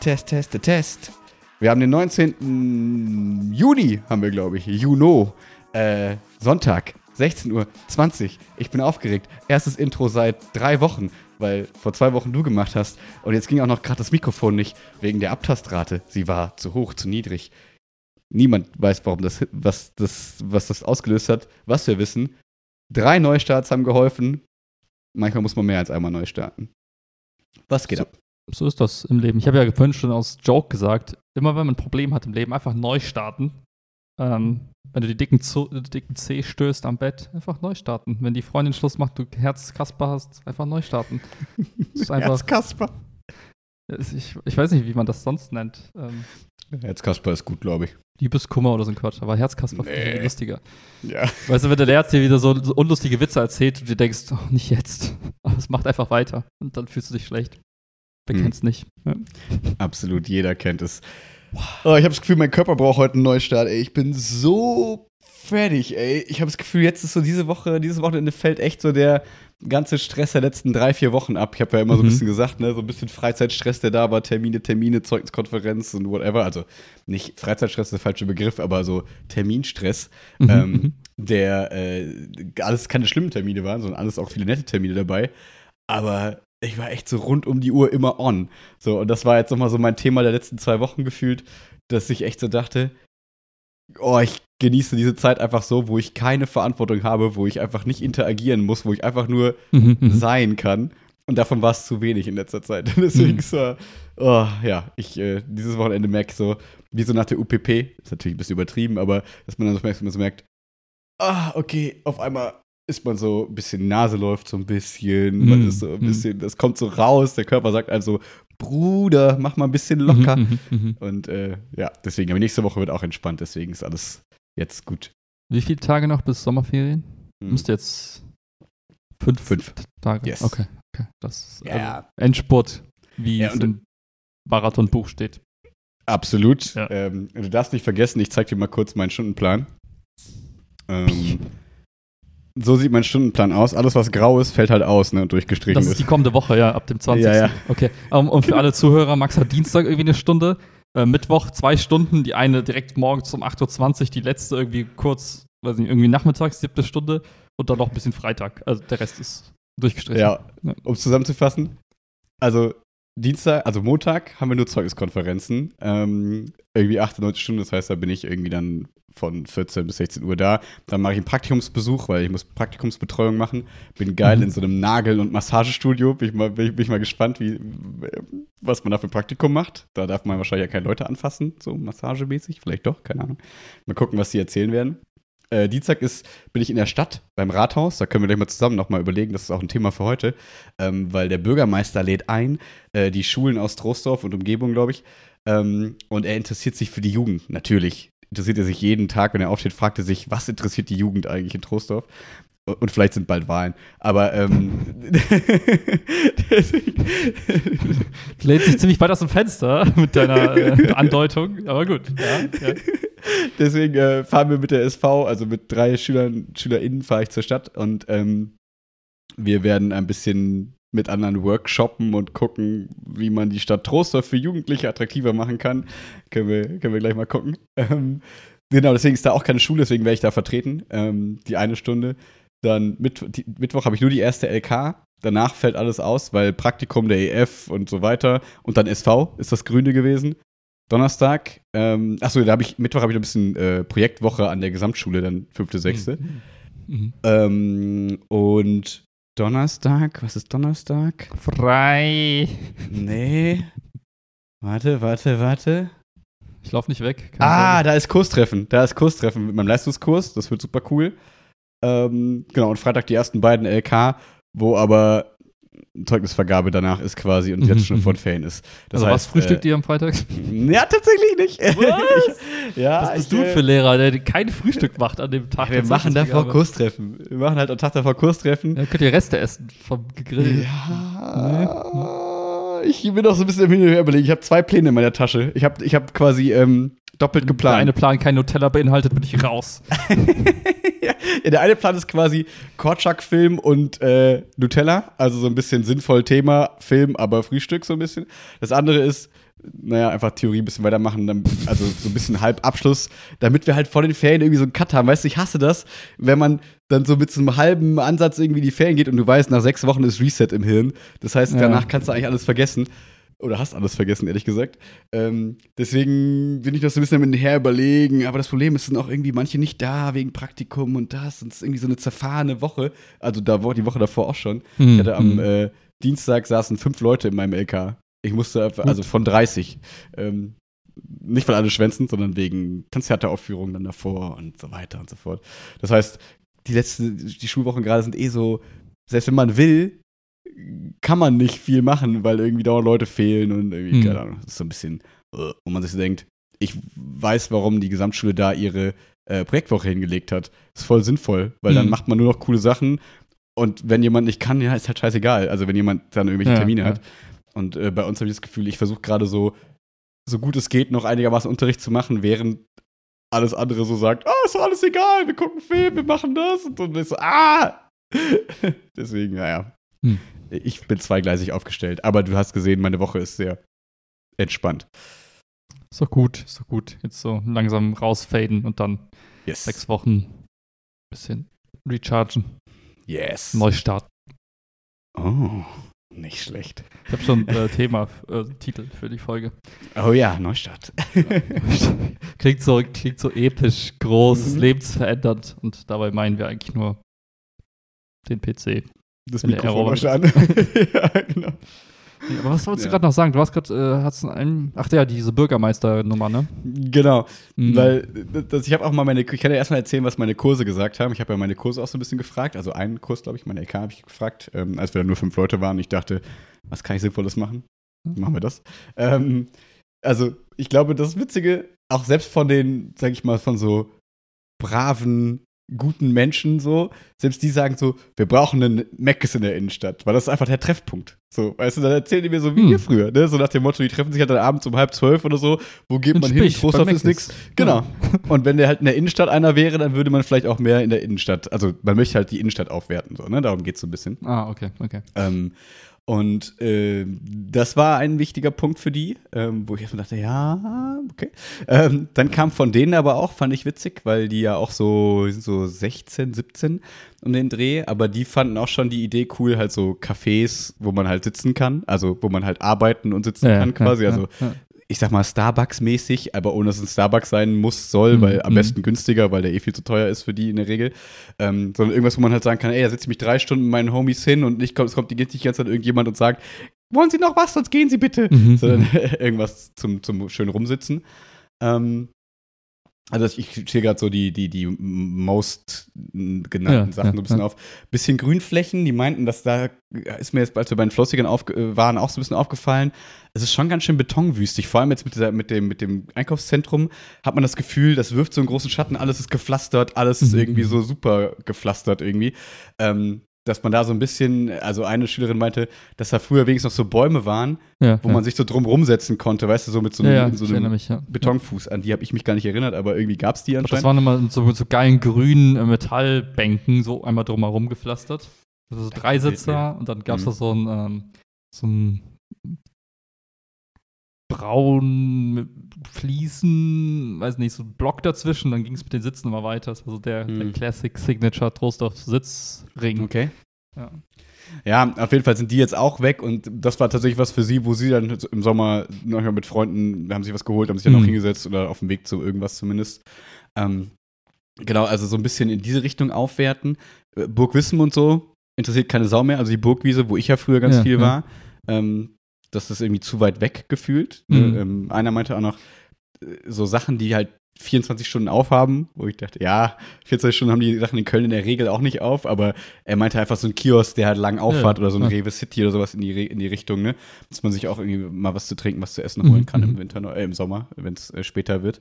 Test, Test, Test, Test. Wir haben den 19. Juni, haben wir, glaube ich. Juno. Äh, Sonntag, 16.20 Uhr. Ich bin aufgeregt. Erstes Intro seit drei Wochen, weil vor zwei Wochen du gemacht hast. Und jetzt ging auch noch gerade das Mikrofon nicht wegen der Abtastrate. Sie war zu hoch, zu niedrig. Niemand weiß, warum das, was das, was das ausgelöst hat. Was wir wissen, drei Neustarts haben geholfen. Manchmal muss man mehr als einmal neu starten. Was geht so, ab? So ist das im Leben. Ich habe ja vorhin schon aus Joke gesagt, immer wenn man ein Problem hat im Leben, einfach neu starten. Ähm, wenn du die dicken, die dicken C stößt am Bett, einfach neu starten. Wenn die Freundin Schluss macht, du Herzkasper hast, einfach neu starten. Herzkasper. Ich, ich weiß nicht, wie man das sonst nennt. Ähm, Herzkasper ist gut, glaube ich. Liebeskummer oder so ein Quatsch, aber Herzkasper Nee. finde ich lustiger. Ja. Weißt du, wenn der Arzt dir wieder so, so unlustige Witze erzählt und du denkst, oh, nicht jetzt. Aber es macht einfach weiter. Und dann fühlst du dich schlecht. Wer Hm. kennt's nicht? Ja. Absolut, jeder kennt es. Oh, ich habe das Gefühl, mein Körper braucht heute einen Neustart. Ey. Ich bin so fertig, ey. Ich habe das Gefühl, jetzt ist so diese Woche, dieses Wochenende fällt echt so der ganze Stress der letzten drei, vier Wochen ab. Ich habe ja immer so ein Mhm. bisschen gesagt, ne, so ein bisschen Freizeitstress, der da war, Termine, Termine, Zeugniskonferenz und whatever. Also nicht Freizeitstress der falsche Begriff, aber so Terminstress, Mhm, ähm, mhm. der äh, alles keine schlimmen Termine waren, sondern alles auch viele nette Termine dabei. Aber ich war echt so rund um die Uhr immer on. So, und das war jetzt nochmal so mein Thema der letzten zwei Wochen gefühlt, dass ich echt so dachte, oh, ich genieße diese Zeit einfach so, wo ich keine Verantwortung habe, wo ich einfach nicht interagieren muss, wo ich einfach nur Mhm, mhm. sein kann. Und davon war es zu wenig in letzter Zeit. Deswegen Mhm. so, oh, ja, ich äh, dieses Wochenende merke ich so, wie so nach der UPP, ist natürlich ein bisschen übertrieben, aber dass man dann so merkt, man so merkt, ah, okay, auf einmal ist man so ein bisschen, Nase läuft so ein bisschen, man Mhm. ist so ein Mhm. bisschen, das kommt so raus, der Körper sagt also, Bruder, mach mal ein bisschen locker. Mhm. Und äh, ja, deswegen, aber nächste Woche wird auch entspannt, deswegen ist alles jetzt gut. Wie viele Tage noch bis Sommerferien? Hm. Müsste jetzt fünf, Fünf. Tage. Yes. Okay, okay. Das ist Ja. also Endspurt, wie Ja, es im Marathonbuch steht. Absolut. Ja. Ähm, du darfst nicht vergessen, ich zeig dir mal kurz meinen Stundenplan. Ähm, so sieht mein Stundenplan aus. Alles, was grau ist, fällt halt aus ne, und durchgestrichen Das ist ist. die kommende Woche, ja, ab dem 20. Ja, ja. Okay. Um, und für alle Zuhörer, Max hat Dienstag irgendwie eine Stunde, äh, Mittwoch zwei Stunden, die eine direkt morgens um 8.20 Uhr, die letzte irgendwie kurz, weiß nicht, irgendwie nachmittags, siebte Stunde und dann noch ein bisschen Freitag. Also der Rest ist durchgestrichen. Ja, Ja. um es zusammenzufassen. Also Dienstag, also Montag haben wir nur Zeugniskonferenzen. Ähm, irgendwie 8, 9 Stunden, das heißt, da bin ich irgendwie dann von 14 bis 16 Uhr da. Dann mache ich einen Praktikumsbesuch, weil ich muss Praktikumsbetreuung machen. Bin geil Mhm. in so einem Nagel- und Massagestudio. Bin ich mal, bin ich, bin ich mal gespannt, wie, was man da für ein Praktikum macht. Da darf man wahrscheinlich ja keine Leute anfassen, so massagemäßig. Vielleicht doch, keine Ahnung. Mal gucken, was die erzählen werden. Äh, Dienstag ist, bin ich in der Stadt beim Rathaus. Da können wir gleich mal zusammen nochmal überlegen. Das ist auch ein Thema für heute, ähm, weil der Bürgermeister lädt ein, äh, die Schulen aus Troisdorf und Umgebung, glaube ich. Ähm, und er interessiert sich für die Jugend, natürlich. Interessiert er sich jeden Tag, wenn er aufsteht, fragt er sich, was interessiert die Jugend eigentlich in Troisdorf? Und vielleicht sind bald Wahlen. Aber ähm, lädst dich ziemlich weit aus dem Fenster mit deiner äh, Andeutung, aber gut. Ja, ja. Deswegen äh, fahren wir mit der SV, also mit drei Schülern, SchülerInnen fahre ich zur Stadt und ähm, wir werden ein bisschen mit anderen workshoppen und gucken, wie man die Stadt Trostorf für Jugendliche attraktiver machen kann. Können wir, können wir gleich mal gucken. Ähm, genau, deswegen ist da auch keine Schule, deswegen werde ich da vertreten, ähm, die eine Stunde. Dann mit, die, Mittwoch habe ich nur die erste LK. Danach fällt alles aus, weil Praktikum der EF und so weiter. Und dann SV ist das Grüne gewesen. Donnerstag, ähm, achso, da habe ich, Mittwoch habe ich ein bisschen äh, Projektwoche an der Gesamtschule, dann fünfte, sechste. Mhm. Ähm, und Donnerstag, was ist Donnerstag? Frei. Nee. Warte, warte, warte. Ich laufe nicht weg. Ah, Sorge. da ist Kurstreffen. Da ist Kurstreffen mit meinem Leistungskurs. Das wird super cool. Ähm, genau, und Freitag die ersten beiden LK, wo aber Zeugnisvergabe danach ist quasi und jetzt schon den Ferien ist. Das also was heißt, frühstückt äh, ihr am Freitag? Ja, tatsächlich nicht. Was? ja, Was bist ich, du äh, für Lehrer, der kein Frühstück macht an dem Tag? Wir der machen davor? Kurstreffen. Wir machen halt am Tag davor Kurstreffen. Ja, könnt ihr Reste essen vom Gegrill. Ja, ich bin noch so ein bisschen im Hin und Her überlegen. Ich habe zwei Pläne in meiner Tasche. Ich habe ich hab quasi ähm, Doppelt Wenn der geplant. eine Plan kein Nutella beinhaltet, bin ich raus. ja, der eine Plan ist quasi Korczak-Film und äh, Nutella, also so ein bisschen sinnvoll Thema, Film, aber Frühstück so ein bisschen. Das andere ist, naja, einfach Theorie ein bisschen weitermachen, dann, also so ein bisschen Halbabschluss, damit wir halt vor den Ferien irgendwie so einen Cut haben. Weißt du, ich hasse das, wenn man dann so mit so einem halben Ansatz irgendwie in die Ferien geht und du weißt, nach sechs Wochen ist Reset im Hirn. Das heißt, Ja. danach kannst du eigentlich alles vergessen. Oder hast alles vergessen, ehrlich gesagt. Ähm, deswegen bin ich noch so ein bisschen mit her überlegen. Aber das Problem ist, sind auch irgendwie manche nicht da wegen Praktikum und das. Und es ist irgendwie so eine zerfahrene Woche. Also da war die Woche davor auch schon. Hm, Ich hatte am äh, Dienstag saßen fünf Leute in meinem LK. Ich musste einfach, also von 30. Ähm, nicht weil alle schwänzen, sondern wegen Konzerteaufführungen dann davor und so weiter und so fort. Das heißt, die letzte, die Schulwochen gerade sind eh so, selbst wenn man will, kann man nicht viel machen, weil irgendwie dauernd Leute fehlen und irgendwie, Hm. keine Ahnung, das ist so ein bisschen, äh, wo man sich so denkt, ich weiß, warum die Gesamtschule da ihre äh, Projektwoche hingelegt hat. ist voll sinnvoll, weil dann Hm. macht man nur noch coole Sachen und wenn jemand nicht kann, ja, ist halt scheißegal. Also wenn jemand dann irgendwelche Ja, Termine ja. hat. Und äh, bei uns habe ich das Gefühl, ich versuche gerade so, so gut es geht, noch einigermaßen Unterricht zu machen, während alles andere so sagt, ah, ist doch alles egal, wir gucken Film, wir machen das. Und dann ist so, ah! Deswegen, naja. Hm. Ich bin zweigleisig aufgestellt, aber du hast gesehen, meine Woche ist sehr entspannt. Ist doch gut, ist doch gut. Jetzt so langsam rausfaden und dann Yes. sechs Wochen bisschen rechargen, Yes. neu starten. Oh, nicht schlecht. Ich habe schon äh, Thema, äh, Titel für die Folge. Oh ja, Neustart. klingt, so, klingt so episch, groß, Mhm. lebensverändernd und dabei meinen wir eigentlich nur den PC. Das Wenn Mikrofon an. ja, genau. Nee, aber was wolltest Ja. du gerade noch sagen? Du hast gerade, äh, hast einen, ach ja, diese Bürgermeister-Nummer, ne? Genau, Mhm. weil das, ich habe auch mal meine, ich kann ja erstmal erzählen, was meine Kurse gesagt haben. Ich habe ja meine Kurse auch so ein bisschen gefragt, also einen Kurs, glaube ich, meine LK habe ich gefragt, ähm, als wir da nur fünf Leute waren. Ich dachte, was kann ich Sinnvolles machen? Machen wir das. Ähm, also ich glaube, das Witzige, auch selbst von den, sag ich mal, von so braven, guten Menschen so, selbst die sagen so, wir brauchen einen Meckes in der Innenstadt, weil das ist einfach der Treffpunkt. So, weißt du, dann erzählen die mir so wie Hm. wir früher, ne? So nach dem Motto, die treffen sich halt dann abends um halb zwölf oder so, wo geht In man hin? Spich, Trostorf bei ist nix. Genau. Und wenn der halt in der Innenstadt einer wäre, dann würde man vielleicht auch mehr in der Innenstadt, also man möchte halt die Innenstadt aufwerten, so, ne? Darum geht's so ein bisschen. Ah, okay, okay. Ähm, und ähm, das war ein wichtiger Punkt für die, ähm, wo ich erstmal dachte, ja, okay. Ähm, dann kam von denen aber auch, fand ich witzig, weil die ja auch so, so 16, 17 um den Dreh, aber die fanden auch schon die Idee cool, halt so Cafés, wo man halt sitzen kann, also wo man halt arbeiten und sitzen kann quasi, ja, also ja. Ich sag mal Starbucks-mäßig, aber ohne dass es ein Starbucks sein muss, soll, Mhm, weil am mhm. besten günstiger, weil der eh viel zu teuer ist für die in der Regel. Ähm, sondern irgendwas, wo man halt sagen kann, ey, da setze ich mich drei Stunden mit meinen Homies hin und nicht, kommt- es kommt die ganze Zeit irgendjemand und sagt, wollen Sie noch was, sonst gehen Sie bitte. Mhm. Sondern irgendwas zum, zum schön rumsitzen. Ähm, also ich zähle gerade so die, die, die most genannten Ja, Sachen ja, so ein bisschen ja. auf. Bisschen Grünflächen, die meinten, dass da ist mir jetzt, als wir bei den Flossigern aufge äh, waren, auch so ein bisschen aufgefallen. Es ist schon ganz schön betonwüstig. Vor allem jetzt mit, dieser, mit, dem, mit dem Einkaufszentrum hat man das Gefühl, das wirft so einen großen Schatten, alles ist gepflastert, alles ist Mhm. irgendwie so super gepflastert irgendwie. Ähm, dass man da so ein bisschen, also eine Schülerin meinte, dass da früher wenigstens noch so Bäume waren, ja, wo ja. man sich so drum rumsetzen konnte, weißt du, so mit so einem, ja, so einem mich, ja. Betonfuß. An die habe ich mich gar nicht erinnert, aber irgendwie gab es die glaub, Das anscheinend. waren immer so, so geilen grünen äh, Metallbänken, so einmal drumherum gepflastert. Also so drei Sitzer und dann gab es Mhm. da so ein, ähm, so ein braun mit Fliesen, weiß nicht, so ein Block dazwischen, dann ging es mit den Sitzen immer weiter. Das war so der, der Mhm. Classic Signature Trostorf Sitzring. Okay. Ja. Ja, auf jeden Fall sind die jetzt auch weg und das war tatsächlich was für sie, wo sie dann im Sommer noch mal mit Freunden haben sich was geholt, haben sich dann Mhm. noch hingesetzt oder auf dem Weg zu irgendwas zumindest. Ähm, genau, also so ein bisschen in diese Richtung aufwerten. Äh, Burg Wissem und so interessiert keine Sau mehr. Also die Burgwiese, wo ich ja früher ganz Ja, viel ja. war, ähm, das ist irgendwie zu weit weg gefühlt. Mhm. Ne? Ähm, einer meinte auch noch äh, so Sachen, die halt 24 Stunden aufhaben, wo ich dachte, ja, 24 Stunden haben die Sachen in Köln in der Regel auch nicht auf, aber er meinte einfach so ein Kiosk, der halt lang aufhat Ja, oder so ein ja. Rewe City oder sowas in die, Re- in die Richtung, ne? Dass man sich auch irgendwie mal was zu trinken, was zu essen Mhm, holen kann im mhm. Winter, noch- äh, im Sommer, wenn es äh, später wird.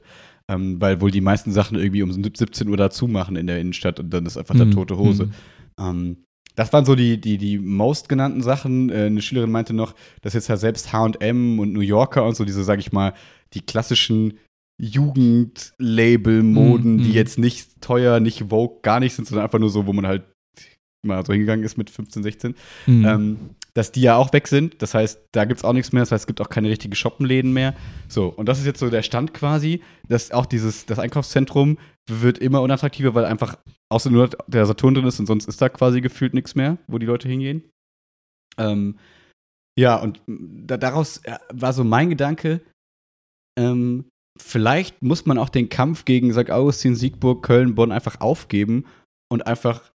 Ähm, weil wohl die meisten Sachen irgendwie um 17 Uhr dazu machen in der Innenstadt und dann ist einfach da Mhm, tote Hose. mhm. Ähm, das waren so die, die, die most genannten Sachen. Äh, eine Schülerin meinte noch, dass jetzt ja selbst HM und New Yorker und so, diese, sag ich mal, die klassischen Jugendlabel-Moden, Mhm, die mhm. jetzt nicht teuer, nicht Vogue, gar nicht sind, sondern einfach nur so, wo man halt mal so hingegangen ist mit 15, 16, Mhm. ähm, dass die ja auch weg sind. Das heißt, da gibt es auch nichts mehr. Das heißt, es gibt auch keine richtigen Shoppenläden mehr. So, und das ist jetzt so der Stand quasi, dass auch dieses, das Einkaufszentrum wird immer unattraktiver, weil einfach außer nur der Saturn drin ist und sonst ist da quasi gefühlt nichts mehr, wo die Leute hingehen. Ähm, ja, und da, daraus äh, war so mein Gedanke, ähm, vielleicht muss man auch den Kampf gegen St. Augustin, Siegburg, Köln, Bonn einfach aufgeben und einfach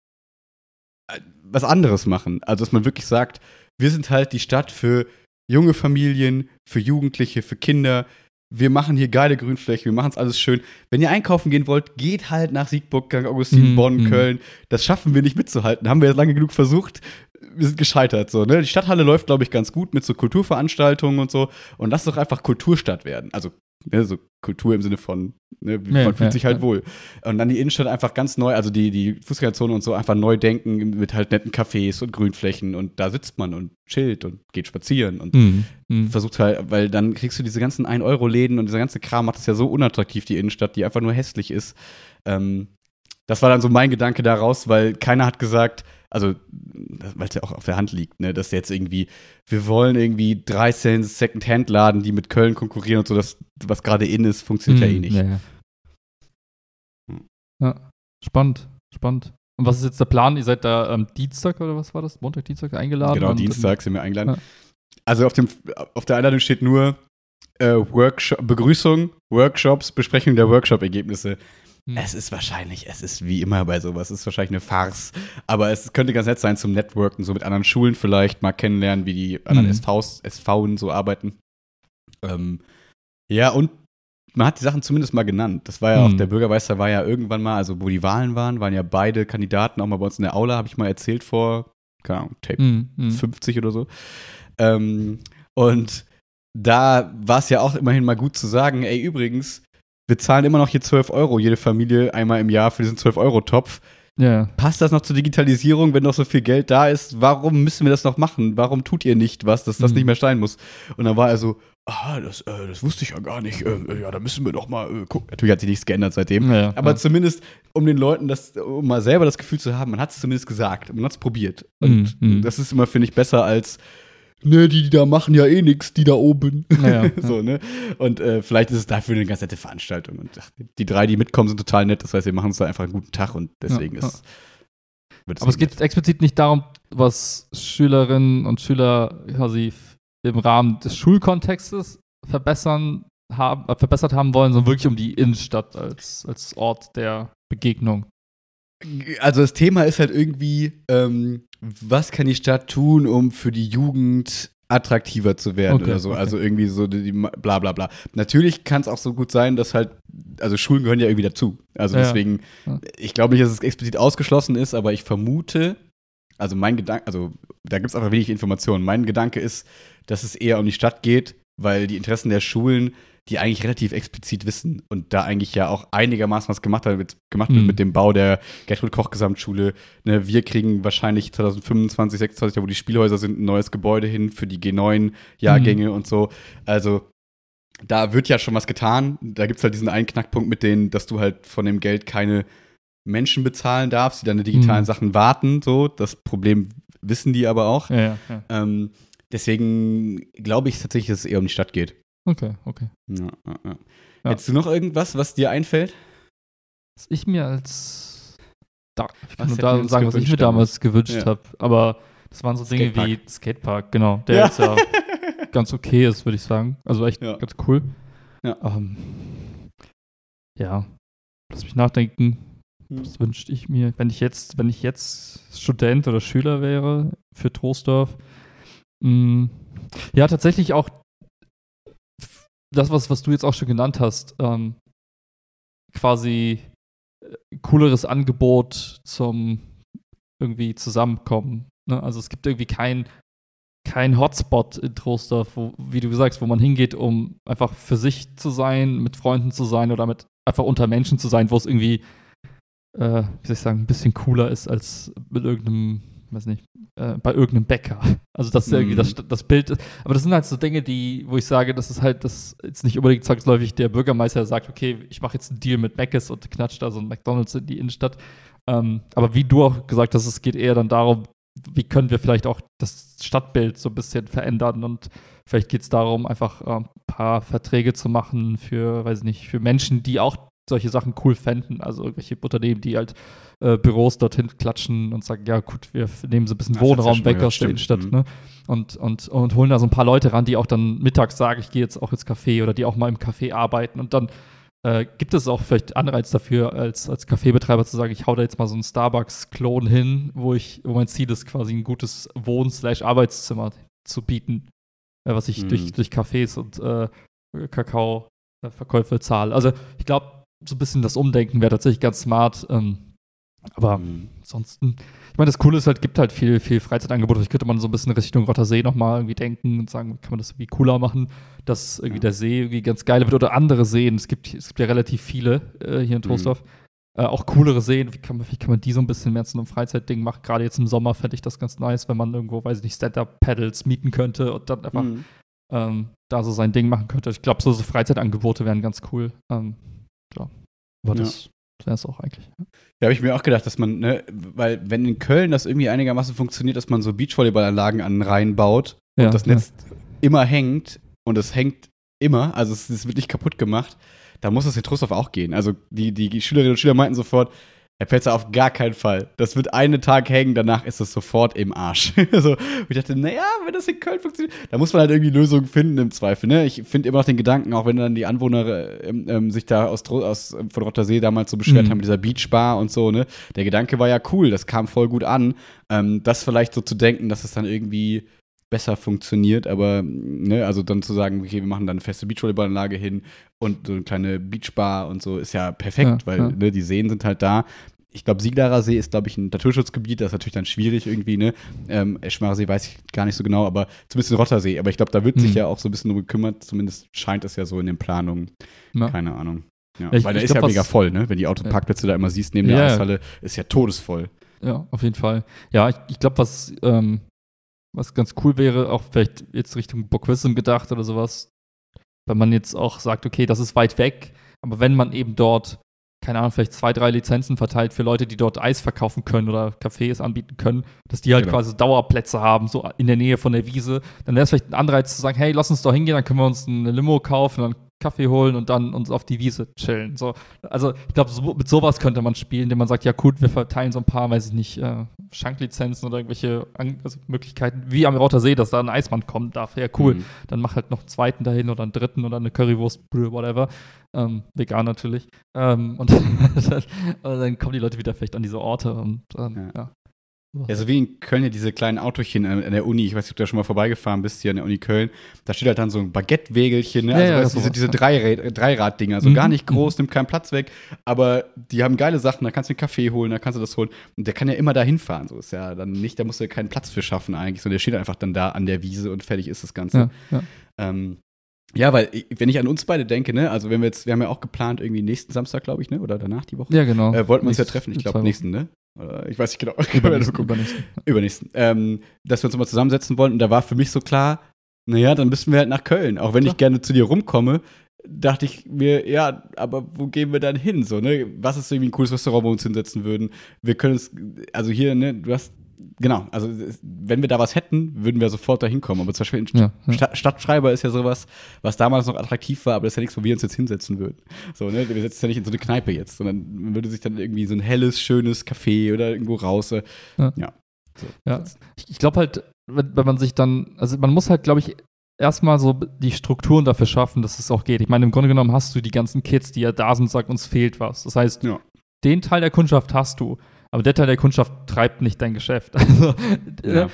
äh, was anderes machen. Also, dass man wirklich sagt, wir sind halt die Stadt für junge Familien, für Jugendliche, für Kinder. Wir machen hier geile Grünfläche, wir machen es alles schön. Wenn ihr einkaufen gehen wollt, geht halt nach Siegburg, St. Augustin, Mhm, Bonn, mhm. Köln. Das schaffen wir nicht mitzuhalten. Haben wir jetzt lange genug versucht. Wir sind gescheitert. So, ne? Die Stadthalle läuft, glaube ich, ganz gut mit so Kulturveranstaltungen und so. Und lass doch einfach Kulturstadt werden. Also, ne, so Kultur im Sinne von, ne, Ja, man fühlt ja, sich halt ja. wohl. Und dann die Innenstadt einfach ganz neu, also die, die Fußgängerzone und so einfach neu denken mit halt netten Cafés und Grünflächen. Und da sitzt man und chillt und geht spazieren und Mhm. Mhm. versucht halt, weil dann kriegst du diese ganzen 1-Euro-Läden und dieser ganze Kram macht es ja so unattraktiv, die Innenstadt, die einfach nur hässlich ist. Ähm, das war dann so mein Gedanke daraus, weil keiner hat gesagt, also, weil es ja auch auf der Hand liegt, ne, dass jetzt irgendwie, wir wollen irgendwie 3 Cent Second-Hand-Laden, die mit Köln konkurrieren und so, das, was gerade in ist, funktioniert ja eh Mhm, nicht. Ja, ja. Hm. ja, spannend, spannend. Und was ist jetzt der Plan? Ihr seid da am Dienstag oder was war das? Montag, Dienstag eingeladen? Genau, Dienstag sind wir eingeladen. Ja. Also auf, dem, auf der Einladung steht nur äh, Workshop, Begrüßung, Workshops, Besprechung der Workshop-Ergebnisse. Hm. Es ist wahrscheinlich, es ist wie immer bei sowas, es ist wahrscheinlich eine Farce. Aber es könnte ganz nett sein zum Networken, so mit anderen Schulen vielleicht mal kennenlernen, wie die anderen Mhm. SVs, SVen so arbeiten. Ähm, ja, und man hat die Sachen zumindest mal genannt. Das war ja auch, Mhm. der Bürgermeister war ja irgendwann mal, also wo die Wahlen waren, waren ja beide Kandidaten auch mal bei uns in der Aula, habe ich mal erzählt vor, keine Ahnung, Tape mhm. 50 oder so. Ähm, und da war es ja auch immerhin mal gut zu sagen, ey, übrigens, wir zahlen immer noch hier 12 Euro, jede Familie einmal im Jahr für diesen 12-Euro-Topf. Ja, Passt das noch zur Digitalisierung, wenn noch so viel Geld da ist? Warum müssen wir das noch machen? Warum tut ihr nicht was, dass das Mhm. nicht mehr sein muss? Und dann war er so, ah, das, äh, das wusste ich ja gar nicht. Äh, ja, da müssen wir doch mal äh, gucken. Natürlich hat sich nichts geändert seitdem. ja, Aber ja. zumindest, um den Leuten das, um mal selber das Gefühl zu haben, man hat es zumindest gesagt, man hat es probiert. Und Mhm, mhm. das ist immer, finde ich, besser als, ne, die, die da machen ja eh nichts, die da oben. Ja, ja. so, ne? Und äh, vielleicht ist es dafür eine ganz nette Veranstaltung. Und ach, die drei, die mitkommen, sind total nett. Das heißt, wir machen uns da einfach einen guten Tag und deswegen Ja, ist. Aber es geht explizit nicht darum, was Schülerinnen und Schüler quasi im Rahmen des Schulkontextes verbessern haben, äh, verbessert haben wollen, sondern wirklich um die Innenstadt als, als Ort der Begegnung. Also das Thema ist halt irgendwie, ähm, was kann die Stadt tun, um für die Jugend attraktiver zu werden Okay, oder so. okay. Also irgendwie so die, bla bla bla. Natürlich kann es auch so gut sein, dass halt, also Schulen gehören ja irgendwie dazu. Also Ja. deswegen, ich glaube nicht, dass es explizit ausgeschlossen ist, aber ich vermute, also mein Gedanke, also da gibt es einfach wenig Informationen. Mein Gedanke ist, dass es eher um die Stadt geht, weil die Interessen der Schulen, die eigentlich relativ explizit wissen und da eigentlich ja auch einigermaßen was gemacht, hat, gemacht wird Mhm. mit dem Bau der Gertrud Koch Gesamtschule. Ne, wir kriegen wahrscheinlich 2025, 26, da wo die Spielhäuser sind, ein neues Gebäude hin für die G9-Jahrgänge und so. Also da wird ja schon was getan. Da gibt es halt diesen einen Knackpunkt mit denen, dass du halt von dem Geld keine Menschen bezahlen darfst, die deine digitalen Mhm. Sachen warten. So, das Problem wissen die aber auch. Ja, ja, ja. Ähm, deswegen glaube ich tatsächlich, dass es eher um die Stadt geht. Okay, okay. Ja, ja, ja. Hättest du noch irgendwas, was dir einfällt? Was ich mir als. Da, ich kann Was nur da sagen, was ich mir gewünscht damals gewünscht Ja. habe. Aber das waren so Dinge Skatepark. wie Skatepark, genau. Der jetzt ja ganz okay ist, würde ich sagen. Also echt ganz cool. Ja. Ähm, ja. Lass mich nachdenken. Was wünschte ich mir, wenn ich jetzt, wenn ich jetzt Student oder Schüler wäre für Troisdorf? Mm, ja, tatsächlich auch das, was, was du jetzt auch schon genannt hast, ähm, quasi äh, cooleres Angebot zum irgendwie Zusammenkommen. Ne? Also es gibt irgendwie kein, kein Hotspot in Troisdorf, wo, wie du sagst, wo man hingeht, um einfach für sich zu sein, mit Freunden zu sein oder mit einfach unter Menschen zu sein, wo es irgendwie, äh, wie soll ich sagen, ein bisschen cooler ist als mit irgendeinem weiß nicht, äh, bei irgendeinem Bäcker. Also das ist irgendwie das, Mhm. das Bild. Aber das sind halt so Dinge, die, wo ich sage, das ist halt das jetzt nicht unbedingt zwangsläufig der Bürgermeister, sagt, okay, ich mache jetzt einen Deal mit Mc's und knatscht da so ein McDonalds in die Innenstadt. Ähm, aber wie du auch gesagt hast, es geht eher dann darum, wie können wir vielleicht auch das Stadtbild so ein bisschen verändern und vielleicht geht es darum, einfach ein paar Verträge zu machen für, weiß ich nicht, für Menschen, die auch solche Sachen cool fänden. Also irgendwelche Unternehmen, die halt äh, Büros dorthin klatschen und sagen, ja gut, wir nehmen so ein bisschen Das ja Wohnraum mal weg gehört, aus der. Innenstadt. Mhm. Ne? Und, und, und holen da so ein paar Leute ran, die auch dann mittags sagen, ich gehe jetzt auch ins Café oder die auch mal im Café arbeiten. Und dann äh, gibt es auch vielleicht Anreiz dafür, als, als Kaffeebetreiber zu sagen, ich hau da jetzt mal so einen Starbucks-Klon hin, wo ich, wo mein Ziel ist, quasi ein gutes Wohn-Arbeitszimmer zu bieten, äh, was ich Mhm. durch, durch Cafés und äh, Kakao-Verkäufe zahle. Also ich glaube, so ein bisschen das Umdenken wäre tatsächlich ganz smart. Ähm, aber Mhm. ansonsten, ich meine, das Coole ist halt, gibt halt viel, viel Freizeitangebote. Vielleicht könnte man so ein bisschen Richtung Rottersee nochmal irgendwie denken und sagen, kann man das irgendwie cooler machen, dass irgendwie Ja. der See irgendwie ganz geil wird oder andere Seen. Es gibt, es gibt ja relativ viele äh, hier in Troisdorf. Äh, auch coolere Seen, wie kann, man, wie kann man die so ein bisschen mehr zu einem Freizeitding machen? Gerade jetzt im Sommer fände ich das ganz nice, wenn man irgendwo, weiß ich nicht, Stand-Up-Paddles mieten könnte und dann einfach Mhm. ähm, da so sein Ding machen könnte. Ich glaube, so, so Freizeitangebote wären ganz cool. Ähm, klar. Aber Ja. das wäre es auch eigentlich. Ja. Ja, habe ich mir auch gedacht, dass man, ne, weil wenn in Köln das irgendwie einigermaßen funktioniert, dass man so Beachvolleyballanlagen an den Rhein baut und Ja, das Netz immer hängt und es hängt immer, also es, es wird nicht kaputt gemacht, da muss es in Trostorf auch gehen. Also die, die Schülerinnen und Schüler meinten sofort, Herr Pelzer, auf gar keinen Fall. Das wird einen Tag hängen, danach ist es sofort im Arsch. also, ich dachte, naja, wenn das in Köln funktioniert, da muss man halt irgendwie Lösungen finden im Zweifel. Ne? Ich finde immer noch den Gedanken, auch wenn dann die Anwohner äh, ähm, ähm, sich da aus, aus ähm, von Rottersee damals so beschwert Mhm. haben mit dieser Beachbar und so, ne? Der Gedanke war ja cool, das kam voll gut an. Ähm, das vielleicht so zu denken, dass es dann irgendwie besser funktioniert, aber ne, also dann zu sagen, okay, wir machen dann eine feste Beachvolleyballanlage hin und so eine kleine Beachbar und so ist ja perfekt, Ja, weil ja. Ne, die Seen sind halt da. Ich glaube, Sieglerer See ist, glaube ich, ein Naturschutzgebiet, das ist natürlich dann schwierig irgendwie, ne? Ähm, Eschmarer See weiß ich gar nicht so genau, aber zumindest in Rottersee. Aber ich glaube, da wird sich Mhm. ja auch so ein bisschen drum gekümmert, zumindest scheint es ja so in den Planungen. Ja. Keine Ahnung. Ja, ich- weil der ist glaub, ja mega voll, ne? Wenn die Autoparkplätze da immer siehst neben der. Eishalle, ist ja todesvoll. Ja, auf jeden Fall. Ja, ich, ich glaube, was, ähm, was ganz cool wäre, auch vielleicht jetzt Richtung Burgwissim gedacht oder sowas, wenn man jetzt auch sagt, okay, das ist weit weg, aber wenn man eben dort, keine Ahnung, vielleicht zwei, drei Lizenzen verteilt für Leute, die dort Eis verkaufen können oder Cafés anbieten können, dass die halt Genau. quasi Dauerplätze haben, so in der Nähe von der Wiese, dann wäre es vielleicht ein Anreiz zu sagen, hey, lass uns doch hingehen, dann können wir uns eine Limo kaufen, dann Kaffee holen und dann uns auf die Wiese chillen. So, also ich glaube, so, mit sowas könnte man spielen, indem man sagt, ja gut, wir verteilen so ein paar, weiß ich nicht, äh, Schanklizenzen oder irgendwelche An also Möglichkeiten, wie am Roter See, dass da ein Eismann kommen darf. Ja, cool. Mhm. Dann mach halt noch einen zweiten dahin oder einen dritten oder eine Currywurstbrühe, whatever. Ähm, vegan natürlich. Ähm, und, dann, dann kommen die Leute wieder vielleicht an diese Orte und ähm, Ja. ja. Ja, so wie in Köln ja diese kleinen Autochen an der Uni, ich weiß nicht, ob du da schon mal vorbeigefahren bist, hier an der Uni Köln, da steht halt dann so ein Baguette-Wägelchen, ne? Ja, also ja, weißt, du, diese, diese ja. Dreirad, Dreirad-Dinger, so Mhm, gar nicht groß, mhm. nimmt keinen Platz weg, aber die haben geile Sachen, da kannst du einen Kaffee holen, da kannst du das holen und der kann ja immer da hinfahren, so ist ja dann nicht, da musst du ja keinen Platz für schaffen eigentlich, sondern der steht einfach dann da an der Wiese und fertig ist das Ganze. Ja, ja. Ähm, ja, weil wenn ich an uns beide denke, ne, also wenn wir jetzt, wir haben ja auch geplant, irgendwie nächsten Samstag, glaube ich, ne, oder danach die Woche, ja, genau. äh, wollten wir uns ja treffen, ich glaube nächsten, ne? Oder ich weiß nicht genau. Übernächsten, übernächsten. Übernächsten. Ähm, dass wir uns mal zusammensetzen wollten. Und da war für mich so klar, naja, dann müssen wir halt nach Köln. Auch wenn Klar. ich gerne zu dir rumkomme, dachte ich mir, ja, aber wo gehen wir dann hin? So, ne? Was ist irgendwie ein cooles Restaurant, wo wir uns hinsetzen würden? Wir können es, also hier, ne, du hast, genau, also wenn wir da was hätten, würden wir sofort da hinkommen. Aber zum Beispiel Ja, ja. Sta- Stadtschreiber ist ja sowas, was damals noch attraktiv war, aber das ist ja nichts, wo wir uns jetzt hinsetzen würden. So, ne? Wir setzen uns ja nicht in so eine Kneipe jetzt, sondern man würde sich dann irgendwie so ein helles, schönes Café oder irgendwo raus. äh, Ja. ja. So, Ja. Ich, ich glaube halt, wenn, wenn man sich dann, also man muss halt, glaube ich, erstmal so die Strukturen dafür schaffen, dass es auch geht. Ich meine, im Grunde genommen hast du die ganzen Kids, die ja da sind und sagen, uns fehlt was. Das heißt, den Teil der Kundschaft hast du, aber der Teil der Kundschaft treibt nicht dein Geschäft. Also, Ja. äh,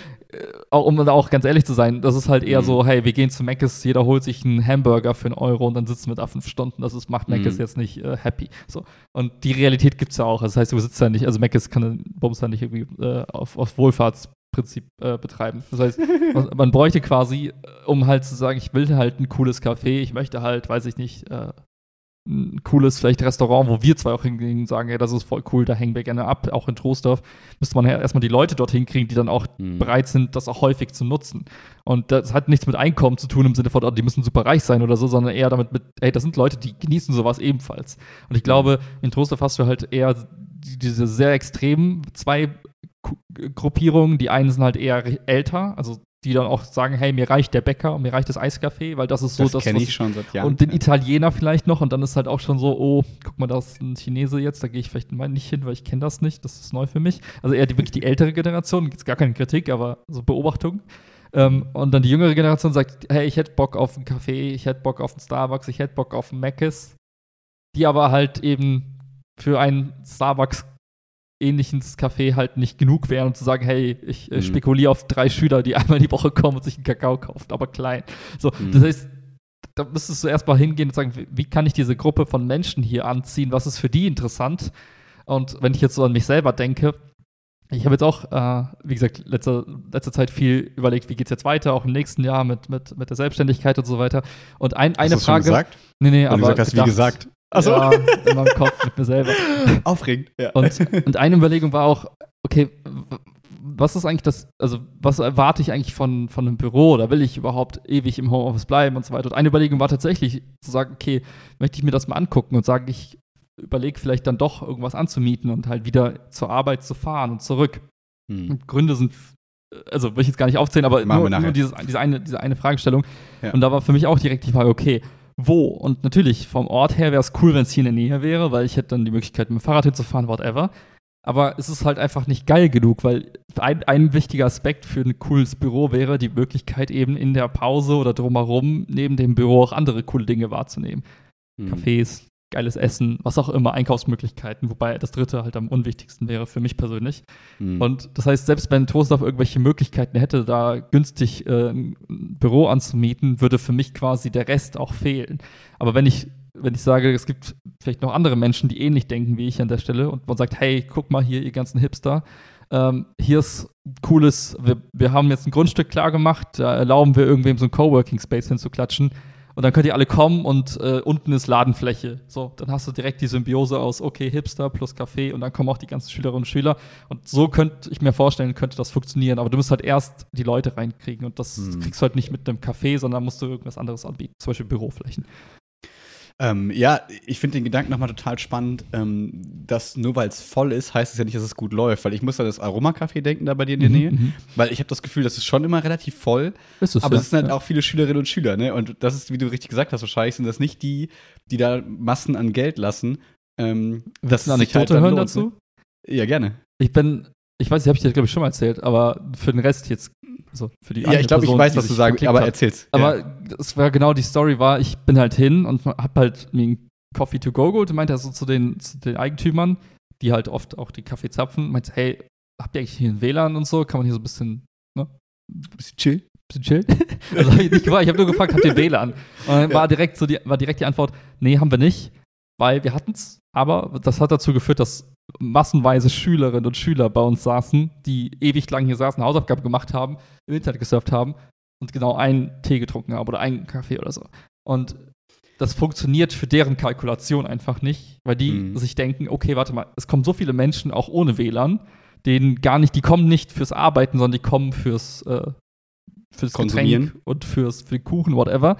auch, um da auch ganz ehrlich zu sein, das ist halt eher Mhm. so, hey, wir gehen zu Mc's, jeder holt sich einen Hamburger für einen Euro und dann sitzen wir da fünf Stunden. Das ist, macht Mc's Mhm. jetzt nicht äh, happy. So. Und die Realität gibt es ja auch. Das heißt, du sitzt ja nicht, also Mc's kann Bums ja nicht irgendwie äh, auf, auf Wohlfahrtsprinzip äh, betreiben. Das heißt, man, man bräuchte quasi, äh, um halt zu sagen, ich will halt ein cooles Café, ich möchte halt, weiß ich nicht, äh, ein cooles vielleicht Restaurant, wo wir zwei auch hingehen und sagen, ja, das ist voll cool, da hängen wir gerne ab, auch in Troisdorf, müsste man ja erstmal die Leute dorthin kriegen, die dann auch Mhm. bereit sind, das auch häufig zu nutzen. Und das hat nichts mit Einkommen zu tun im Sinne von, oh, die müssen super reich sein oder so, sondern eher damit mit, hey, das sind Leute, die genießen sowas ebenfalls. Und ich glaube, in Troisdorf hast du halt eher die- diese sehr extremen zwei Gruppierungen. Die einen sind halt eher älter, also die dann auch sagen, hey, mir reicht der Bäcker und mir reicht das Eiscafé, weil das ist so das das, kenne ich schon seit Jahren. und den. Italiener vielleicht noch und dann ist halt auch schon so, oh, guck mal, da ist ein Chinese jetzt, da gehe ich vielleicht mal nicht hin, weil ich kenne das nicht, das ist neu für mich. Also eher die, wirklich die ältere Generation, gibt gar keine Kritik, aber so Beobachtung. Ähm, und dann die jüngere Generation sagt, hey, ich hätte Bock auf einen Kaffee, ich hätte Bock auf einen Starbucks, ich hätte Bock auf einen Mc's, die aber halt eben für einen Starbucks ähnliches Café halt nicht genug wären, um zu sagen, hey, ich äh, Mhm. spekuliere auf drei Schüler, die einmal die Woche kommen und sich einen Kakao kaufen, aber klein. So, Mhm. das heißt, da müsstest du erstmal hingehen und sagen, wie- wie kann ich diese Gruppe von Menschen hier anziehen? Was ist für die interessant? Und wenn ich jetzt so an mich selber denke, ich habe jetzt auch, äh, wie gesagt, letzte, letzte Zeit viel überlegt, wie geht es jetzt weiter, auch im nächsten Jahr mit, mit, mit der Selbstständigkeit und so weiter. Und ein, Hast eine schon Frage. gesagt? Nee, nee, Weil du aber. gesagt hast, wie gedacht. gesagt. Achso, Ja, in meinem Kopf mit mir selber. aufregend. Ja. Und, und eine Überlegung war auch, okay, was ist eigentlich das, also was erwarte ich eigentlich von, von einem Büro oder will ich überhaupt ewig im Homeoffice bleiben und so weiter? Und eine Überlegung war tatsächlich zu sagen, okay, möchte ich mir das mal angucken und sagen, ich überlege vielleicht dann doch irgendwas anzumieten und halt wieder zur Arbeit zu fahren und zurück. Hm. Und Gründe sind, also will ich jetzt gar nicht aufzählen, aber Machen nur, nur dieses, diese, eine, diese eine Fragestellung. Ja. Und da war für mich auch direkt die Frage, okay, wo? Und natürlich, vom Ort her wäre es cool, wenn es hier in der Nähe wäre, weil ich hätte dann die Möglichkeit, mit dem Fahrrad hinzufahren, whatever. Aber es ist halt einfach nicht geil genug, weil ein, ein wichtiger Aspekt für ein cooles Büro wäre die Möglichkeit, eben in der Pause oder drumherum neben dem Büro auch andere coole Dinge wahrzunehmen. Hm. Cafés, geiles Essen, was auch immer, Einkaufsmöglichkeiten, wobei das dritte halt am unwichtigsten wäre für mich persönlich. Hm. Und das heißt, selbst wenn Toastdorf irgendwelche Möglichkeiten hätte, da günstig äh, ein Büro anzumieten, würde für mich quasi der Rest auch fehlen. Aber wenn ich, wenn ich sage, es gibt vielleicht noch andere Menschen, die ähnlich denken wie ich an der Stelle und man sagt, hey, guck mal hier, ihr ganzen Hipster, ähm, hier ist cooles, wir, wir haben jetzt ein Grundstück klar gemacht, da erlauben wir irgendwem so ein Coworking Space hinzuklatschen. Und dann könnt ihr alle kommen und äh, unten ist Ladenfläche. So, dann hast du direkt die Symbiose aus, okay, Hipster plus Café und dann kommen auch die ganzen Schülerinnen und Schüler. Und so könnte ich mir vorstellen, könnte das funktionieren. Aber du musst halt erst die Leute reinkriegen und das Hm. kriegst du halt nicht mit einem Café, sondern musst du irgendwas anderes anbieten. Zum Beispiel Büroflächen. Ähm, ja, ich finde den Gedanken nochmal total spannend, ähm, dass nur weil es voll ist, heißt es ja nicht, dass es gut läuft. Weil ich muss an das Aromacafé denken, da bei dir in der Nähe. Mhm. Weil ich habe das Gefühl, das ist schon immer relativ voll. Ist es, Aber ja. es sind halt ja. auch viele Schülerinnen und Schüler, ne? Und das ist, wie du richtig gesagt hast, wahrscheinlich sind das nicht die, die da Massen an Geld lassen. Ähm, Willst du eine halt Anekdote dann hören lohnt, dazu? Ne? Ja, gerne. Ich bin, ich weiß, die habe ich dir, glaube ich, schon mal erzählt, aber für den Rest jetzt, also für die Ja, ich glaube, ich weiß, was du sagst, aber hat. erzähl's. Aber ja. das war genau die Story war, ich bin halt hin und hab halt mir einen Coffee to go geholt und meinte so zu den, zu den Eigentümern, die halt oft auch die Kaffee zapfen, meinte, hey, habt ihr eigentlich hier ein WLAN und so? Kann man hier so ein bisschen, ne, bisschen chill. bisschen chillen? also hab ich nicht gefragt, ich habe nur gefragt, habt ihr WLAN? Und dann Ja. war direkt so die, war direkt die Antwort, nee, haben wir nicht, weil wir hatten's, aber das hat dazu geführt, dass massenweise Schülerinnen und Schüler bei uns saßen, die ewig lang hier saßen, Hausaufgaben gemacht haben, im Internet gesurft haben und genau einen Tee getrunken haben oder einen Kaffee oder so. Und das funktioniert für deren Kalkulation einfach nicht, weil die Mhm. sich denken, okay, warte mal, es kommen so viele Menschen auch ohne WLAN, denen gar nicht, die kommen nicht fürs Arbeiten, sondern die kommen fürs, äh, fürs Konsumieren. Getränk und fürs, für Kuchen, whatever.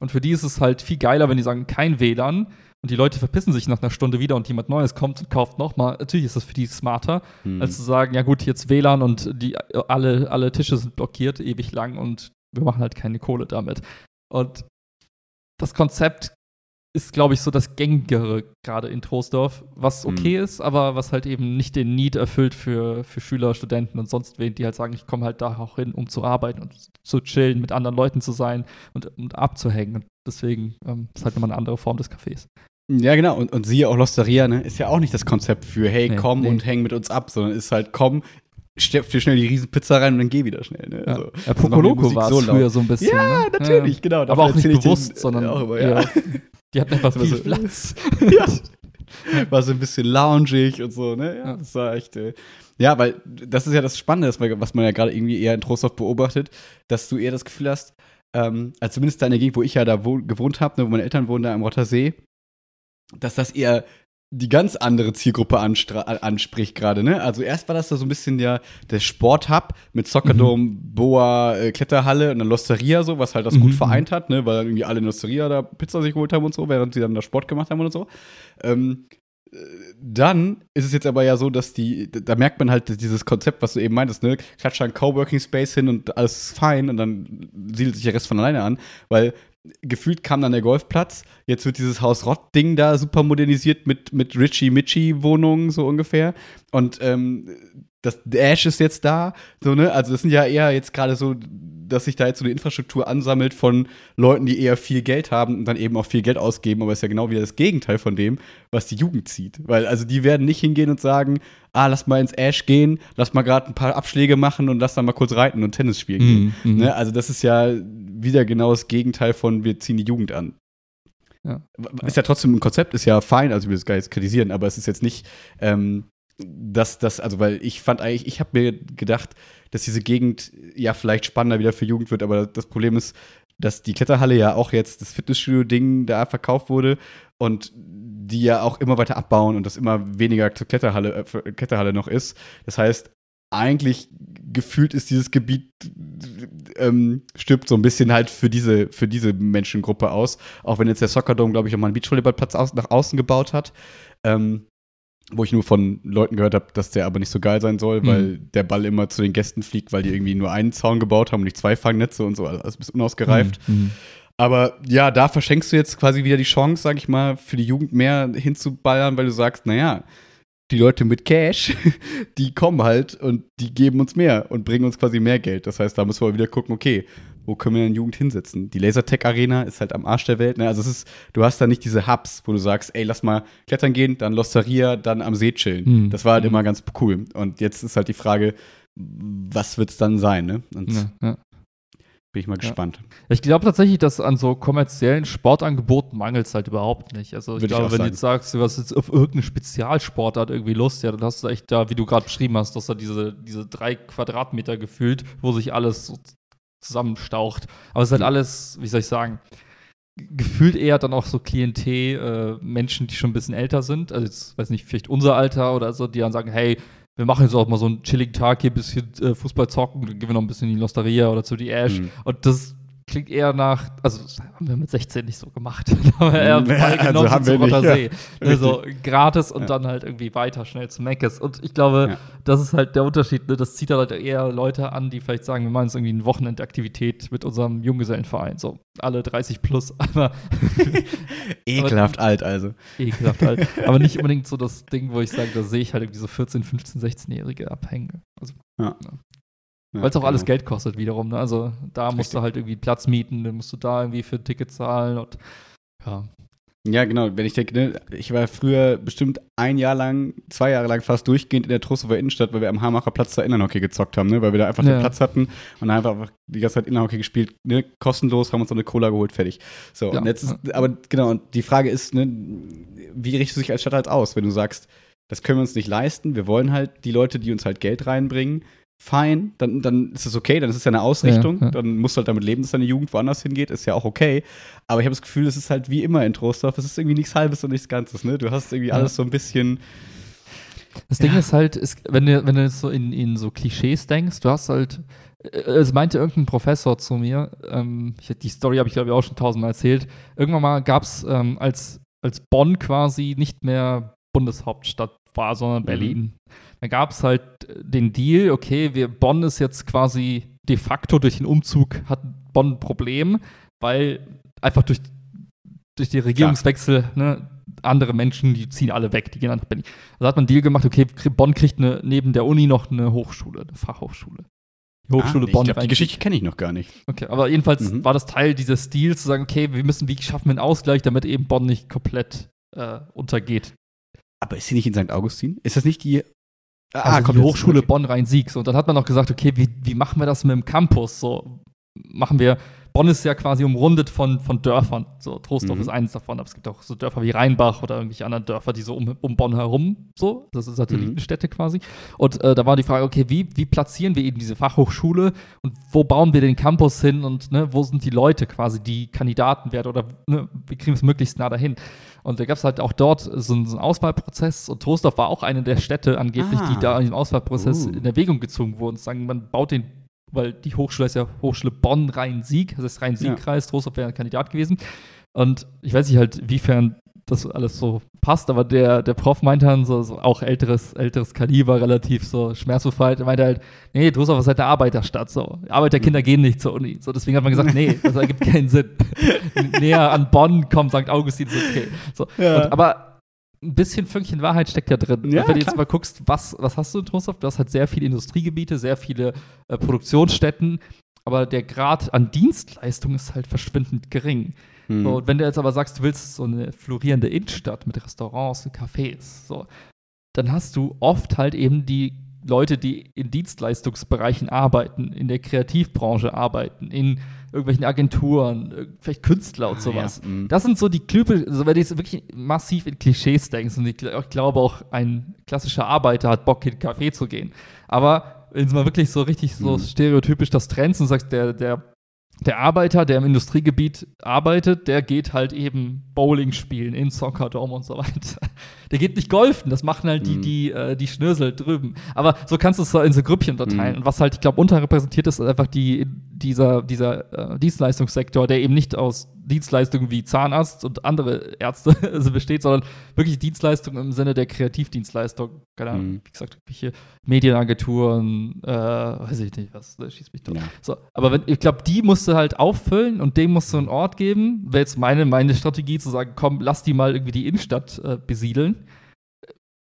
Und für die ist es halt viel geiler, wenn die sagen, kein WLAN und die Leute verpissen sich nach einer Stunde wieder und jemand Neues kommt und kauft nochmal. Natürlich ist das für die smarter, Hm. als zu sagen, ja gut, jetzt WLAN und die, alle, alle Tische sind blockiert ewig lang und wir machen halt keine Kohle damit. Und das Konzept ist, glaube ich, so das gängigere gerade in Troisdorf, was okay ist, aber was halt eben nicht den Need erfüllt für, für Schüler, Studenten und sonst wen, die halt sagen, ich komme halt da auch hin, um zu arbeiten und zu chillen, mit anderen Leuten zu sein und, und abzuhängen. Und deswegen ähm, ist halt nochmal eine andere Form des Cafés. Ja, genau. Und, und siehe auch Losteria, ne? Ist ja auch nicht das Konzept für, hey, Nee, komm nee. und häng mit uns ab, sondern ist halt, komm, stepf dir schnell die Riesenpizza rein und dann geh wieder schnell, ne? Ja, Also, ja Musik war so laut. früher so ein bisschen. Ja, ne? natürlich, genau. Aber auch nicht bewusst, äh, sondern auch immer, ja. ja. die hatten einfach viel so- Platz. ja. War so ein bisschen loungig und so, ne? Ja, Ja. das war echt. Äh, ja, weil das ist ja das Spannende, was man ja gerade irgendwie eher in Trostorf beobachtet, dass du eher das Gefühl hast, ähm, also zumindest da in der Gegend, wo ich ja da wo, gewohnt habe, ne, wo meine Eltern wohnen, da am Rottersee, dass das eher die ganz andere Zielgruppe anspricht gerade, ne? Also erst war das da so ein bisschen der, der Sporthub mit Sockerdome, mhm. Boa, äh, Kletterhalle und dann Losteria so, was halt das mhm. gut vereint hat, ne? Weil irgendwie alle in Losteria da Pizza sich geholt haben und so, während sie dann da Sport gemacht haben und so. Ähm, dann ist es jetzt aber ja so, dass die, da merkt man halt dieses Konzept, was du eben meintest, ne? Klatscht ein Coworking Space hin und alles ist fein und dann siedelt sich der Rest von alleine an, weil gefühlt kam dann der Golfplatz. Jetzt wird dieses Haus Rott-Ding da super modernisiert mit, mit Richie-Mitchie-Wohnungen, so ungefähr. Und ähm, das Dash ist jetzt da, so, ne? Also, das sind ja eher jetzt gerade so, dass sich da jetzt so eine Infrastruktur ansammelt von Leuten, die eher viel Geld haben und dann eben auch viel Geld ausgeben, aber ist ja genau wieder das Gegenteil von dem, was die Jugend zieht. Weil, also, die werden nicht hingehen und sagen, ah, lass mal ins Ash gehen, lass mal gerade ein paar Abschläge machen und lass dann mal kurz reiten und Tennis spielen gehen. Mm, mm. Ne? Also, das ist ja wieder genau das Gegenteil von, wir ziehen die Jugend an. Ja. Ist ja trotzdem ein Konzept, ist ja fein, also wir das gar nicht kritisieren, aber es ist jetzt nicht, ähm, dass das, also weil ich fand eigentlich, ich habe mir gedacht, dass diese Gegend ja vielleicht spannender wieder für Jugend wird, aber das Problem ist, dass die Kletterhalle ja auch jetzt das Fitnessstudio-Ding da verkauft wurde und die ja auch immer weiter abbauen und das immer weniger zur Kletterhalle, äh, Kletterhalle noch ist. Das heißt, eigentlich gefühlt ist dieses Gebiet ähm, stirbt so ein bisschen halt für diese, für diese Menschengruppe aus. Auch wenn jetzt der Soccerdome, glaube ich, auch mal einen Beachvolleyballplatz aus, nach außen gebaut hat. Ähm, wo ich nur von Leuten gehört habe, dass der aber nicht so geil sein soll, mhm. weil der Ball immer zu den Gästen fliegt, weil die irgendwie nur einen Zaun gebaut haben und nicht zwei Fangnetze und so, also ein bisschen unausgereift. Mhm. mhm. Aber ja, da verschenkst du jetzt quasi wieder die Chance, sag ich mal, für die Jugend mehr hinzuballern, weil du sagst, naja, die Leute mit Cash, die kommen halt und die geben uns mehr und bringen uns quasi mehr Geld. Das heißt, da müssen wir wieder gucken, okay, wo können wir denn Jugend hinsetzen? Die Lasertech Arena ist halt am Arsch der Welt. Ne? Also es ist, du hast da nicht diese Hubs, wo du sagst, ey, lass mal klettern gehen, dann Losteria, dann am See chillen. Mhm. Das war halt mhm. immer ganz cool. Und jetzt ist halt die Frage, was wird es dann sein? Ne? Und ja, ja. Bin ich mal gespannt. Ja. Ich glaube tatsächlich, dass an so kommerziellen Sportangeboten mangelt es halt überhaupt nicht. Also ich Würde glaube, ich wenn sagen. du jetzt sagst, du hast jetzt auf irgendeine Spezialsportart irgendwie Lust, ja, dann hast du echt da, wie du gerade beschrieben hast, dass da diese, diese drei Quadratmeter gefühlt, wo sich alles so zusammenstaucht. Aber es ist halt mhm. alles, wie soll ich sagen, gefühlt eher dann auch so Klientel, äh, Menschen, die schon ein bisschen älter sind. Also jetzt, weiß nicht, vielleicht unser Alter oder so, die dann sagen, hey, wir machen jetzt auch mal so einen chilligen Tag hier, ein bisschen äh, Fußball zocken, dann gehen wir noch ein bisschen in die Losteria oder zu die Ash. Mhm. Und das klingt eher nach, also das haben wir mit 16 nicht so gemacht. da haben wir eher ja, also haben wir nicht, See. Ja. Also gratis und ja. dann halt irgendwie weiter schnell zu Meckes. Und ich glaube, ja. das ist halt der Unterschied. Ne? Das zieht halt eher Leute an, die vielleicht sagen, wir machen jetzt irgendwie eine Wochenendaktivität mit unserem Junggesellenverein. So alle 30 plus, aber ekelhaft aber, alt also. Ekelhaft alt. Aber nicht unbedingt so das Ding, wo ich sage, da sehe ich halt irgendwie so 14, 15, 16-Jährige abhängen. Also, ja. Weil es auch genau. alles Geld kostet wiederum. Ne? Also da musst Richtig. du halt irgendwie Platz mieten, dann musst du da irgendwie für ein Ticket zahlen und ja. Ja, genau. Wenn ich denke, ne, ich war früher bestimmt ein Jahr lang, zwei Jahre lang fast durchgehend in der Trostorfer Innenstadt, weil wir am Hamacher Platz da Innenhockey gezockt haben, ne? weil wir da einfach ja. den Platz hatten und einfach die ganze Zeit Innenhockey gespielt, ne? kostenlos, haben uns so eine Cola geholt, fertig. So, ja. und jetzt ist, aber genau, und die Frage ist, ne, wie richtest du dich als Stadt halt aus, wenn du sagst, das können wir uns nicht leisten, wir wollen halt die Leute, die uns halt Geld reinbringen, fein, dann, dann ist es okay, dann ist es ja eine Ausrichtung, ja, ja. dann musst du halt damit leben, dass deine Jugend woanders hingeht, ist ja auch okay. Aber ich habe das Gefühl, es ist halt wie immer in Trostorf, es ist irgendwie nichts Halbes und nichts Ganzes, ne? Du hast irgendwie ja. alles so ein bisschen. Das Ding ist halt, ist, wenn, du, wenn du jetzt so in, in so Klischees denkst, du hast halt, äh, es meinte irgendein Professor zu mir, ähm, ich, die Story habe ich glaube ich auch schon tausendmal erzählt, irgendwann mal gab es, ähm, als, als Bonn quasi nicht mehr Bundeshauptstadt war, sondern mhm. Berlin. Mhm. Da gab es halt den Deal, okay, wir, Bonn ist jetzt quasi de facto durch den Umzug hat Bonn ein Problem, weil einfach durch, durch den Regierungswechsel ne, andere Menschen, die ziehen alle weg, die gehen nach Berlin. Also hat man einen Deal gemacht, okay, Bonn kriegt eine, neben der Uni noch eine Hochschule, eine Fachhochschule. Die Hochschule ah, Bonn. Glaub, die Geschichte kenne ich noch gar nicht. Okay, aber jedenfalls mhm. war das Teil dieses Deals zu sagen, okay, wir müssen, wie schaffen wir einen Ausgleich, damit eben Bonn nicht komplett äh, untergeht. Aber ist sie nicht in St. Augustin? Ist das nicht die Ah, also die Hochschule Bonn-Rhein-Sieg. So, und dann hat man auch gesagt, okay, wie, wie machen wir das mit dem Campus? So, machen wir, Bonn ist ja quasi umrundet von, von Dörfern. So, Trostorf Mhm. ist eines davon, aber es gibt auch so Dörfer wie Rheinbach oder irgendwelche anderen Dörfer, die so um, um Bonn herum, so, das sind Satellitenstädte quasi. Und äh, da war die Frage, okay, wie, wie platzieren wir eben diese Fachhochschule und wo bauen wir den Campus hin und ne, wo sind die Leute quasi, die Kandidaten werden oder ne, wie kriegen wir es möglichst nah dahin? Und da gab es halt auch dort so einen, so einen Auswahlprozess und Trostorf war auch eine der Städte angeblich, Ah. die da in diesem Auswahlprozess Uh. in Erwägung gezogen wurden. Sagen, man baut den, weil die Hochschule ist ja Hochschule Bonn-Rhein-Sieg, das ist Rhein-Sieg-Kreis, Trostorf wäre ein Kandidat gewesen. Und ich weiß nicht halt, wiefern das alles so passt, aber der, der Prof meinte dann so, so auch älteres, älteres Kaliber, relativ so schmerzbefreit, er meinte halt, nee, Trostorf ist halt eine Arbeiterstadt, so. Arbeiterkinder gehen nicht zur Uni. So, deswegen hat man gesagt, nee, das ergibt keinen Sinn. Näher an Bonn kommt St. Augustin, ist okay. So. Ja. Und, aber ein bisschen Fünkchen Wahrheit steckt ja drin. Ja, Wenn du jetzt mal guckst, was, was hast du in Trostorf? Du hast halt sehr viele Industriegebiete, sehr viele äh, Produktionsstätten, aber der Grad an Dienstleistung ist halt verschwindend gering. Mhm. So, und wenn du jetzt aber sagst, du willst so eine florierende Innenstadt mit Restaurants und Cafés, so, dann hast du oft halt eben die Leute, die in Dienstleistungsbereichen arbeiten, in der Kreativbranche arbeiten, in irgendwelchen Agenturen, äh, vielleicht Künstler und Ah, sowas. ja, mhm. Das sind so die Klüppel, also wenn du jetzt wirklich massiv in Klischees denkst, und ich, ich glaube auch ein klassischer Arbeiter hat Bock, in einen Café zu gehen. Aber wenn du mal wirklich so richtig so Mhm. stereotypisch das trennst und sagst, der, der, der Arbeiter, der im Industriegebiet arbeitet, der geht halt eben Bowling spielen in Soccerdome und so weiter. Der geht nicht golfen, das machen halt die, Mhm. die, äh, die Schnösel drüben. Aber so kannst du es so in so Grüppchen unterteilen. Mhm. Und was halt, ich glaube, unterrepräsentiert ist, ist einfach die, dieser, dieser äh, Dienstleistungssektor, der eben nicht aus Dienstleistungen wie Zahnarzt und andere Ärzte also besteht, sondern wirklich Dienstleistungen im Sinne der Kreativdienstleistung. Keine Ahnung, Mhm. wie gesagt, irgendwelche Medienagenturen, äh, weiß ich nicht was, da schießt mich tot. Ja. So, aber wenn, ich glaube, die musst du halt auffüllen und dem musst du einen Ort geben. Wäre jetzt meine, meine Strategie zu sagen, komm, lass die mal irgendwie die Innenstadt äh, besiedeln.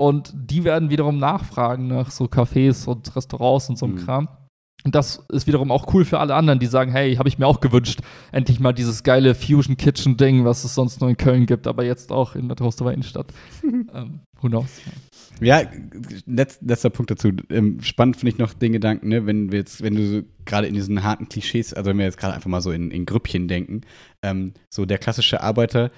Und die werden wiederum nachfragen nach so Cafés und Restaurants und so einem Mhm. Kram. Und das ist wiederum auch cool für alle anderen, die sagen, hey, habe ich mir auch gewünscht, endlich mal dieses geile Fusion Kitchen Ding, was es sonst nur in Köln gibt, aber jetzt auch in der Trostorfer Innenstadt. ähm, who knows? Ja, letz, letzter Punkt dazu. Ähm, spannend finde ich noch den Gedanken, ne, wenn wir jetzt, wenn du so gerade in diesen harten Klischees, also wenn wir jetzt gerade einfach mal so in, in Grüppchen denken, ähm, so der klassische Arbeiter,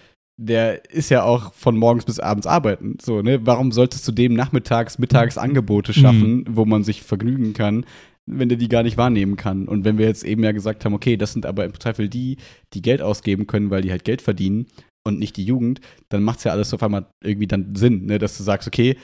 der ist ja auch von morgens bis abends arbeiten. So, ne? Warum solltest du dem nachmittags, mittags Angebote schaffen, wo man sich vergnügen kann, wenn der die gar nicht wahrnehmen kann? Und wenn wir jetzt eben ja gesagt haben, okay, das sind aber im Zweifel die, die Geld ausgeben können, weil die halt Geld verdienen und nicht die Jugend, dann macht es ja alles auf einmal irgendwie dann Sinn, ne? dass du sagst, okay,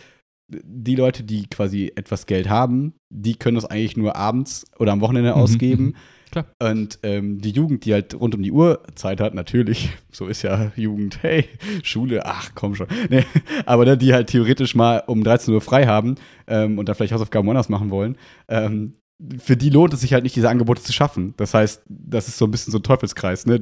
die Leute, die quasi etwas Geld haben, die können das eigentlich nur abends oder am Wochenende Mhm, ausgeben. Klar. Und ähm, die Jugend, die halt rund um die Uhr Zeit hat, natürlich, so ist ja Jugend, hey, Schule, ach komm schon. Nee, aber ne, die halt theoretisch mal um 13 Uhr frei haben ähm, und da vielleicht Hausaufgaben woanders machen wollen, ähm, für die lohnt es sich halt nicht, diese Angebote zu schaffen. Das heißt, das ist so ein bisschen so ein Teufelskreis. Ne?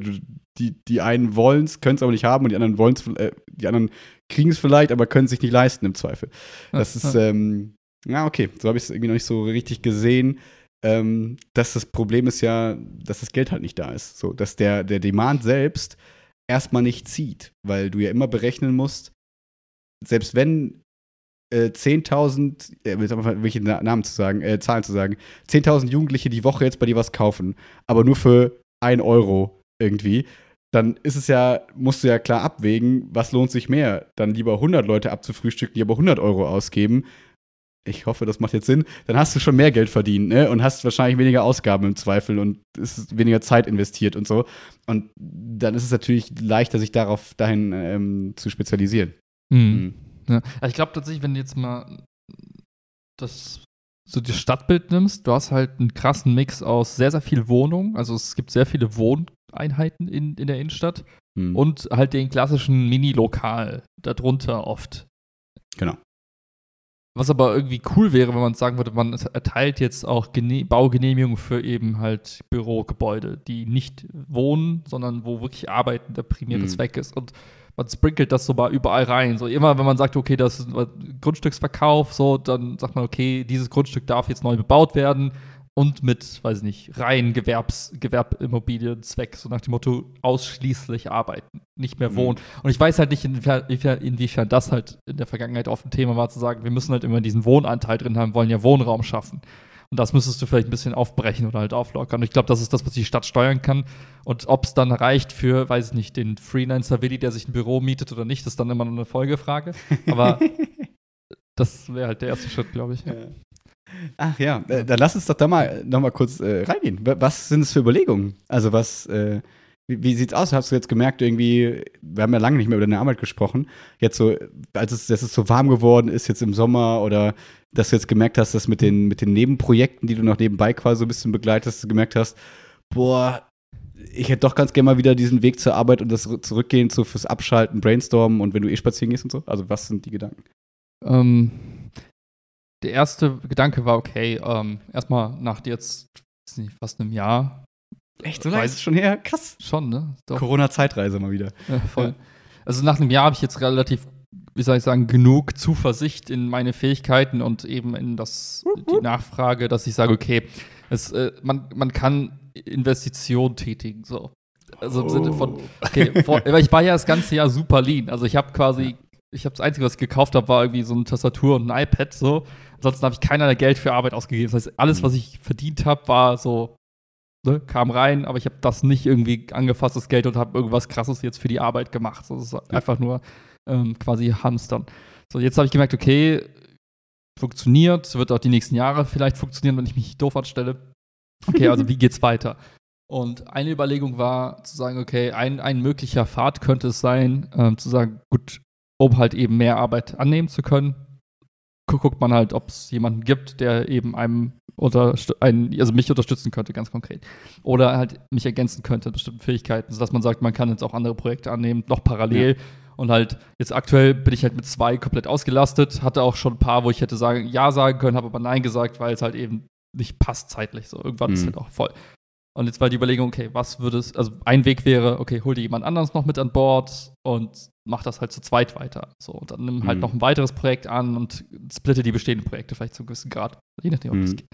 Die, die einen wollen es, können es aber nicht haben und die anderen wollen es, äh, die anderen kriegen es vielleicht, aber können es sich nicht leisten im Zweifel. Das Ja, ist, ja. ähm, ja, okay, so habe ich es irgendwie noch nicht so richtig gesehen. Ähm, dass das Problem ist ja, dass das Geld halt nicht da ist. So, dass der, der Demand selbst erstmal nicht zieht, weil du ja immer berechnen musst, selbst wenn äh, 10.000, äh, welche Na Namen zu sagen, äh, Zahlen zu sagen, 10.000 Jugendliche die Woche jetzt bei dir was kaufen, aber nur für 1 Euro irgendwie, dann ist es ja, musst du ja klar abwägen, was lohnt sich mehr, dann lieber 100 Leute abzufrühstücken, die aber 100 Euro ausgeben. Ich hoffe, das macht jetzt Sinn. Dann hast du schon mehr Geld verdient, ne? Und hast wahrscheinlich weniger Ausgaben im Zweifel und ist weniger Zeit investiert und so. Und dann ist es natürlich leichter, sich darauf dahin ähm, zu spezialisieren. Mhm. Ja. Also ich glaube tatsächlich, wenn du jetzt mal das so das Stadtbild nimmst, du hast halt einen krassen Mix aus sehr, sehr viel Wohnung. Also es gibt sehr viele Wohneinheiten in, in der Innenstadt Mhm. und halt den klassischen Mini-Lokal darunter oft. Genau. Was aber irgendwie cool wäre, wenn man sagen würde, man erteilt jetzt auch Gene Baugenehmigungen für eben halt Bürogebäude, die nicht wohnen, sondern wo wirklich Arbeiten der primäre Mhm. Zweck ist. Und man sprinkelt das so mal überall rein. So immer, wenn man sagt, okay, das ist ein Grundstücksverkauf, so, dann sagt man, okay, dieses Grundstück darf jetzt neu bebaut werden und mit, weiß ich nicht, rein Gewerbs, Gewerbimmobilienzweck, so nach dem Motto, ausschließlich arbeiten, nicht mehr Mhm. wohnen. Und ich weiß halt nicht, inwiefern, inwiefern- inwiefern das halt in der Vergangenheit oft ein Thema war, zu sagen, wir müssen halt immer diesen Wohnanteil drin haben, wollen ja Wohnraum schaffen. Und das müsstest du vielleicht ein bisschen aufbrechen oder halt auflockern. Und ich glaube, das ist das, was die Stadt steuern kann. Und ob es dann reicht für, weiß ich nicht, den Freelancer Willi, der sich ein Büro mietet oder nicht, ist dann immer noch eine Folgefrage. Aber das wäre halt der erste Schritt, glaube ich. Ja. Ach ja, äh, dann lass uns doch da mal noch mal kurz äh, reingehen. Was sind es für Überlegungen? Also was, äh, wie, wie sieht's aus? Hast du jetzt gemerkt, irgendwie, wir haben ja lange nicht mehr über deine Arbeit gesprochen, jetzt so, als es, dass es so warm geworden ist, jetzt im Sommer oder dass du jetzt gemerkt hast, dass mit den, mit den Nebenprojekten, die du noch nebenbei quasi so ein bisschen begleitest, du gemerkt hast, boah, ich hätte doch ganz gerne mal wieder diesen Weg zur Arbeit und das Zurückgehen so fürs Abschalten, Brainstormen und wenn du eh spazieren gehst und so. Also was sind die Gedanken? Ähm, der erste Gedanke war, okay, ähm, erstmal nach jetzt nicht, fast einem Jahr. Echt, so lange ist es schon her? Krass. Schon, ne? Corona-Zeitreise mal wieder. Ja, voll. Ja. Also nach einem Jahr habe ich jetzt relativ, wie soll ich sagen, genug Zuversicht in meine Fähigkeiten und eben in das, die Nachfrage, dass ich sage, okay, es, äh, man, man kann Investitionen tätigen, so. Also im oh. Sinne von, okay, vor, weil ich war ja das ganze Jahr super lean. Also ich habe quasi, ich habe das Einzige, was ich gekauft habe, war irgendwie so eine Tastatur und ein iPad, so. Ansonsten habe ich keinerlei Geld für Arbeit ausgegeben. Das heißt, alles, mhm. was ich verdient habe, war so, ne, kam rein, aber ich habe das nicht irgendwie angefasst, das Geld, und habe irgendwas Krasses jetzt für die Arbeit gemacht. Das ist ja. einfach nur ähm, quasi hamstern. So, jetzt habe ich gemerkt, okay, funktioniert, wird auch die nächsten Jahre vielleicht funktionieren, wenn ich mich doof anstelle. Okay, also wie geht's weiter? Und eine Überlegung war zu sagen, okay, ein, ein möglicher Pfad könnte es sein, ähm, zu sagen, gut, um halt eben mehr Arbeit annehmen zu können, guckt man halt, ob es jemanden gibt, der eben einem unter, einen, also mich unterstützen könnte, ganz konkret. Oder halt mich ergänzen könnte, bestimmten Fähigkeiten, sodass man sagt, man kann jetzt auch andere Projekte annehmen, noch parallel. Ja. Und halt, jetzt aktuell bin ich halt mit zwei komplett ausgelastet, hatte auch schon ein paar, wo ich hätte sagen, ja sagen können, habe aber nein gesagt, weil es halt eben nicht passt zeitlich. So, irgendwann mhm. ist es halt auch voll. Und jetzt war die Überlegung, okay, was würde es, also ein Weg wäre, okay, hol dir jemand anderes noch mit an Bord und mach das halt zu zweit weiter. So, und dann nimm halt mhm. noch ein weiteres Projekt an und splitte die bestehenden Projekte vielleicht zu einem gewissen Grad. Je nachdem, ob mhm. das geht.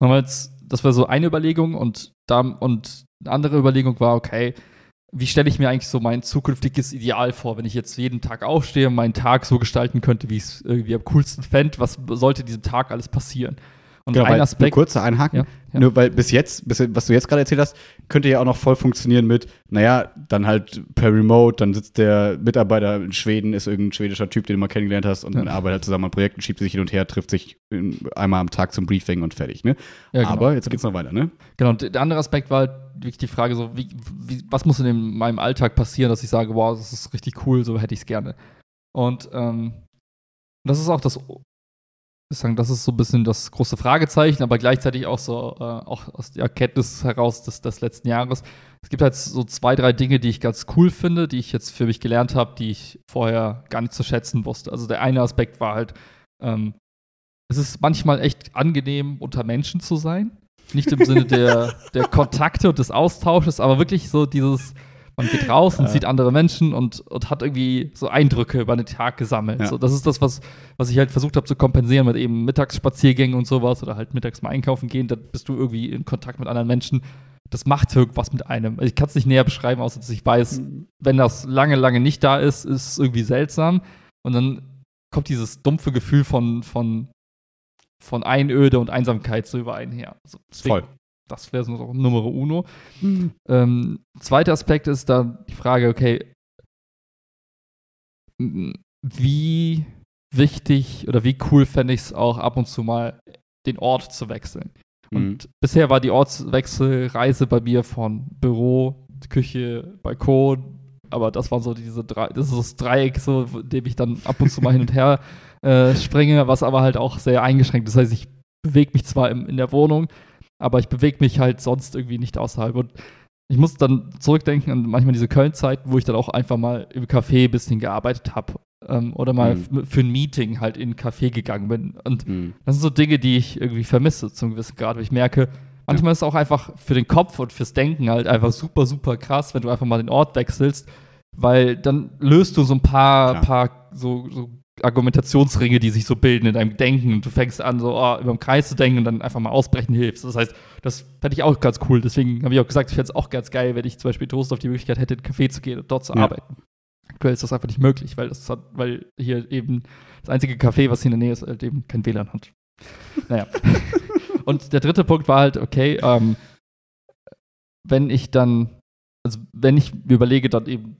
Jetzt, das war so eine Überlegung und da, und eine andere Überlegung war, okay, wie stelle ich mir eigentlich so mein zukünftiges Ideal vor, wenn ich jetzt jeden Tag aufstehe und meinen Tag so gestalten könnte, wie ich es irgendwie am coolsten fände? Was sollte diesem Tag alles passieren? Und genau, ein Aspekt. Kurze Einhaken. Ja, ja. Nur weil bis jetzt, bis, was du jetzt gerade erzählt hast, könnte ja auch noch voll funktionieren mit, naja, dann halt per Remote, dann sitzt der Mitarbeiter in Schweden, ist irgendein schwedischer Typ, den du mal kennengelernt hast und ja. arbeitet halt zusammen an Projekten, schiebt sich hin und her, trifft sich einmal am Tag zum Briefing und fertig, ne? Genau. Aber jetzt geht's noch weiter, ne? Genau, und der andere Aspekt war halt wirklich die Frage so, wie, wie, was muss in meinem Alltag passieren, dass ich sage, wow, das ist richtig cool, so hätte ich es gerne. Und ähm, das ist auch das sagen, das ist so ein bisschen das große Fragezeichen, aber gleichzeitig auch so, äh, auch aus der Erkenntnis heraus des, des letzten Jahres. Es gibt halt so zwei, drei Dinge, die ich ganz cool finde, die ich jetzt für mich gelernt habe, die ich vorher gar nicht zu schätzen wusste. Also der eine Aspekt war halt, ähm, es ist manchmal echt angenehm, unter Menschen zu sein. Nicht im Sinne der, der Kontakte und des Austausches, aber wirklich so dieses, man geht raus und sieht andere Menschen und, und hat irgendwie so Eindrücke über den Tag gesammelt. Ja. So, das ist das, was, was ich halt versucht habe zu kompensieren mit eben Mittagsspaziergängen und sowas oder halt mittags mal einkaufen gehen. Da bist du irgendwie in Kontakt mit anderen Menschen. Das macht irgendwas mit einem. Ich kann es nicht näher beschreiben, außer dass ich weiß, mhm. wenn das lange, lange nicht da ist, ist es irgendwie seltsam. Und dann kommt dieses dumpfe Gefühl von, von, von Einöde und Einsamkeit so über einen her. Also Voll. Das wäre so Nummer uno. Mhm. Ähm, zweiter Aspekt ist dann die Frage, okay, wie wichtig oder wie cool fände ich es auch ab und zu mal, den Ort zu wechseln. Und mhm. bisher war die Ortswechselreise bei mir von Büro, Küche, Balkon, aber das waren so diese drei, das ist das Dreieck, so, in dem ich dann ab und zu mal hin und her äh, springe, was aber halt auch sehr eingeschränkt ist. Das heißt, ich bewege mich zwar im, in der Wohnung, aber ich bewege mich halt sonst irgendwie nicht außerhalb. Und ich muss dann zurückdenken an manchmal diese Köln-Zeit, wo ich dann auch einfach mal im Café ein bisschen gearbeitet habe. Ähm, oder mal mhm. für ein Meeting halt in ein Café gegangen bin. Und mhm. das sind so Dinge, die ich irgendwie vermisse zum gewissen Grad. Weil ich merke, manchmal ja. ist es auch einfach für den Kopf und fürs Denken halt einfach super, super krass, wenn du einfach mal den Ort wechselst. Weil dann löst du so ein paar, paar so, so Argumentationsringe, die sich so bilden in deinem Denken und du fängst an, so oh, über den Kreis zu denken und dann einfach mal ausbrechen hilfst. Das heißt, das fände ich auch ganz cool. Deswegen habe ich auch gesagt, ich fände es auch ganz geil, wenn ich zum Beispiel Toast auf die Möglichkeit hätte, in ein Café zu gehen und dort zu ja. arbeiten. Aktuell ist das einfach nicht möglich, weil, das hat, weil hier eben das einzige Café, was hier in der Nähe ist, halt eben kein WLAN hat. Naja. Und der dritte Punkt war halt, okay, ähm, wenn ich dann, also wenn ich mir überlege, dann eben einen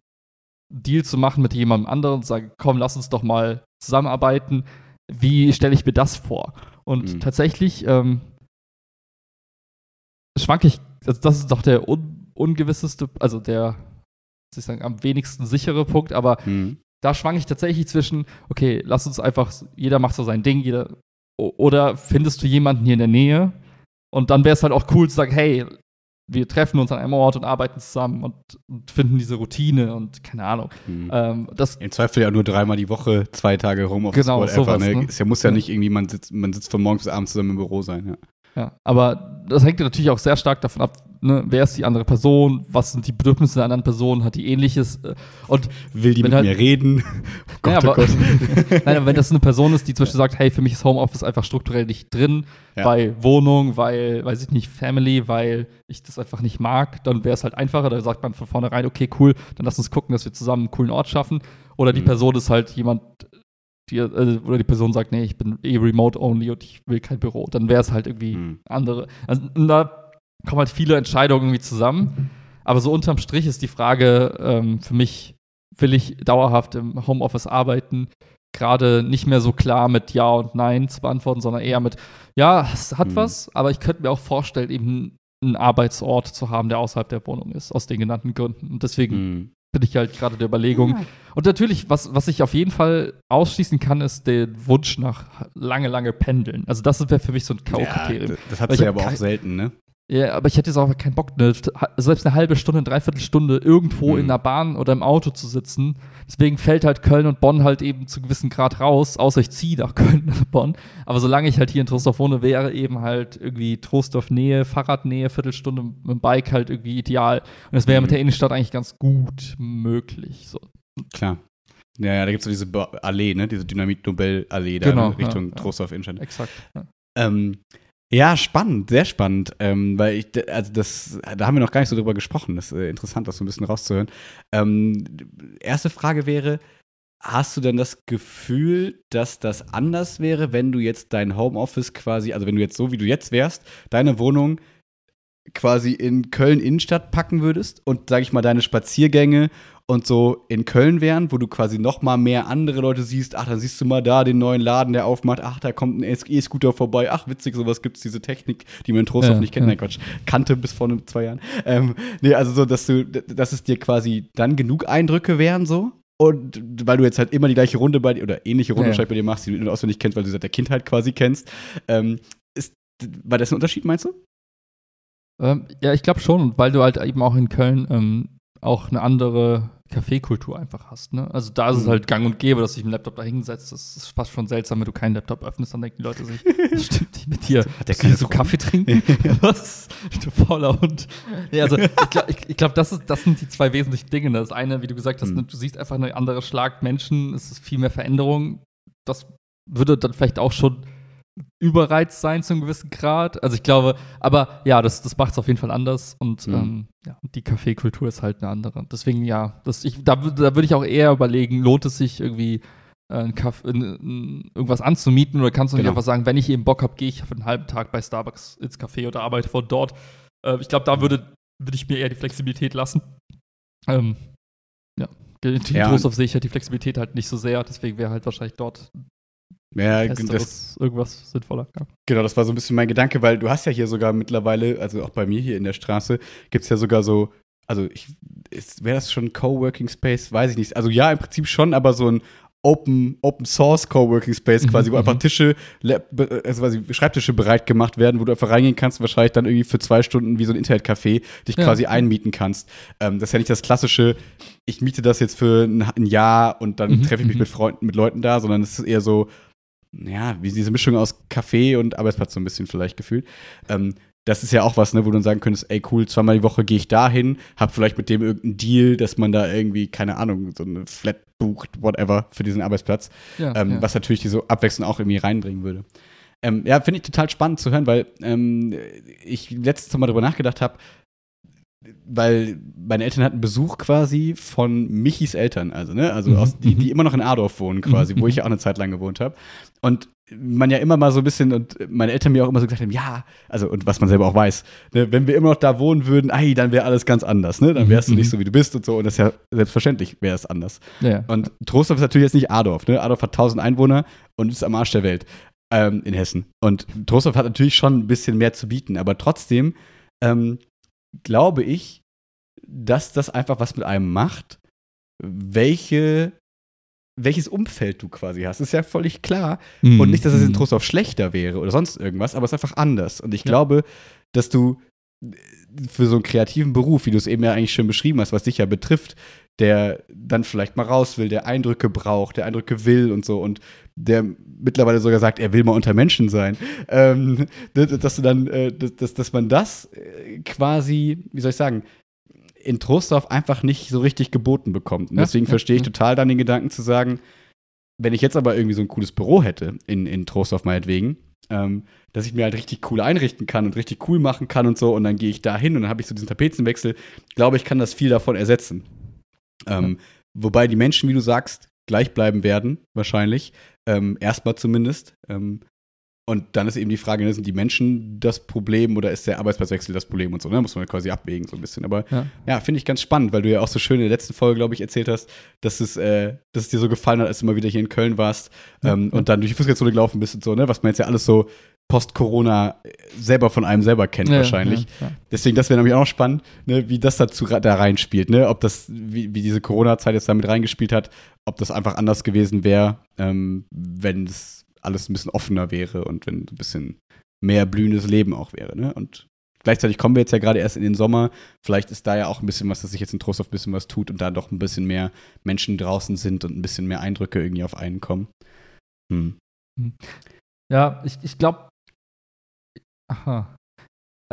Deal zu machen mit jemandem anderen und sage, komm, lass uns doch mal zusammenarbeiten, wie stelle ich mir das vor? Und Mhm. tatsächlich ähm, schwanke ich, also das ist doch der un ungewisseste, also der, was ich sagen, am wenigsten sichere Punkt, aber Hm. da schwank ich tatsächlich zwischen, okay, lass uns einfach, jeder macht so sein Ding, jeder, oder findest du jemanden hier in der Nähe? Und dann wäre es halt auch cool zu sagen, hey, wir treffen uns an einem Ort und arbeiten zusammen und, und finden diese Routine und keine Ahnung. Hm. Ähm, das, Im Zweifel ja nur dreimal die Woche, zwei Tage Homeoffice, Genau, whatever. sowas, ne? ne? Ist ja, muss ja, Ja. nicht irgendwie, man sitzt, man sitzt von morgens bis abends zusammen im Büro sein. Ja. Ja, aber das hängt ja natürlich auch sehr stark davon ab, ne, wer ist die andere Person, was sind die Bedürfnisse der anderen Person, hat die ähnliches äh, und Will die mit halt- mir reden? Oh Ja, Gott, oh aber- Gott. Nein, aber wenn das eine Person ist, die zum Beispiel sagt, hey, für mich ist Homeoffice einfach strukturell nicht drin, Ja. weil Wohnung, weil, weiß ich nicht, Family, weil ich das einfach nicht mag, dann wäre es halt einfacher. Da sagt man von vornherein, okay, cool, dann lass uns gucken, dass wir zusammen einen coolen Ort schaffen. Oder die Mhm. Person ist halt jemand, die, äh, oder die Person sagt, nee, ich bin eh remote only und ich will kein Büro. Dann wäre es halt irgendwie Hm. andere. Also, da kommen halt viele Entscheidungen irgendwie zusammen. Aber so unterm Strich ist die Frage ähm, für mich, will ich dauerhaft im Homeoffice arbeiten? Gerade nicht mehr so klar mit Ja und Nein zu beantworten, sondern eher mit Ja, es hat Hm. was, aber ich könnte mir auch vorstellen, eben einen Arbeitsort zu haben, der außerhalb der Wohnung ist, aus den genannten Gründen. Und deswegen Hm. Bin ich halt gerade der Überlegung. Und natürlich, was, was ich auf jeden Fall ausschließen kann, ist der Wunsch nach lange, lange Pendeln. Also das wäre für mich so ein Ja, K.O.-Kriterium. das- das hat ja hab aber auch selten, ne? Ja, aber ich hätte jetzt auch keinen Bock, eine, selbst eine halbe Stunde, eine Dreiviertelstunde irgendwo Mhm. in der Bahn oder im Auto zu sitzen. Deswegen fällt halt Köln und Bonn halt eben zu gewissem Grad raus, außer ich ziehe nach Köln oder Bonn. Aber solange ich halt hier in Trostorf wohne, wäre eben halt irgendwie Trostorf Nähe, Fahrradnähe, Viertelstunde mit dem Bike halt irgendwie ideal. Und das wäre Mhm. mit der Innenstadt eigentlich ganz gut möglich. So. Klar. Ja, ja, da gibt es so diese Allee, ne? Diese Dynamit-Nobel-Allee da Genau, in Richtung ja, ja. Trostorf Innenstadt. Exakt. Ja. Ähm, ja, spannend, sehr spannend, ähm, weil ich, also das, da haben wir noch gar nicht so drüber gesprochen. Das ist äh, interessant, das so ein bisschen rauszuhören. Ähm, erste Frage wäre: Hast du denn das Gefühl, dass das anders wäre, wenn du jetzt dein Homeoffice quasi, also wenn du jetzt so wie du jetzt wärst, deine Wohnung quasi in Köln Innenstadt packen würdest und sag ich mal deine Spaziergänge und so in Köln wären, wo du quasi noch mal mehr andere Leute siehst, ach, dann siehst du mal da den neuen Laden, der aufmacht, ach, da kommt ein E-Scooter vorbei, ach, witzig, sowas gibt's, diese Technik, die man in Trostorf Ja, nicht kennt, ja. nein, Quatsch, kannte bis vor zwei Jahren. Ähm, nee, also so, dass du, dass es dir quasi dann genug Eindrücke wären, so, und weil du jetzt halt immer die gleiche Runde bei dir oder ähnliche Runde Ja. bei dir machst, die du auswendig kennst, weil du sie seit der Kindheit quasi kennst, ähm, ist, war das ein Unterschied, meinst du? Ähm, ja, ich glaube schon, und weil du halt eben auch in Köln ähm, auch eine andere Kaffeekultur einfach hast. Ne? Also da ist es Mhm. halt gang und gäbe, dass sich ein Laptop da hinsetzt. Das ist fast schon seltsam, wenn du keinen Laptop öffnest, dann denken die Leute sich, das stimmt nicht mit dir. Hat der keine so? Kaffee trinken? Was? Du fauler Hund. Nee, also ich glaube, glaub, das, ist- das sind die zwei wesentlichen Dinge. Das eine, wie du gesagt hast, Mhm. ne, du siehst einfach eine andere Schlag Menschen, es ist viel mehr Veränderung. Das würde dann vielleicht auch schon überreizt sein zu einem gewissen Grad. Also ich glaube, aber ja, das, das macht es auf jeden Fall anders und Mhm. ähm, ja, die Kaffeekultur ist halt eine andere. Deswegen ja, das, ich, da, da würde ich auch eher überlegen, lohnt es sich irgendwie äh, ein Kaff, in, in, irgendwas anzumieten oder kannst du nicht Genau. einfach sagen, wenn ich eben Bock habe, gehe ich für einen halben Tag bei Starbucks ins Café oder arbeite von dort. Äh, ich glaube, da würde, würde ich mir eher die Flexibilität lassen. Ähm, ja. In Ja. Trostorf sehe ich halt die Flexibilität halt nicht so sehr, deswegen wäre halt wahrscheinlich dort Ja, das, irgendwas sinnvoller. Ja. Genau, das war so ein bisschen mein Gedanke, weil du hast ja hier sogar mittlerweile, also auch bei mir hier in der Straße, gibt es ja sogar so, also wäre das schon Coworking Space? Weiß ich nicht. Also ja, im Prinzip schon, aber so ein Open, Open Source Coworking Space Mhm, quasi, wo mhm. einfach Tische, also quasi Schreibtische bereit gemacht werden, wo du einfach reingehen kannst, wahrscheinlich dann irgendwie für zwei Stunden wie so ein Internetcafé dich Ja. quasi einmieten kannst. Ähm, das ist ja nicht das klassische, ich miete das jetzt für ein, ein Jahr und dann Mhm, treffe ich mich mhm. mit Freunden, mit Leuten da, sondern es ist eher so, ja, wie diese Mischung aus Café und Arbeitsplatz so ein bisschen vielleicht gefühlt. Ähm, das ist ja auch was, ne, wo du dann sagen könntest, ey cool, zweimal die Woche gehe ich dahin, hab vielleicht mit dem irgendeinen Deal, dass man da irgendwie, keine Ahnung, so eine Flat bucht, whatever, für diesen Arbeitsplatz, Ja, ähm, ja. was natürlich diese Abwechslung auch irgendwie reinbringen würde. Ähm, ja, finde ich total spannend zu hören, weil ähm, ich letztens mal drüber nachgedacht habe, weil meine Eltern hatten Besuch quasi von Michis Eltern, also, ne, also Mhm, aus, die, mhm. die immer noch in Adorf wohnen quasi, Mhm, wo ich mhm. ja auch eine Zeit lang gewohnt habe. Und man ja immer mal so ein bisschen und meine Eltern mir auch immer so gesagt haben, ja, also und was man selber auch weiß, ne, wenn wir immer noch da wohnen würden, ei, dann wäre alles ganz anders, ne? Dann wärst du nicht Mhm. so wie du bist und so und das ist ja selbstverständlich wäre es anders. Ja. Und Trostorf ist natürlich jetzt nicht Adorf, ne? Adorf hat 1000 Einwohner und ist am Arsch der Welt ähm, in Hessen. Und Trostorf hat natürlich schon ein bisschen mehr zu bieten, aber trotzdem ähm, glaube ich, dass das einfach was mit einem macht, welche welches Umfeld du quasi hast. Ist ja völlig klar. Mhm. Und nicht, dass es in Mhm. Trostorf schlechter wäre oder sonst irgendwas, aber es ist einfach anders. Und ich Ja. glaube, dass du für so einen kreativen Beruf, wie du es eben ja eigentlich schön beschrieben hast, was dich ja betrifft, der dann vielleicht mal raus will, der Eindrücke braucht, der Eindrücke will und so und der mittlerweile sogar sagt, er will mal unter Menschen sein, ähm, dass du dann, äh, dass, dass- man das äh, quasi, wie soll ich sagen, in Trostorf einfach nicht so richtig geboten bekommt. Und Ja, deswegen ja, verstehe ich ja. total dann den Gedanken zu sagen, wenn ich jetzt aber irgendwie so ein cooles Büro hätte, in, in Trostorf meinetwegen, ähm, dass ich mir halt richtig cool einrichten kann und richtig cool machen kann und so, und dann gehe ich da hin und dann habe ich so diesen Tapetenwechsel, glaube ich, kann das viel davon ersetzen. Ähm, Wobei die Menschen, wie du sagst, gleich bleiben werden, wahrscheinlich. Ähm, erstmal zumindest. Ähm, und dann ist eben die Frage, ne, sind die Menschen das Problem oder ist der Arbeitsplatzwechsel das Problem und so, ne? Muss man quasi abwägen, so ein bisschen. Aber Ja. ja, finde ich ganz spannend, weil du ja auch so schön in der letzten Folge, glaube ich, erzählt hast, dass es, äh, dass es dir so gefallen hat, als du mal wieder hier in Köln warst ähm, ja. und dann durch die Fußgängerzone gelaufen bist und so, ne? Was man jetzt ja alles so post-Corona äh, selber von einem selber kennt, Ja, wahrscheinlich. Ja. Deswegen, das wäre nämlich auch noch spannend, ne, wie das dazu da reinspielt, ne? Ob das, wie, wie diese Corona-Zeit jetzt damit reingespielt hat, ob das einfach anders gewesen wäre, ähm, wenn es alles ein bisschen offener wäre und wenn ein bisschen mehr blühendes Leben auch wäre, ne? Und gleichzeitig kommen wir jetzt ja gerade erst in den Sommer. Vielleicht ist da ja auch ein bisschen was, dass sich jetzt in Trostorf ein bisschen was tut und da doch ein bisschen mehr Menschen draußen sind und ein bisschen mehr Eindrücke irgendwie auf einen kommen. Hm. Ja, ich, ich glaube, aha.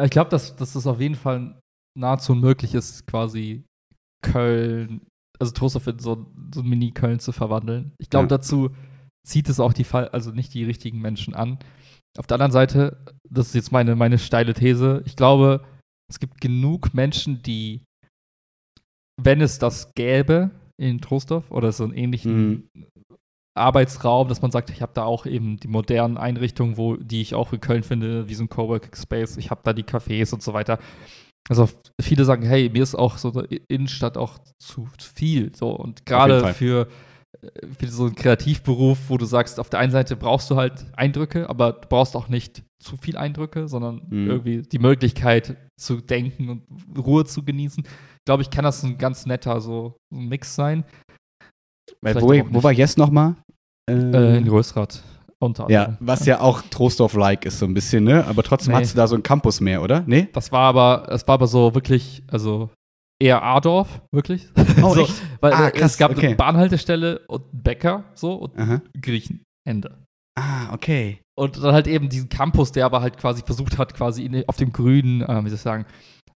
Ich glaube, dass, dass das auf jeden Fall nahezu unmöglich ist, quasi Köln, also Trostorf in so, so ein Mini-Köln zu verwandeln. Ich glaube, Ja. dazu zieht es auch die Fall, also nicht die richtigen Menschen an. Auf der anderen Seite, das ist jetzt meine, meine steile These, ich glaube, es gibt genug Menschen, die, wenn es das gäbe in Trostorf oder so einen ähnlichen Mhm. Arbeitsraum, dass man sagt, ich habe da auch eben die modernen Einrichtungen, wo, die ich auch in Köln finde, wie so ein Coworking Space, ich habe da die Cafés und so weiter. Also viele sagen, hey, mir ist auch so eine Innenstadt auch zu, viel. So und gerade für, für so einen Kreativberuf, wo du sagst, auf der einen Seite brauchst du halt Eindrücke, aber du brauchst auch nicht zu viel Eindrücke, sondern Mhm. irgendwie die Möglichkeit zu denken und Ruhe zu genießen. Glaube ich, kann das ein ganz netter so ein Mix sein. Weil, wo, wo war Jess nochmal? Äh, in Größrad unter Ja, anderem. was ja auch Trostorf-like ist, so ein bisschen, ne? Aber trotzdem Nee. hast du da so einen Campus mehr, oder? Nee? Das war aber, es war aber so wirklich, also eher Adorf, wirklich. Oh, so, echt? Weil Ah, krass, es gab okay. eine Bahnhaltestelle und einen Bäcker, so, und Aha. Griechen. Ende. Ah, okay. Und dann halt eben diesen Campus, der aber halt quasi versucht hat, quasi in, auf dem grünen, äh, wie soll ich sagen,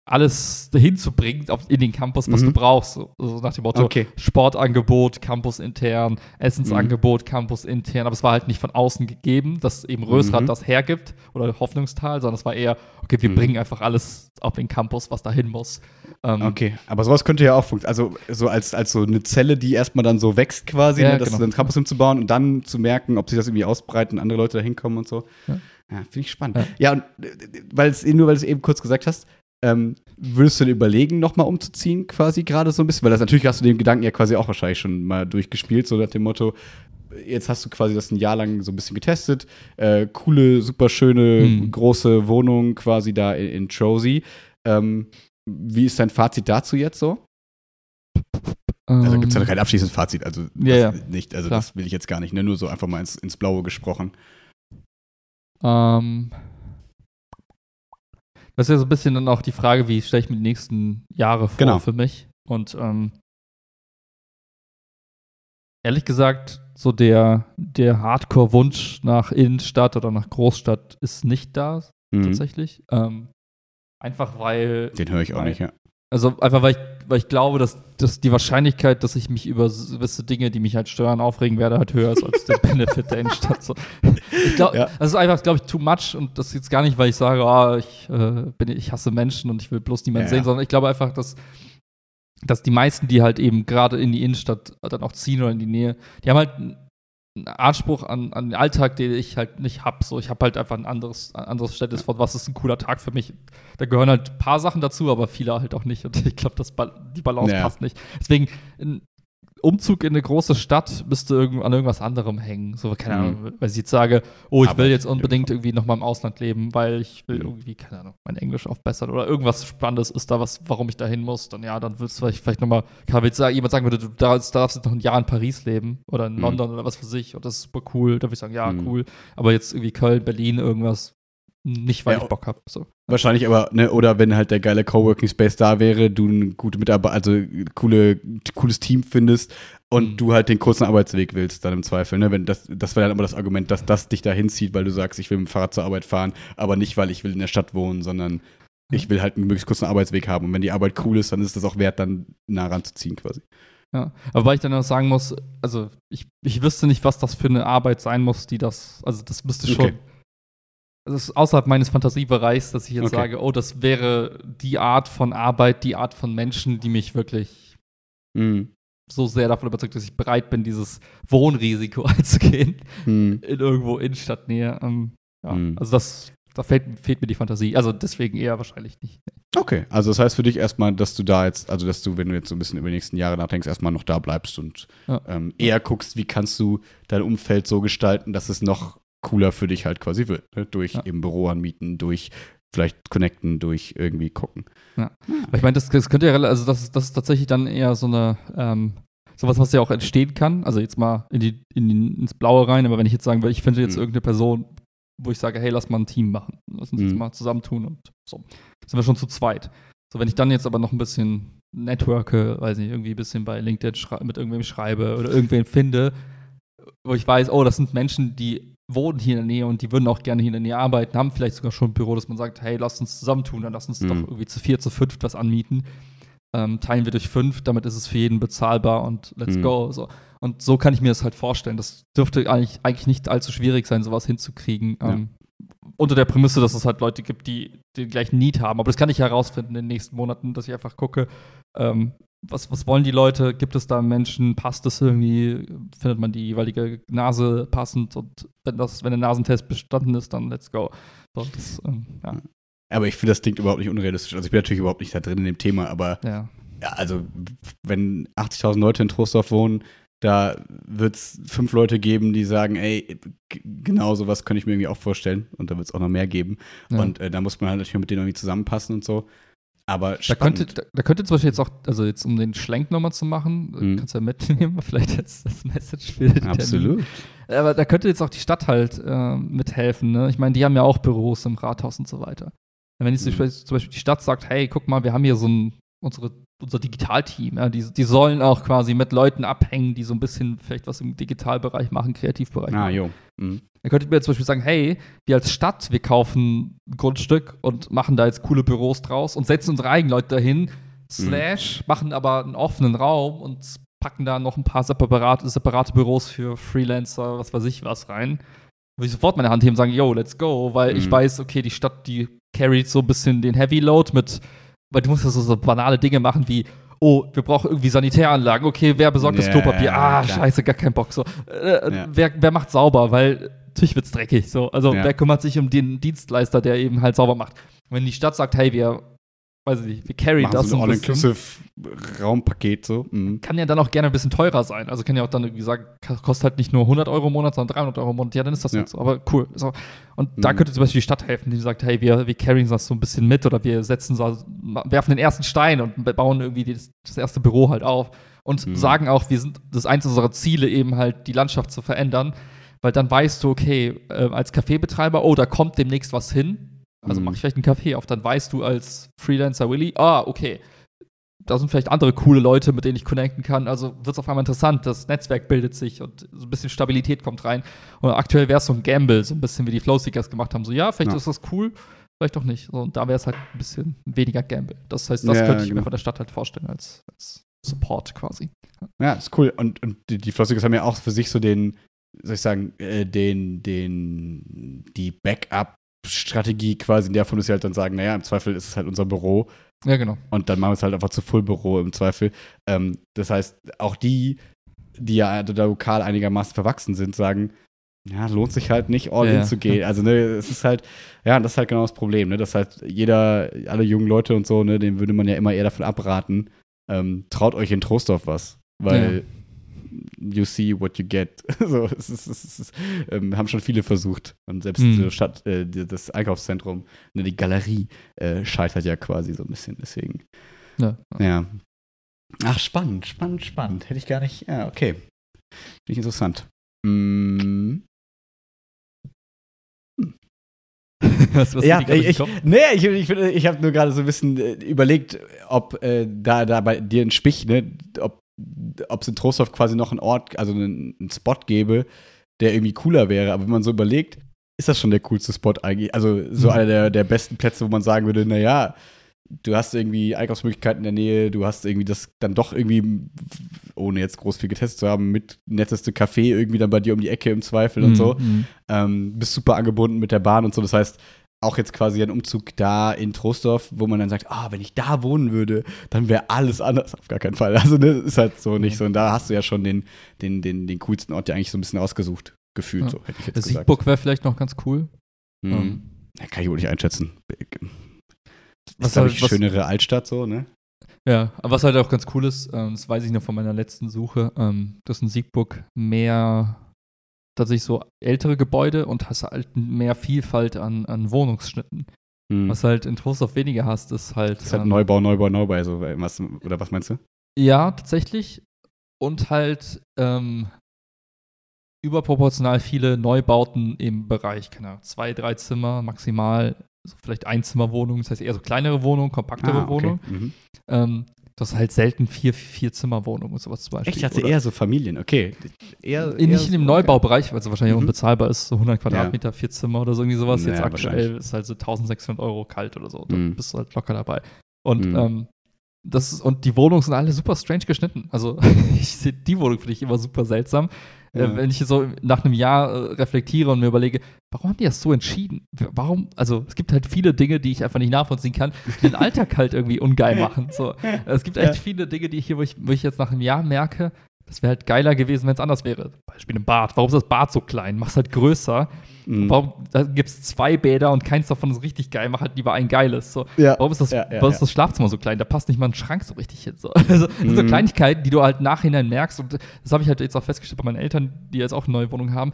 alles hinzubringen auf, in den Campus, was Mhm. du brauchst. So, so nach dem Motto, Okay. Sportangebot, Campus intern, Essensangebot, Mhm. Campus intern, aber es war halt nicht von außen gegeben, dass eben Rösrad Mhm. das hergibt oder Hoffnungstal, sondern es war eher, okay, wir Mhm. bringen einfach alles auf den Campus, was dahin muss. Ähm, Okay, aber sowas könnte ja auch funktionieren. Also so als, als so eine Zelle, die erstmal dann so wächst quasi, Ja, ne, dass genau. einen Campus hinzubauen und dann zu merken, ob sich das irgendwie ausbreitet und andere Leute da hinkommen und so. Ja. Ja, finde ich spannend. Ja, und äh, weil es nur weil du es eben kurz gesagt hast, ähm, würdest du dir überlegen, nochmal umzuziehen, quasi gerade so ein bisschen? Weil das natürlich hast du den Gedanken ja quasi auch wahrscheinlich schon mal durchgespielt, so nach dem Motto, jetzt hast du quasi das ein Jahr lang so ein bisschen getestet. Äh, coole, super schöne, Hm. große Wohnung quasi da in, in Trozy. Ähm, wie ist dein Fazit dazu jetzt so? Also gibt es ja ähm, noch kein abschließendes Fazit, also Ja, das nicht, also klar. das will ich jetzt gar nicht, ne? nur so einfach mal ins, ins Blaue gesprochen. Ähm, das ist ja so ein bisschen dann auch die Frage, wie stelle ich mir die nächsten Jahre vor Genau. für mich. Und ähm, ehrlich gesagt, so der, der Hardcore-Wunsch nach Innenstadt oder nach Großstadt ist nicht da, Mhm. tatsächlich. Ähm, einfach weil Den höre ich auch Weil- nicht, ja. Also einfach, weil ich, weil ich glaube, dass, dass die Wahrscheinlichkeit, dass ich mich über gewisse Dinge, die mich halt stören, aufregen werde, halt höher ist als der Benefit der Innenstadt. So. Ich glaube, Ja. das ist einfach, glaube ich, too much und das ist jetzt gar nicht, weil ich sage, ah, ich, äh, bin, ich hasse Menschen und ich will bloß niemanden Ja, sehen, sondern ich glaube einfach, dass, dass die meisten, die halt eben gerade in die Innenstadt dann auch ziehen oder in die Nähe, die haben halt einen Anspruch an, an den Alltag, den ich halt nicht habe. So, ich habe halt einfach ein anderes, ein anderes Verständnis von, was ist ein cooler Tag für mich. Da gehören halt ein paar Sachen dazu, aber viele halt auch nicht. Und ich glaube, die Balance Ja. passt nicht. Deswegen, ein Umzug in eine große Stadt müsste irgend, an irgendwas anderem hängen. So, keine Mhm. Ahnung, weil ich jetzt sage, oh, ich Aber will jetzt ja, unbedingt irgendwie nochmal im Ausland leben, weil ich will Mhm. irgendwie, keine Ahnung, mein Englisch aufbessern oder irgendwas Spannendes ist da, was, warum ich da hin muss. Dann ja, dann würdest du vielleicht, vielleicht nochmal, kann jetzt sagen, jemand sagen würde, du darfst, darfst jetzt noch ein Jahr in Paris leben oder in Mhm. London oder was für sich und das ist super cool. Da würde ich sagen, ja, Mhm. cool. Aber jetzt irgendwie Köln, Berlin, irgendwas, nicht, weil Ja, ich Bock habe. So. Wahrscheinlich aber, ne, oder wenn halt der geile Coworking Space da wäre, du eine gute Mitarbeit, also coole, cooles Team findest und Mhm. du halt den kurzen Arbeitsweg willst, dann im Zweifel, ne? Wenn das, das wäre dann aber das Argument, dass das dich dahin zieht, weil du sagst, ich will mit dem Fahrrad zur Arbeit fahren, aber nicht, weil ich will in der Stadt wohnen, sondern ich will halt einen möglichst kurzen Arbeitsweg haben. Und wenn die Arbeit cool ist, dann ist das auch wert, dann nah ranzuziehen quasi. Ja, aber weil ich dann auch sagen muss, also ich, ich wüsste nicht, was das für eine Arbeit sein muss, die das, also das müsste schon, Okay. Das ist außerhalb meines Fantasiebereichs, dass ich jetzt Okay. sage, oh, das wäre die Art von Arbeit, die Art von Menschen, die mich wirklich Mhm. so sehr davon überzeugt, dass ich bereit bin, dieses Wohnrisiko einzugehen Mhm. in irgendwo Innenstadtnähe. Ähm, ja, Mhm. also das, da fehlt, fehlt mir die Fantasie. Also deswegen eher wahrscheinlich nicht. Okay, also das heißt für dich erstmal, dass du da jetzt, also dass du, wenn du jetzt so ein bisschen über die nächsten Jahre nachdenkst, erstmal noch da bleibst und Ja. ähm, eher guckst, wie kannst du dein Umfeld so gestalten, dass es noch cooler für dich halt quasi wird. Ne? Durch Ja. eben Büro anmieten, durch vielleicht connecten, durch irgendwie gucken. Aber ich meine, das, das könnte ja, also das, ist- das ist tatsächlich dann eher so eine, ähm, sowas, was ja auch entstehen kann. Also jetzt mal in die, in die, ins Blaue rein, aber wenn ich jetzt sagen will, ich finde jetzt Mhm. irgendeine Person, wo ich sage, hey, lass mal ein Team machen. Lass uns jetzt Mhm. mal zusammentun und so. Sind wir schon zu zweit. So, wenn ich dann jetzt aber noch ein bisschen networke, weiß nicht, irgendwie ein bisschen bei LinkedIn mit irgendwem schreibe oder irgendwen finde, wo ich weiß, oh, das sind Menschen, die wohnen hier in der Nähe und die würden auch gerne hier in der Nähe arbeiten, haben vielleicht sogar schon ein Büro, dass man sagt, hey, lass uns zusammentun, dann lass uns Mhm. doch irgendwie zu vier, zu fünf was anmieten. Ähm, teilen wir durch fünf, damit ist es für jeden bezahlbar und let's Mhm. go. So. Und so kann ich mir das halt vorstellen. Das dürfte eigentlich, eigentlich nicht allzu schwierig sein, sowas hinzukriegen. Ja. Ähm, unter der Prämisse, dass es halt Leute gibt, die den gleichen Need haben. Aber das kann ich herausfinden in den nächsten Monaten, dass ich einfach gucke, ähm, was, was wollen die Leute? Gibt es da Menschen? Passt es irgendwie? Findet man die jeweilige Nase passend? Und wenn, das, wenn der Nasentest bestanden ist, dann let's go. So, das, ähm, ja, Aber ich finde, das klingt überhaupt nicht unrealistisch. Also ich bin natürlich überhaupt nicht da drin in dem Thema, aber ja. ja, also wenn 80.000 Leute in Trostorf wohnen, da wird es fünf Leute geben, die sagen, ey, genau sowas könnte ich mir irgendwie auch vorstellen. Und da wird es auch noch mehr geben. Ja. Und äh, da muss man halt natürlich mit denen irgendwie zusammenpassen und so. Aber Da spannend. könnte, da, da könnte zum Beispiel jetzt auch, also jetzt um den Schlenk nochmal zu machen, Mhm. kannst du ja mitnehmen, vielleicht jetzt das Message für den Termin. Absolut. Aber da könnte jetzt auch die Stadt halt äh, mithelfen. Ne? Ich meine, die haben ja auch Büros im Rathaus und so weiter. Wenn jetzt Mhm. zum Beispiel- zum Beispiel die Stadt sagt, hey, guck mal, wir haben hier so ein, unsere, unser Digitalteam, ja, die, die sollen auch quasi mit Leuten abhängen, die so ein bisschen vielleicht was im Digitalbereich machen, Kreativbereich Ah, jo. Mhm. Dann könntet ihr mir zum Beispiel sagen, hey, wir als Stadt, wir kaufen ein Grundstück und machen da jetzt coole Büros draus und setzen unsere eigenen Leute dahin, slash, machen aber einen offenen Raum und packen da noch ein paar separate, separate Büros für Freelancer, was weiß ich was rein. Würde ich sofort meine Hand heben und sagen, yo, let's go, weil ich Mhm. weiß, okay, die Stadt, die carried so ein bisschen den Heavy Load mit, weil du musst ja so, so banale Dinge machen wie, oh, wir brauchen irgendwie Sanitäranlagen, okay, wer besorgt das Ja, Klopapier? Ah, klar. scheiße, gar kein Bock. So, äh, Ja. wer, wer macht sauber? Weil natürlich wird's dreckig. So. Also Ja. wer kümmert sich um den Dienstleister, der eben halt sauber macht? Wenn die Stadt sagt, hey, wir, weiß ich nicht, wir carry Machen das so ein ein all-inclusive Raumpaket so. Mhm. kann ja dann auch gerne ein bisschen teurer sein. Also kann ja auch dann irgendwie sagen, kostet halt nicht nur 100 Euro im Monat, sondern 300 Euro im Monat. Ja, dann ist das Ja. halt so. Aber cool. So. Und da Mhm. könnte zum Beispiel die Stadt helfen, die sagt, hey, wir, wir carryen das so ein bisschen mit oder wir setzen so, werfen den ersten Stein und bauen irgendwie das, das erste Büro halt auf und Mhm. sagen auch, wir sind, das ist eins unserer Ziele, eben halt die Landschaft zu verändern. Weil dann weißt du, okay, äh, als Kaffeebetreiber, oh, da kommt demnächst was hin. Also Mhm. mache ich vielleicht einen Kaffee auf, dann weißt du als Freelancer Willy, ah, okay, da sind vielleicht andere coole Leute, mit denen ich connecten kann. Also wird es auf einmal interessant, das Netzwerk bildet sich und so ein bisschen Stabilität kommt rein. Und aktuell wäre es so ein Gamble, so ein bisschen wie die Flowseekers gemacht haben. So, ja, vielleicht Ja. ist das cool, vielleicht auch nicht. So, und da wäre es halt ein bisschen weniger Gamble. Das heißt, das Ja, könnte ich mir genau. von der Stadt halt vorstellen als, als Support quasi. Ja, ist cool. Und, und die, die Flossigers haben ja auch für sich so den, soll ich sagen, äh, den, den, die Backup-Strategie quasi, in der Form, dass sie halt dann sagen, naja, im Zweifel ist es halt unser Büro Ja, genau. und dann machen wir es halt einfach zu Full-Büro im Zweifel. Ähm, das heißt, auch die die ja da lokal einigermaßen verwachsen sind, sagen, ja, lohnt sich halt nicht all Ja, in ja. zu gehen. Also, ne, es ist halt, ja, das ist halt genau das Problem, ne, dass halt jeder, alle jungen Leute und so, ne, denen würde man ja immer eher davon abraten, ähm, traut euch in Trostorf was, weil you see what you get. so, es ist, es ist, ähm, haben schon viele versucht. Und selbst Mhm. die Stadt, äh, das Einkaufszentrum, ne, die Galerie, äh, scheitert ja quasi so ein bisschen. Deswegen, Ja. ja. Ach, spannend, spannend, spannend. Hätte ich gar nicht. Ja, okay. Finde ich interessant. Mm. was, was ja, ich, ich, nee, ich, ich, ich habe nur gerade so ein bisschen äh, überlegt, ob äh, da, da bei dir in Spich, ne, ob es in Trostorf quasi noch einen Ort, also einen, einen Spot gäbe, der irgendwie cooler wäre. Aber wenn man so überlegt, ist das schon der coolste Spot eigentlich. Also so Mhm. einer der, der besten Plätze, wo man sagen würde, naja, du hast irgendwie Einkaufsmöglichkeiten in der Nähe, du hast irgendwie das dann doch irgendwie, ohne jetzt groß viel getestet zu haben, mit netteste Café irgendwie dann bei dir um die Ecke im Zweifel und so. Mhm. Ähm, bist super angebunden mit der Bahn und so. Das heißt, auch jetzt quasi ein Umzug da in Trostorf, wo man dann sagt, ah, wenn ich da wohnen würde, dann wäre alles anders. Auf gar keinen Fall. Also, ne, ist halt so nicht so. Und da hast du ja schon den, den, den, den coolsten Ort ja eigentlich so ein bisschen ausgesucht, gefühlt, Ja. so hätte ich jetzt Das gesagt. Siegburg wäre vielleicht noch ganz cool. Mhm. Ja, kann ich wohl nicht einschätzen. Was ist, glaube halt- ich, was- schönere Altstadt so, ne? Ja, aber was halt auch ganz cool ist, ähm, das weiß ich noch von meiner letzten Suche, ähm, dass in Siegburg mehr tatsächlich so ältere Gebäude und hast halt mehr Vielfalt an, an Wohnungsschnitten. Mhm. Was halt in Trostorf weniger hast, ist halt. Das ist halt ähm, Neubau, Neubau, Neubau, so, was, oder was meinst du? Ja, tatsächlich. Und halt ähm, überproportional viele Neubauten im Bereich, keine Ahnung, zwei, drei Zimmer maximal, so vielleicht Einzimmerwohnungen, das heißt eher so kleinere Wohnungen, kompaktere Ah, okay. Wohnungen. Mhm. Ähm, das ist halt selten vier, vier Zimmerwohnungen und sowas zum Beispiel. Ich dachte Oder- eher so Familien, okay. Eher, Eh, eher nicht in dem Neubaubereich, weil es wahrscheinlich Mhm. unbezahlbar ist, so 100 Quadratmeter, vier Zimmer oder so irgendwie sowas. Jetzt Ja, aktuell ist halt so 1600 Euro kalt oder so. Da Mhm. bist du halt locker dabei. Und Mhm. ähm, das ist, und die Wohnungen sind alle super strange geschnitten. Also ich sehe die Wohnung finde ich immer super seltsam. Ja. Äh, wenn ich so nach einem Jahr äh, reflektiere und mir überlege, warum haben die das so entschieden? Warum, also es gibt halt viele Dinge, die ich einfach nicht nachvollziehen kann, die den Alltag halt irgendwie ungeil machen. So, es gibt echt Ja. viele Dinge, die ich hier, wo ich, wo ich jetzt nach einem Jahr merke, das wäre halt geiler gewesen, wenn es anders wäre. Beispiel ein Bad. Warum ist das Bad so klein? Mach's halt größer. Mhm. Warum da gibt es zwei Bäder und keins davon ist richtig geil? Mach halt lieber ein geiles. So. Ja. Warum ist das, Ja, ja, warum ist das Schlafzimmer so klein? Da passt nicht mal ein Schrank so richtig hin. So. Also, das sind so Mhm. Kleinigkeiten, die du halt nachhinein merkst. Und das habe ich halt jetzt auch festgestellt bei meinen Eltern, die jetzt auch eine neue Wohnung haben.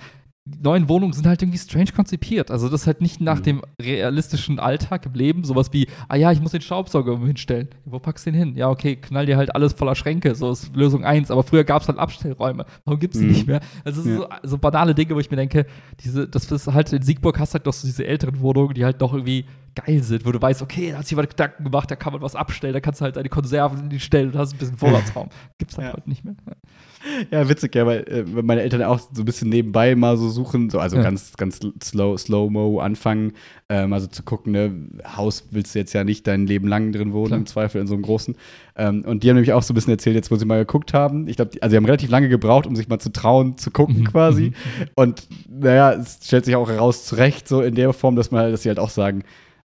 Die neuen Wohnungen sind halt irgendwie strange konzipiert. Also, das ist halt nicht nach Mhm. dem realistischen Alltag im Leben. Sowas wie, ah ja, ich muss den Staubsauger hinstellen. Wo packst du den hin? Ja, okay, knall dir halt alles voller Schränke. So ist Lösung eins. Aber früher gab es halt Abstellräume. Warum gibt es die Mhm. nicht mehr? Also, sind so, so banale Dinge, wo ich mir denke, diese, das ist halt in Siegburg hast du halt doch so diese älteren Wohnungen, die halt doch irgendwie geil sind, wo du weißt, okay, da hat sich jemand Gedanken gemacht, da kann man was abstellen, da kannst du halt deine Konserven in die stellen und hast ein bisschen Vorratsraum. Gibt's halt Ja. heute nicht mehr. Ja, witzig, ja, weil äh, meine Eltern auch so ein bisschen nebenbei mal so suchen, so, also Ja. ganz, ganz slow, slow-mo anfangen, ähm, also zu gucken, ne, Haus willst du jetzt ja nicht dein Leben lang drin wohnen, Klar. im Zweifel in so einem großen. Ähm, und die haben nämlich auch so ein bisschen erzählt, jetzt wo sie mal geguckt haben. Ich glaube, also sie haben relativ lange gebraucht, um sich mal zu trauen, zu gucken Mhm, quasi. Und naja, es stellt sich auch heraus zurecht, so in der Form, dass man, dass sie halt auch sagen,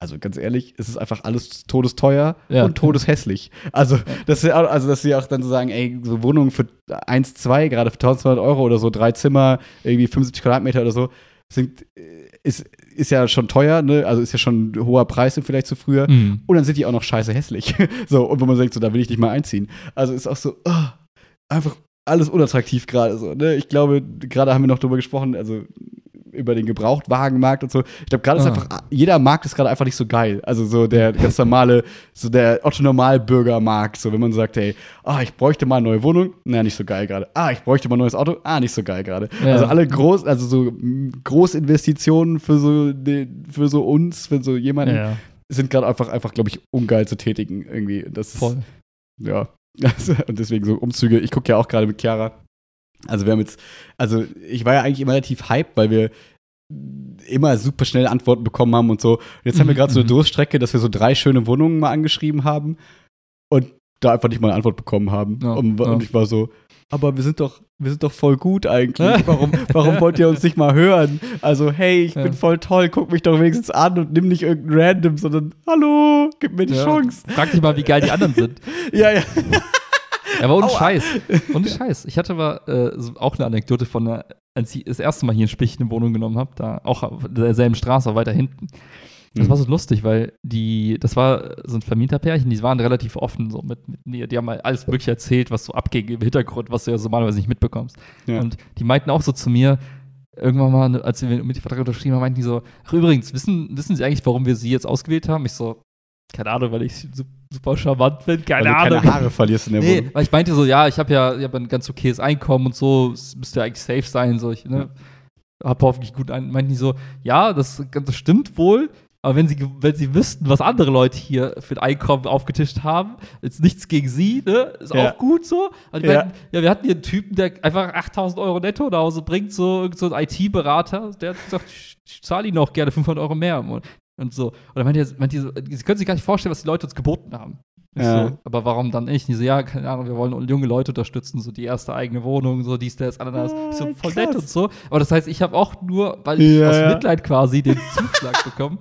also ganz ehrlich, es ist einfach alles todesteuer Ja. und todeshässlich. Also, dass sie, auch- also, dass sie auch dann so sagen, ey, so Wohnungen für 1, 2, gerade für 1200 Euro oder so, drei Zimmer, irgendwie 75 Quadratmeter oder so, sind, äh, ist, ist ja schon teuer, ne? Also ist ja schon ein hoher Preis Vergleich zu früher. Mhm. Und dann sind die auch noch scheiße hässlich. so, und wo man sagt, so, da will ich nicht mal einziehen. Also ist auch so, ah, einfach alles unattraktiv gerade so. Ne? Ich glaube, gerade haben wir noch drüber gesprochen, also über den Gebrauchtwagenmarkt und so. Ich glaube, gerade ist Ah. einfach, jeder Markt ist gerade einfach nicht so geil. Also so der ganz normale, so der Otto-Normalbürgermarkt. So, wenn man sagt, hey, ah, ich bräuchte mal eine neue Wohnung, na, nicht so geil gerade. Ah, ich bräuchte mal ein neues Auto, ah, nicht so geil gerade. Ja. Also alle groß, also so Großinvestitionen für so, den- für so uns, für so jemanden, Ja, sind gerade einfach, einfach glaube ich, ungeil zu tätigen irgendwie. Das ist, voll. ja. Also, und deswegen so Umzüge. Ich gucke ja auch gerade mit Chiara. Also wir haben jetzt, also ich war ja eigentlich immer relativ hyped, weil wir immer super schnell Antworten bekommen haben und so. Und jetzt haben wir Mhm, gerade so eine mhm. Durststrecke, dass wir so drei schöne Wohnungen mal angeschrieben haben und da einfach nicht mal eine Antwort bekommen haben. Ja, und, ja. und ich war so, aber wir sind doch, wir sind doch voll gut eigentlich. Warum, warum wollt ihr uns nicht mal hören? Also, hey, ich Ja. bin voll toll, guck mich doch wenigstens an und nimm nicht irgendein Random, sondern hallo, gib mir die. Chance. Frag dich mal, wie geil die anderen sind. Ja, ja. Ja, aber ohne Scheiß. Ohne Scheiß. Ich hatte aber äh, so auch eine Anekdote von einer, als ich das erste Mal hier in Spich eine Wohnung genommen habe, da auch auf derselben Straße, weiter hinten. Das Mhm. war so lustig, weil die, das war so ein Vermieterpärchen, die waren relativ offen, so mit, mit mir. Die haben halt alles Mögliche erzählt, was so abging im Hintergrund, was du ja so normalerweise nicht mitbekommst. Ja. Und die meinten auch so zu mir, irgendwann mal, als wir mit dem Vertrag unterschrieben haben, meinten die so, ach übrigens, wissen, wissen Sie eigentlich, warum wir Sie jetzt ausgewählt haben? Ich so, keine Ahnung, weil ich su- super charmant bin, keine Weil du Ahnung. keine Haare verlierst in der Nee, Wohnung. weil ich meinte so, ja, ich habe ja, ich hab ein ganz okayes Einkommen und so, es müsste ja eigentlich safe sein, so, ich, ne, hab hoffentlich gut ein, meinten die so, ja, das, das stimmt wohl, aber wenn sie, wenn sie wüssten, was andere Leute hier für ein Einkommen aufgetischt haben, jetzt nichts gegen sie, ne, ist Ja. auch gut so. Die Ja. meinten, ja, wir hatten hier einen Typen, der einfach 8000 Euro netto nach Hause bringt, so, so ein IT-Berater, der hat gesagt, ich, ich zahle ihnen auch gerne 500 Euro mehr. Und, und so. Und dann meinte meinte so, sie können sich gar nicht vorstellen, was die Leute uns geboten haben. Ich Ja. so, aber warum dann nicht? Die so, ja, keine Ahnung, wir wollen junge Leute unterstützen, so die erste eigene Wohnung, so dies, das, Ananas. Ich so, Ah, voll krass. nett und so. Aber das heißt, ich habe auch nur, weil ich Ja, aus ja. Mitleid quasi den Zuschlag bekommen.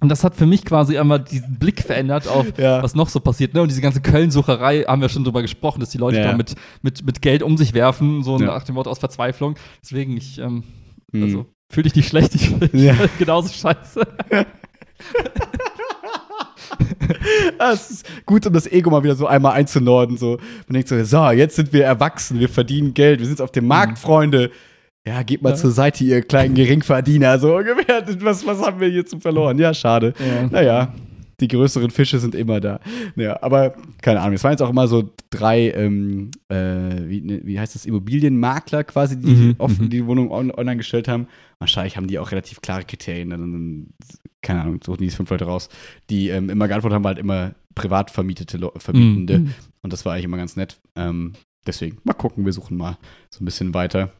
Und das hat für mich quasi einmal diesen Blick verändert auf, Ja. was noch so passiert. Ne? Und diese ganze Köln-Sucherei haben wir schon drüber gesprochen, dass die Leute Ja. da mit, mit, mit Geld um sich werfen, so Ja. nach dem Wort aus Verzweiflung. Deswegen, ich, ähm, Mhm. also, fühle dich nicht schlecht, ich bin Ja. genauso scheiße. Ah, es ist gut, um das Ego mal wieder so einmal einzunorden. So. Man denkt so, so, jetzt sind wir erwachsen, wir verdienen Geld, wir sind auf dem Markt, Freunde. Ja, geht mal Ja. zur Seite, ihr kleinen Geringverdiener. So ungefähr, was, was haben wir hier zu verloren? Ja, schade. Ja. Naja, die größeren Fische sind immer da. Ja, aber keine Ahnung, es waren jetzt auch immer so drei, ähm, äh, wie, ne, wie heißt das, Immobilienmakler quasi, die Mhm, offen mhm. die Wohnung on online gestellt haben. Wahrscheinlich haben die auch relativ klare Kriterien. Dann, keine Ahnung, suchen die fünf Leute raus. Die ähm, immer geantwortet haben, war halt immer privat vermietete Leu- Vermietende. Mhm. Und das war eigentlich immer ganz nett. Ähm, deswegen, mal gucken, wir suchen mal so ein bisschen weiter.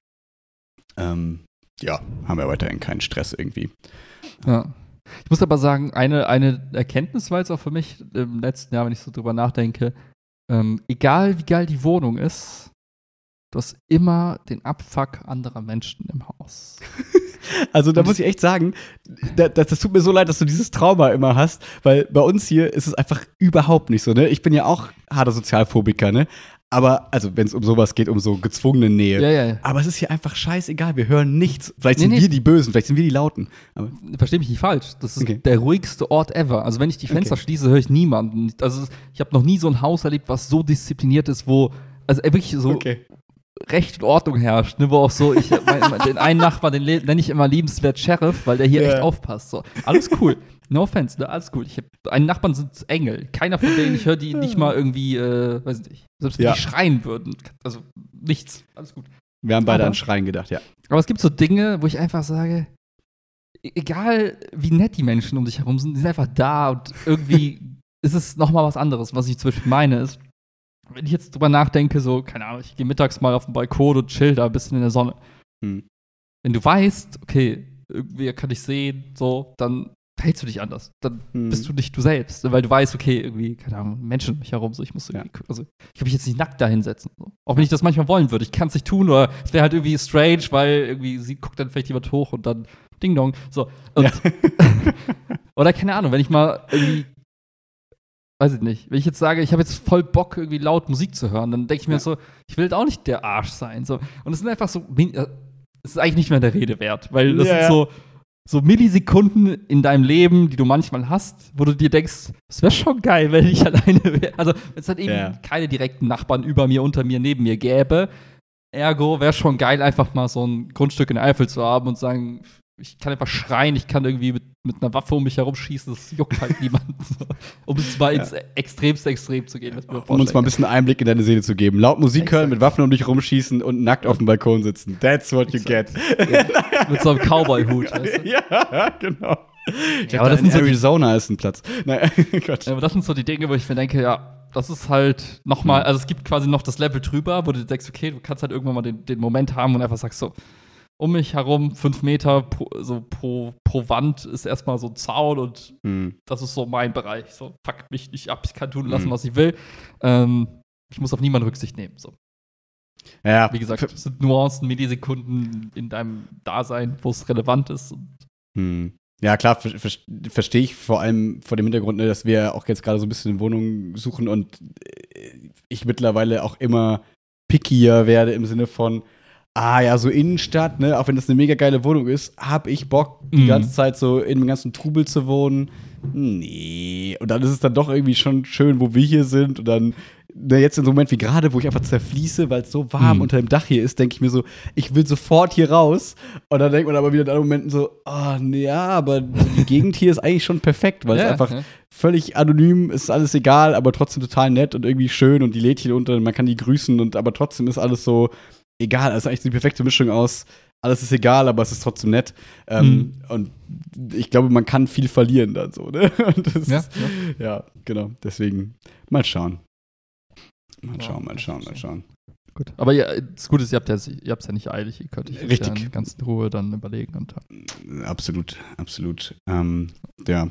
Ähm, ja, haben wir weiterhin keinen Stress irgendwie. Ja. Ich muss aber sagen, eine, eine Erkenntnis war jetzt auch für mich im letzten Jahr, wenn ich so drüber nachdenke, ähm, egal wie geil die Wohnung ist, du hast immer den Abfuck anderer Menschen im Haus. Also da muss ich echt sagen, da, das, das tut mir so leid, dass du dieses Trauma immer hast, weil bei uns hier ist es einfach überhaupt nicht so, ne? Ich bin ja auch harter Sozialphobiker, ne? Aber, also wenn es um sowas geht, um so gezwungene Nähe. Ja, ja, ja. Aber es ist hier einfach scheißegal, wir hören nichts. Vielleicht Nee, sind nee. wir die Bösen, vielleicht sind wir die Lauten. Aber Versteh mich nicht falsch. Das ist Okay. der ruhigste Ort ever. Also wenn ich die Fenster Okay. schließe, höre ich niemanden. Also ich habe noch nie so ein Haus erlebt, was so diszipliniert ist, wo also wirklich so okay. Recht und Ordnung herrscht, ne, wo auch so, ich, mein, den einen Nachbarn, den nenne ich immer liebenswert Sheriff, weil der hier Ja. echt aufpasst. So. Alles cool. No offense, ne, alles cool. Ich hab, einen Nachbarn sind Engel. Keiner von denen, ich höre die nicht mal irgendwie, äh, weiß nicht, selbst wenn Ja. die schreien würden. Also nichts. Alles gut. Wir haben beide Aber- an Schreien gedacht, ja. Aber es gibt so Dinge, wo ich einfach sage, e- egal wie nett die Menschen um dich herum sind, die sind einfach da und irgendwie ist es nochmal was anderes. Was ich zum Beispiel meine ist, wenn ich jetzt drüber nachdenke, so, keine Ahnung, ich gehe mittags mal auf den Balkon und chill da ein bisschen in der Sonne. Hm. Wenn du weißt, okay, irgendwie kann ich sehen, so, dann verhältst du dich anders. Dann Hm. bist du nicht du selbst, weil du weißt, okay, irgendwie, keine Ahnung, Menschen um mich herum, so, ich muss irgendwie, also, ich kann mich jetzt nicht nackt da hinsetzen. So. Auch wenn ich das manchmal wollen würde. Ich kann es nicht tun oder es wäre halt irgendwie strange, weil irgendwie sie guckt dann vielleicht jemand hoch und dann Ding Dong. So. Und, Ja. oder keine Ahnung, wenn ich mal irgendwie, weiß ich nicht, wenn ich jetzt sage, ich habe jetzt voll Bock, irgendwie laut Musik zu hören, dann denke ich mir Ja. so, ich will auch nicht der Arsch sein. So. Und es sind einfach so, äh, es ist eigentlich nicht mehr der Rede wert, weil das Ja, sind so, so Millisekunden in deinem Leben, die du manchmal hast, wo du dir denkst, es wäre schon geil, wenn ich alleine wäre. Also, wenn es halt eben Ja. keine direkten Nachbarn über mir, unter mir, neben mir gäbe. Ergo wäre schon geil, einfach mal so ein Grundstück in Eifel zu haben und sagen, ich kann einfach schreien, ich kann irgendwie mit, mit einer Waffe um mich herumschießen, das juckt halt niemanden. Um jetzt mal Ja. ins extremste Extrem zu gehen. Um uns mal ein bisschen Einblick in deine Seele zu geben. Laut Musik hören, Exakt. mit Waffen um dich rumschießen und nackt auf dem Balkon sitzen. That's what you get. kann. Mit so einem Cowboy-Hut. Weißt du? ja, genau. Ja, ja, aber das in so Arizona ist ein Platz. Nein, Gott. Ja, aber das sind so die Dinge, wo ich mir denke, ja, das ist halt nochmal, also es gibt quasi noch das Level drüber, wo du denkst, okay, du kannst halt irgendwann mal den, den Moment haben und einfach sagst so, um mich herum, fünf Meter pro, so pro, pro Wand ist erstmal so ein Zaun und Hm. das ist so mein Bereich. So, fuck mich nicht ab, ich kann tun lassen, Mhm. was ich will. Ähm, ich muss auf niemanden Rücksicht nehmen. So. Ja, Wie gesagt, es sind Nuancen, Millisekunden in deinem Dasein, wo es relevant ist. Und Hm. Ja, klar, ver ver verstehe ich vor allem vor dem Hintergrund, ne, dass wir auch jetzt gerade so ein bisschen eine Wohnung suchen und äh, ich mittlerweile auch immer pickier werde im Sinne von, ah ja, so Innenstadt, ne, auch wenn das eine mega geile Wohnung ist, hab ich Bock, die Mhm. ganze Zeit so in dem ganzen Trubel zu wohnen. Nee. Und dann ist es dann doch irgendwie schon schön, wo wir hier sind. Und dann, ne, jetzt in so einem Moment wie gerade, wo ich einfach zerfließe, weil es so warm Mhm. unter dem Dach hier ist, denke ich mir so, ich will sofort hier raus. Und dann denkt man aber wieder in anderen Momenten so, oh, nee, ja, aber die Gegend hier ist eigentlich schon perfekt, weil es Ja, einfach ja. völlig anonym ist, alles egal, aber trotzdem total nett und irgendwie schön und die Lädchen unter, man kann die grüßen und aber trotzdem ist alles so egal. Es ist eigentlich die perfekte Mischung aus, alles ist egal, aber es ist trotzdem nett. Ähm, Und ich glaube, man kann viel verlieren dann so, ne? Das Ja, ist, ja, genau. Deswegen mal schauen. Mal Ja, schauen, mal das schauen, mal schauen. Gut. Aber ja, das Gute ist, ihr habt ja, ihr habt's ja nicht eilig. Ihr könnt euch Richtig. ja in ganz in Ruhe dann überlegen. Und, Absolut, absolut. Ähm, ja,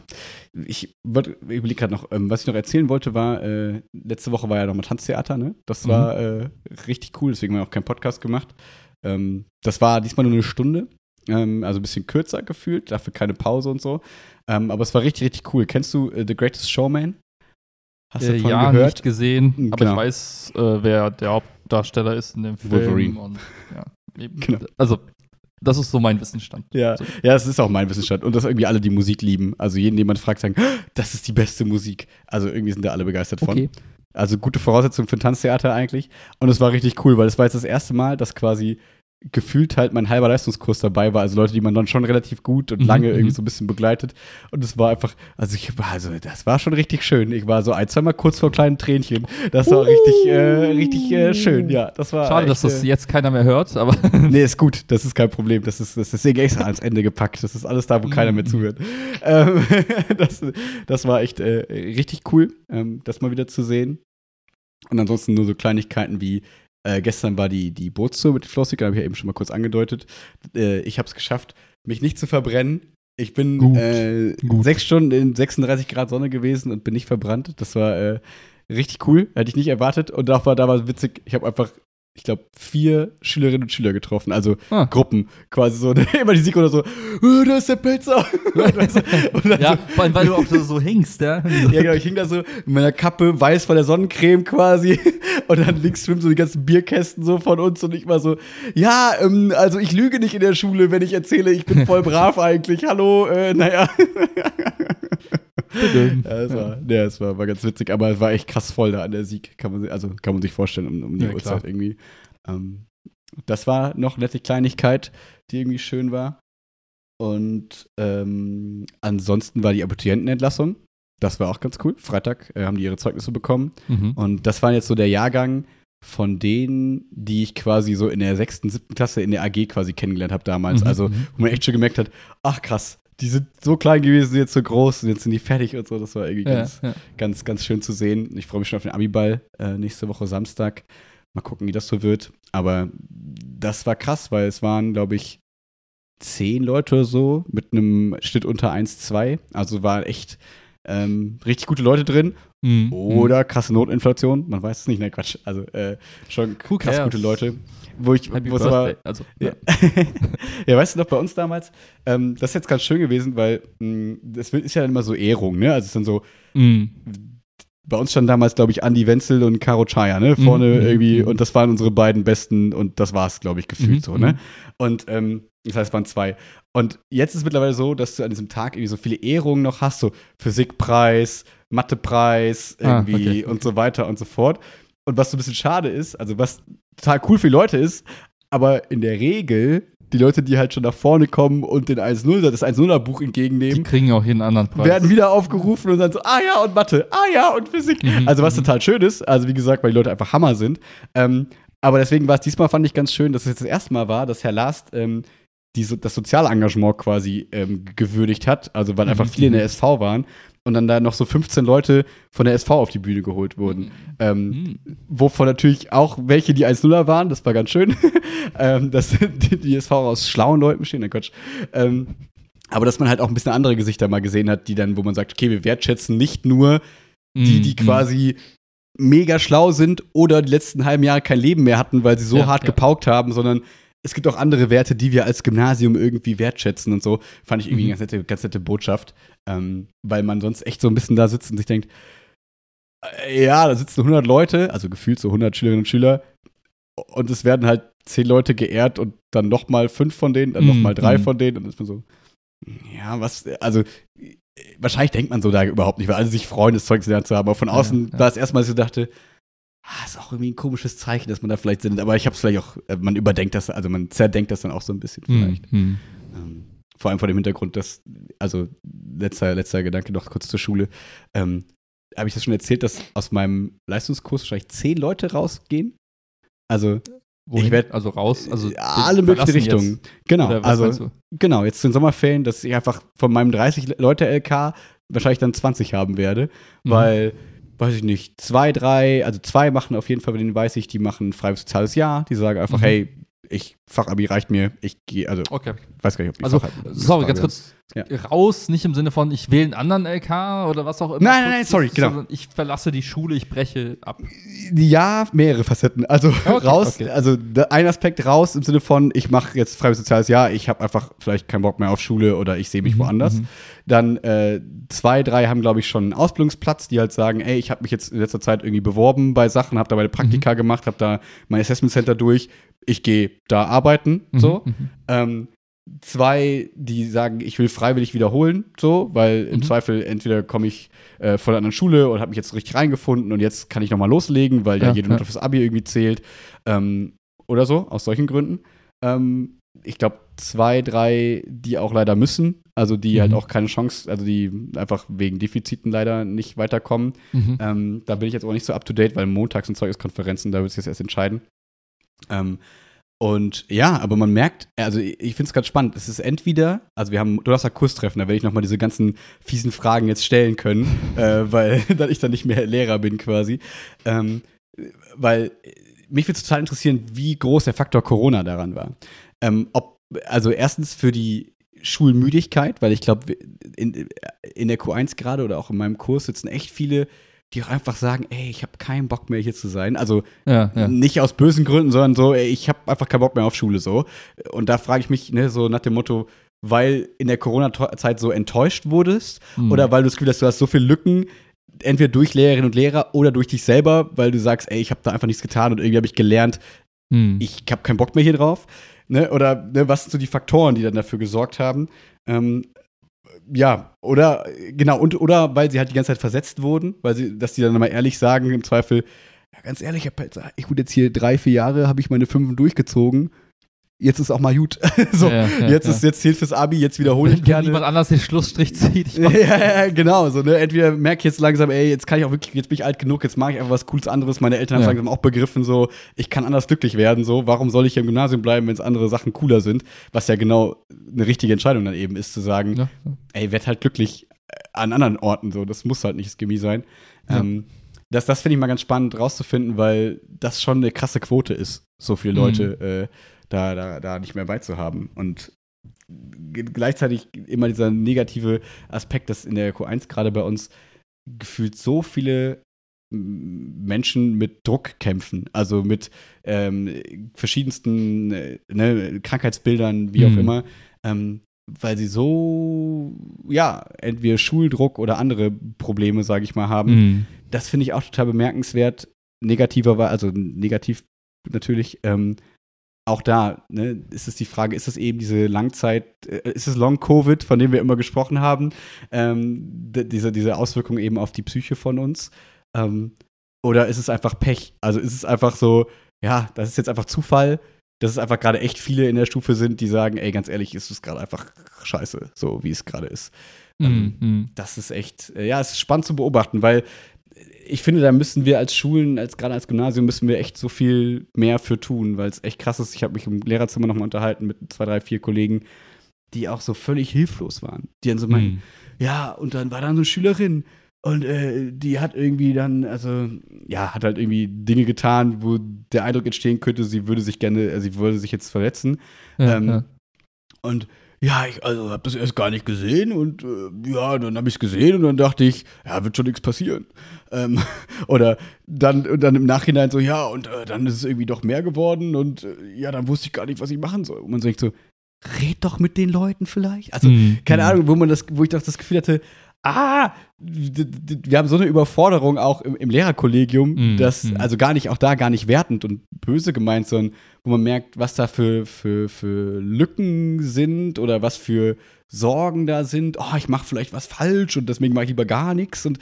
ich überlege gerade noch, ähm, was ich noch erzählen wollte, war, äh, letzte Woche war ja noch mal Tanztheater, ne? Das Mhm. war äh, richtig cool, deswegen haben wir auch keinen Podcast gemacht. Ähm, das war diesmal nur eine Stunde, ähm, also ein bisschen kürzer gefühlt, dafür keine Pause und so. Ähm, aber es war richtig, richtig cool. Kennst du äh, The Greatest Showman? Hast du äh, davon ja, gehört? nicht gesehen, Mhm, aber genau. ich weiß, äh, wer der Hauptdarsteller ist in dem Film. Wolverine. Und, ja. Genau. Also, das ist so mein Wissensstand. Ja, So. ja, es ist auch mein Wissensstand. Und dass irgendwie alle die Musik lieben. Also jeden, den man fragt, sagen, das ist die beste Musik. Also irgendwie sind da alle begeistert von. Okay. Also gute Voraussetzung für ein Tanztheater eigentlich. Und es war richtig cool, weil es war jetzt das erste Mal, dass quasi gefühlt halt mein halber Leistungskurs dabei war. Also Leute, die man dann schon relativ gut und Mhm, lange mhm. irgendwie so ein bisschen begleitet. Und es war einfach, also ich war, also das war schon richtig schön. Ich war so ein, zweimal kurz vor kleinen Tränchen. Das war richtig, äh, richtig äh, schön. Ja, das war. Schade, echt, dass das äh, jetzt keiner mehr hört, aber Nee, ist gut, das ist kein Problem. Das ist, das ist deswegen extra ans Ende gepackt. Das ist alles da, wo keiner mehr Mhm. zuhört. Ähm, das, das war echt äh, richtig cool, ähm, das mal wieder zu sehen. Und ansonsten nur so Kleinigkeiten wie äh, gestern war die, die Bootstour mit Flossig, habe ich ja eben schon mal kurz angedeutet. Äh, ich habe es geschafft, mich nicht zu verbrennen. Ich bin Gut, äh, gut. sechs Stunden in 36 Grad Sonne gewesen und bin nicht verbrannt. Das war äh, richtig cool, hätte ich nicht erwartet. Und war da war witzig, ich habe einfach, ich glaube, vier Schülerinnen und Schüler getroffen, also Ah. Gruppen, quasi so, immer die Siko oder so, "Oh, da ist der Pelzer. ja, vor allem, weil du auch so, so hängst, ja. ja, genau, ich hing da so mit meiner Kappe weiß von der Sonnencreme quasi. Und dann links schwimmen so die ganzen Bierkästen so von uns und ich war so, ja, ähm, also ich lüge nicht in der Schule, wenn ich erzähle, ich bin voll brav eigentlich. Hallo, äh, naja. ja, es war, ja, es war, war ganz witzig, aber es war echt krass voll da an der Sieg. Kann man, also kann man sich vorstellen, um, um die Ja, Uhrzeit irgendwie. Ähm, das war noch eine nette Kleinigkeit, die irgendwie schön war. Und ähm, ansonsten war die Abiturientenentlassung. Das war auch ganz cool. Freitag äh, haben die ihre Zeugnisse bekommen. Mhm. Und das war jetzt so der Jahrgang von denen, die ich quasi so in der sechsten, siebten Klasse in der AG quasi kennengelernt habe damals. Mhm, Also, mhm. wo man echt schon gemerkt hat, ach krass, die sind so klein gewesen, sind jetzt so groß und jetzt sind die fertig und so. Das war irgendwie Ja, ganz, ja. ganz, ganz schön zu sehen. Ich freue mich schon auf den Abiball äh, nächste Woche Samstag. Mal gucken, wie das so wird. Aber das war krass, weil es waren, glaube ich, zehn Leute oder so mit einem Schnitt unter 1,2. Also waren echt ähm, richtig gute Leute drin. Mhm. Oder krasse Notinflation, man weiß es nicht, ne Quatsch. Also äh, schon Who krass cares? gute Leute. Wo ich, Happy Birthday. aber, also, ja. ja, weißt du noch, bei uns damals, ähm, das ist jetzt ganz schön gewesen, weil mh, das ist ja dann immer so Ehrung, ne? Also es ist dann so, Mhm. Bei uns standen damals, glaube ich, Andi Wenzel und Caro Chaya, ne? Vorne Mhm, irgendwie, mhm. und das waren unsere beiden besten und das war es, glaube ich, gefühlt Mhm, so, ne? mhm. Und ähm, das heißt, es waren zwei. Und jetzt ist es mittlerweile so, dass du an diesem Tag irgendwie so viele Ehrungen noch hast, so Physikpreis, Mathepreis, Ah, irgendwie okay, und so weiter und so fort. Und was so ein bisschen schade ist, also was total cool für die Leute ist, aber in der Regel die Leute, die halt schon nach vorne kommen und den 1-0, das 1-0er-Buch Die entgegennehmen, kriegen auch hier einen anderen Preis. werden wieder aufgerufen und dann so, ah ja, und Mathe, ah ja, und Physik. Mhm, Also was mhm. total schön ist, also wie gesagt, weil die Leute einfach Hammer sind. Ähm, aber deswegen war es diesmal, fand ich ganz schön, dass es jetzt das erste Mal war, dass Herr Last ähm, die, das Sozialengagement quasi ähm, gewürdigt hat, also weil Mhm, einfach viele in der. SV waren und dann da noch so 15 Leute von der SV auf die Bühne geholt wurden. Ähm, Mhm. wovon natürlich auch welche, die 1-0er waren, das war ganz schön, ähm, dass die, die SV aus schlauen Leuten bestehen, na Quatsch. Ähm, aber dass man halt auch ein bisschen andere Gesichter mal gesehen hat, die dann, wo man sagt, okay, wir wertschätzen nicht nur die, die Mhm. quasi mega schlau sind oder die letzten halben Jahre kein Leben mehr hatten, weil sie so Ja, hart ja. gepaukt haben, sondern es gibt auch andere Werte, die wir als Gymnasium irgendwie wertschätzen und so. Fand ich irgendwie Mhm. eine ganz nette, ganz nette Botschaft, ähm, weil man sonst echt so ein bisschen da sitzt und sich denkt, äh, ja, da sitzen 100 Leute, also gefühlt so 100 Schülerinnen und Schüler und es werden halt 10 Leute geehrt und dann noch mal fünf von denen, dann noch Mhm, mal drei mhm. von denen und dann ist man so, ja, was, also wahrscheinlich denkt man so da überhaupt nicht, weil alle sich freuen, das Zeug gelernt zu haben, aber von Ja, außen ja. war es erstmal so, ich dachte, ah, ist auch irgendwie ein komisches Zeichen, dass man da vielleicht sind, aber ich habe es vielleicht auch, äh, man überdenkt das, also man zerdenkt das dann auch so ein bisschen vielleicht. Mhm. Ähm, vor allem vor dem Hintergrund, dass, also letzter, letzter Gedanke noch kurz zur Schule. Ähm, Habe ich das schon erzählt, dass aus meinem Leistungskurs wahrscheinlich zehn Leute rausgehen? Also Wohin? Ich werd- also raus, also alle den möglichen Richtungen. Jetzt. Genau, also genau, jetzt zu den Sommerferien, dass ich einfach von meinem 30 Leute LK wahrscheinlich dann 20 haben werde, Mhm. weil, weiß ich nicht, zwei, drei, also zwei machen auf jeden Fall, bei denen weiß ich, die machen ein freies soziales Jahr, die sagen einfach, Mhm. hey, ich, Fachabi reicht mir, ich gehe, also, Okay. weiß gar nicht, ob die Also, Fachabi- sorry, ganz kurz. Ja. Raus, nicht im Sinne von, ich wähle einen anderen LK oder was auch immer. Nein, nein, nein, sorry, genau. Sondern Ich verlasse die Schule, ich breche ab. Ja, mehrere Facetten. Also Okay, raus, okay. also ein Aspekt raus im Sinne von, ich mache jetzt freies soziales Jahr, ich habe einfach vielleicht keinen Bock mehr auf Schule oder ich sehe mich Mhm, woanders. mhm. Dann äh, zwei, drei haben, glaube ich, schon einen Ausbildungsplatz, die halt sagen, ey, ich habe mich jetzt in letzter Zeit irgendwie beworben bei Sachen, habe da meine Praktika Mhm. gemacht, habe da mein Assessment Center durch, ich gehe da arbeiten, so. Mhm, mhm. Ähm, zwei, die sagen, ich will freiwillig wiederholen, so, weil im Mhm. Zweifel entweder komme ich äh, von einer anderen Schule und habe mich jetzt richtig reingefunden und jetzt kann ich noch mal loslegen, weil ja, Ja, jede ja. Note fürs Abi irgendwie zählt ähm, oder so, aus solchen Gründen. Ähm, ich glaube, zwei, drei, die auch leider müssen, also die Mhm. halt auch keine Chance, also die einfach wegen Defiziten leider nicht weiterkommen. Mhm. Ähm, da bin ich jetzt auch nicht so up to date, weil montags sind Zeugniskonferenzen, da wird sich jetzt erst entscheiden. Ähm, und ja, aber man merkt, also ich, finde es ganz spannend. Es ist entweder, also wir haben Donnerstag Kurstreffen, da werde ich nochmal diese ganzen fiesen Fragen jetzt stellen können, äh, weil dann ich dann nicht mehr Lehrer bin quasi. Ähm, weil äh, mich würde total interessieren, wie groß der Faktor Corona daran war. Ähm, ob, also erstens für die Schulmüdigkeit, weil ich glaube, in, in der Q1 gerade oder auch in meinem Kurs sitzen echt viele, die auch einfach sagen, ey, ich habe keinen Bock mehr hier zu sein. Also Ja, ja. nicht aus bösen Gründen, sondern so, ey, ich habe einfach keinen Bock mehr auf Schule so. Und da frage ich mich, ne, so nach dem Motto, weil in der Corona-Zeit so enttäuscht wurdest Mhm. oder weil du das Gefühl hast, du hast so viele Lücken, entweder durch Lehrerinnen und Lehrer oder durch dich selber, weil du sagst, ey, ich habe da einfach nichts getan und irgendwie habe ich gelernt, Mhm. ich habe keinen Bock mehr hier drauf. Ne? Oder ne, was sind so die Faktoren, die dann dafür gesorgt haben? Ähm, ja, oder genau, und oder weil sie halt die ganze Zeit versetzt wurden, weil sie, dass die dann mal ehrlich sagen, im Zweifel, ja, ganz ehrlich, ich, hab jetzt, ich gut jetzt hier drei, vier Jahre, habe ich meine Fünfen durchgezogen. Jetzt ist auch mal gut. so, Ja, ja, jetzt ist jetzt zählt fürs Abi, jetzt wiederhole ich Wenn gerne. niemand anders den Schlussstrich zieht. Ja, ja, genau. So, ne? Entweder merke ich jetzt langsam, ey, jetzt kann ich auch wirklich, jetzt bin ich alt genug, jetzt mache ich einfach was Cooles anderes. Meine Eltern haben Ja. langsam auch begriffen, so, ich kann anders glücklich werden. So, warum soll ich hier im Gymnasium bleiben, wenn es andere Sachen cooler sind? Was ja genau eine richtige Entscheidung dann eben ist, zu sagen, ey, werd halt glücklich äh, an anderen Orten. So, das muss halt nicht das Chemie sein. Ähm, das das finde ich mal ganz spannend rauszufinden, weil das schon eine krasse Quote ist, so viele Mhm. Leute äh, da, da, da nicht mehr beizuhaben. Und gleichzeitig immer dieser negative Aspekt, dass in der Q1 gerade bei uns gefühlt so viele Menschen mit Druck kämpfen, also mit ähm, verschiedensten äh, ne, Krankheitsbildern, wie auch Mhm. immer, ähm, weil sie so, ja, entweder Schuldruck oder andere Probleme, sage ich mal, haben. Mhm. Das finde ich auch total bemerkenswert. Negativer war, also negativ natürlich, ähm, auch da ne, ist es die Frage, ist es eben diese Langzeit, äh, ist es Long-Covid, von dem wir immer gesprochen haben, ähm, diese, diese Auswirkung eben auf die Psyche von uns? Ähm, oder ist es einfach Pech? Also ist es einfach so, ja, das ist jetzt einfach Zufall, dass es einfach gerade echt viele in der Stufe sind, die sagen, ey, ganz ehrlich, ist es gerade einfach scheiße, so wie es gerade ist. Mhm. Mhm. das ist echt, äh, ja, es ist spannend zu beobachten, weil ich finde, da müssen wir als Schulen, als gerade als Gymnasium, müssen wir echt so viel mehr für tun, weil es echt krass ist. Ich habe mich im Lehrerzimmer nochmal unterhalten mit zwei, drei, vier Kollegen, die auch so völlig hilflos waren. Die dann so meinten, Mhm. ja, und dann war da so eine Schülerin und äh, die hat irgendwie dann, also, ja, hat halt irgendwie Dinge getan, wo der Eindruck entstehen könnte, sie würde sich gerne, äh, sie würde sich jetzt verletzen. Ja, ähm, ja. Und ja, ich also habe das erst gar nicht gesehen und äh, ja, dann habe ich es gesehen und dann dachte ich, ja, wird schon nichts passieren. Ähm, oder dann, und dann im Nachhinein so, ja, und äh, dann ist es irgendwie doch mehr geworden und äh, ja, dann wusste ich gar nicht, was ich machen soll. Und man sagt so, red doch mit den Leuten vielleicht. Also, Mhm. keine Mhm. Ahnung, wo man das, wo ich doch das Gefühl hatte, ah, wir haben so eine Überforderung auch im, im Lehrerkollegium, Mhm, dass, mhm. also gar nicht, auch da gar nicht wertend und böse gemeint, sondern wo man merkt, was da für, für, für Lücken sind oder was für Sorgen da sind. Oh, ich mache vielleicht was falsch und deswegen mache ich lieber gar nichts. Und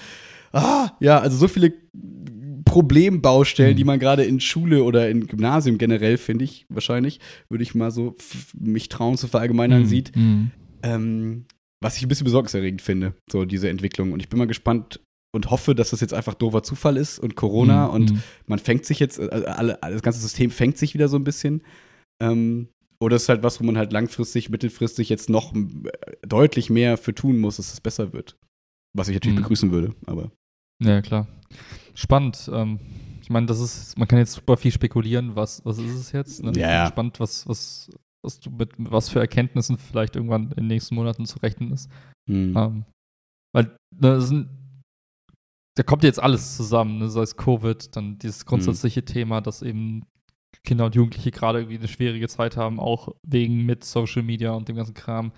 ah, ja, also so viele Problembaustellen, Mhm. die man gerade in Schule oder in Gymnasium generell, finde ich, wahrscheinlich, würde ich mal so mich trauen zu verallgemeinern, Mhm. sieht. Mhm. Ähm, was ich ein bisschen besorgniserregend finde, so diese Entwicklung. Und ich bin mal gespannt und hoffe, dass das jetzt einfach doofer Zufall ist und Corona Mhm. und Mhm. man fängt sich jetzt, also alle, das ganze System fängt sich wieder so ein bisschen. Ähm, oder es ist halt was, wo man halt langfristig, mittelfristig jetzt noch äh, deutlich mehr für tun muss, dass es besser wird. Was ich natürlich Mhm. begrüßen würde, aber. Ja, klar. Spannend. Ähm, ich meine, das ist, man kann jetzt super viel spekulieren, was, was ist es jetzt? Ne? Ja, ja. Spannend, was, was, was du mit, was für Erkenntnissen vielleicht irgendwann in den nächsten Monaten zu rechnen ist. Hm. Ähm, weil ne, das sind, da kommt jetzt alles zusammen, ne? sei es Covid, dann dieses grundsätzliche Mhm. Thema, dass eben Kinder und Jugendliche gerade irgendwie eine schwierige Zeit haben, auch wegen mit Social Media und dem ganzen Kram.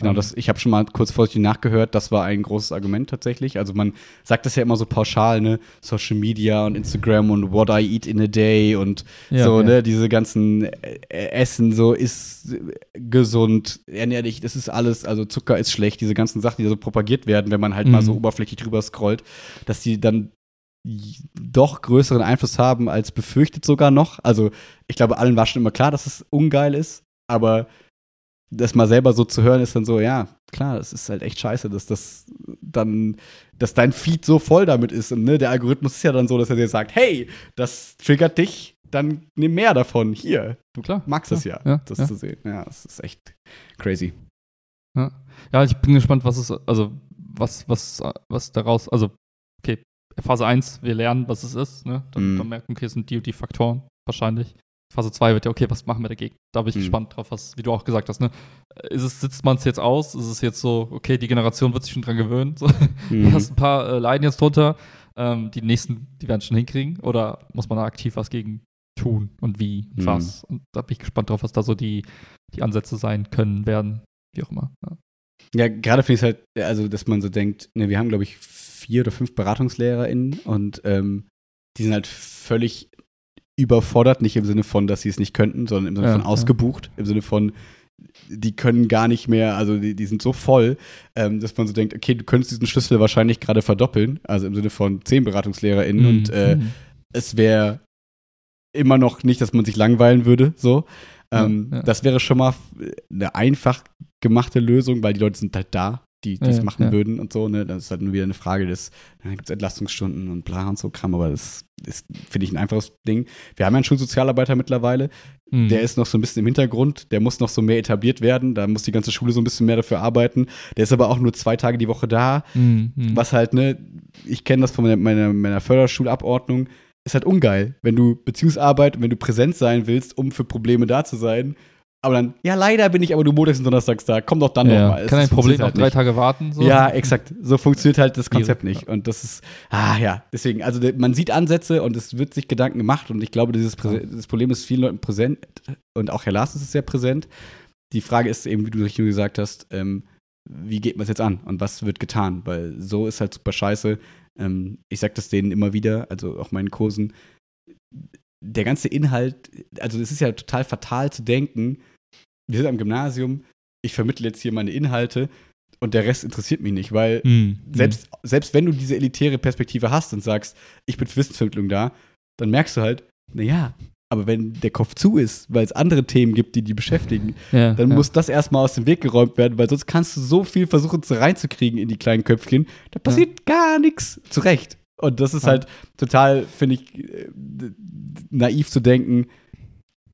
Genau, das, ich habe schon mal kurz vorsichtig nachgehört, das war ein großes Argument tatsächlich. Also man sagt das ja immer so pauschal, ne? Social Media und Instagram und what I eat in a day und Ja, so, ja. ne, diese ganzen äh, Essen, so ist gesund, ernähr dich, das ist alles, also Zucker ist schlecht, diese ganzen Sachen, die so propagiert werden, wenn man halt mal Mhm. so oberflächlich drüber scrollt, dass die dann doch größeren Einfluss haben als befürchtet sogar noch. Also ich glaube, allen war schon immer klar, dass es ungeil ist, aber das mal selber so zu hören, ist dann so, ja, klar, es ist halt echt scheiße, dass das dann, dass dein Feed so voll damit ist. Und ne, der Algorithmus ist ja dann so, dass er dir sagt, hey, das triggert dich, dann nimm mehr davon. Hier, du Klar, magst es ja, ja, das ja. zu sehen. Ja, das ist echt crazy. Ja, ich bin gespannt, was es, also was, was, was daraus, also, okay, Phase 1, wir lernen, was es ist, ne? Dann, Mhm. dann merken, okay, es sind die und die Faktoren, wahrscheinlich. Phase 2 wird ja, okay, was machen wir dagegen? Da bin ich Mhm. gespannt drauf, was, wie du auch gesagt hast, ne? Ist es, sitzt man es jetzt aus? Ist es jetzt so, okay, die Generation wird sich schon dran gewöhnen? So, Mhm. ersten paar äh, leiden jetzt drunter, ähm, die nächsten, die werden es schon hinkriegen, oder muss man da aktiv was gegen tun und wie und Mhm. was? Und da bin ich gespannt drauf, was da so die, die Ansätze sein können, werden, wie auch immer. Ja. Ja, gerade finde ich es halt, also, dass man so denkt, ne, wir haben, glaube ich, vier oder fünf BeratungslehrerInnen und ähm, die sind halt völlig überfordert, nicht im Sinne von, dass sie es nicht könnten, sondern im Sinne Ja, von ja. ausgebucht, im Sinne von, die können gar nicht mehr, also die, die sind so voll, ähm, dass man so denkt, okay, du könntest diesen Schlüssel wahrscheinlich gerade verdoppeln, also im Sinne von zehn BeratungslehrerInnen und Mhm. äh, Mhm. es wäre immer noch nicht, dass man sich langweilen würde, so. Ja, Ähm, ja. Das wäre schon mal f- eine einfach gemachte Lösung, weil die Leute sind halt da, die Ja, es ja, machen ja. würden und so. Ne? Das ist halt nur wieder eine Frage des, dann gibt es Entlastungsstunden und bla und so Kram, aber das ist, finde ich, ein einfaches Ding. Wir haben ja einen Schulsozialarbeiter mittlerweile, Mhm. der ist noch so ein bisschen im Hintergrund, der muss noch so mehr etabliert werden, da muss die ganze Schule so ein bisschen mehr dafür arbeiten. Der ist aber auch nur zwei Tage die Woche da, Mhm. Was halt, ne, ich kenne das von meiner, meiner, meiner Förderschulabordnung, ist halt ungeil, wenn du Beziehungsarbeit wenn du präsent sein willst, um für Probleme da zu sein. Aber dann, ja, leider bin ich aber nur montags und donnerstags da, komm doch dann ja, nochmal. Kann ein Problem auf drei halt Tage warten? So? nicht. Ja, exakt. So funktioniert halt das Konzept nicht. Und das ist, ah ja, deswegen, also man sieht Ansätze und es wird sich Gedanken gemacht und ich glaube, dieses das Problem ist vielen Leuten präsent und auch Herr Lars ist es sehr präsent. Die Frage ist eben, wie du richtig gesagt hast, ähm, wie geht man es jetzt an und was wird getan? Weil so ist halt super scheiße. Ähm, ich sage das denen immer wieder, also auch meinen Kursen. Der ganze Inhalt, also es ist ja total fatal zu denken, wir sind am Gymnasium, ich vermittle jetzt hier meine Inhalte und der Rest interessiert mich nicht, weil Mhm. selbst, selbst wenn du diese elitäre Perspektive hast und sagst, ich bin für Wissensvermittlung da, dann merkst du halt, naja, aber wenn der Kopf zu ist, weil es andere Themen gibt, die die beschäftigen, ja, dann ja. muss das erstmal aus dem Weg geräumt werden, weil sonst kannst du so viel versuchen zu reinzukriegen in die kleinen Köpfchen, da passiert gar nichts. Zu Recht. Und das ist Ja. halt total, finde ich, äh, naiv zu denken,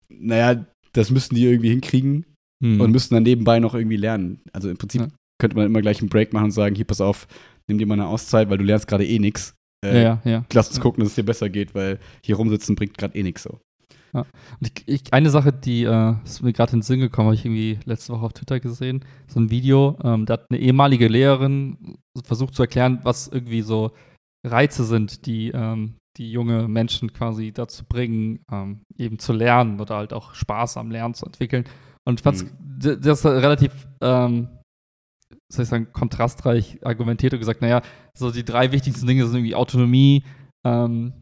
naja, das müssen die irgendwie hinkriegen Mhm. und müssen dann nebenbei noch irgendwie lernen. Also im Prinzip Ja. könnte man immer gleich einen Break machen und sagen, hier, pass auf, nimm dir mal eine Auszeit, weil du lernst gerade eh nichts. ja, ja, ja. Lass uns gucken, dass es dir besser geht, weil hier rumsitzen bringt gerade eh nichts so. Ja. Und ich, ich, eine Sache, die äh, ist mir gerade in den Sinn gekommen, habe ich irgendwie letzte Woche auf Twitter gesehen, so ein Video, ähm, da hat eine ehemalige Lehrerin versucht zu erklären, was irgendwie so Reize sind, die ähm, die junge Menschen quasi dazu bringen, ähm, eben zu lernen oder halt auch Spaß am Lernen zu entwickeln. Und ich fand mhm. das relativ, ähm, soll ich sagen, kontrastreich argumentiert und gesagt, naja, so die drei wichtigsten Dinge sind irgendwie Autonomie, ähm,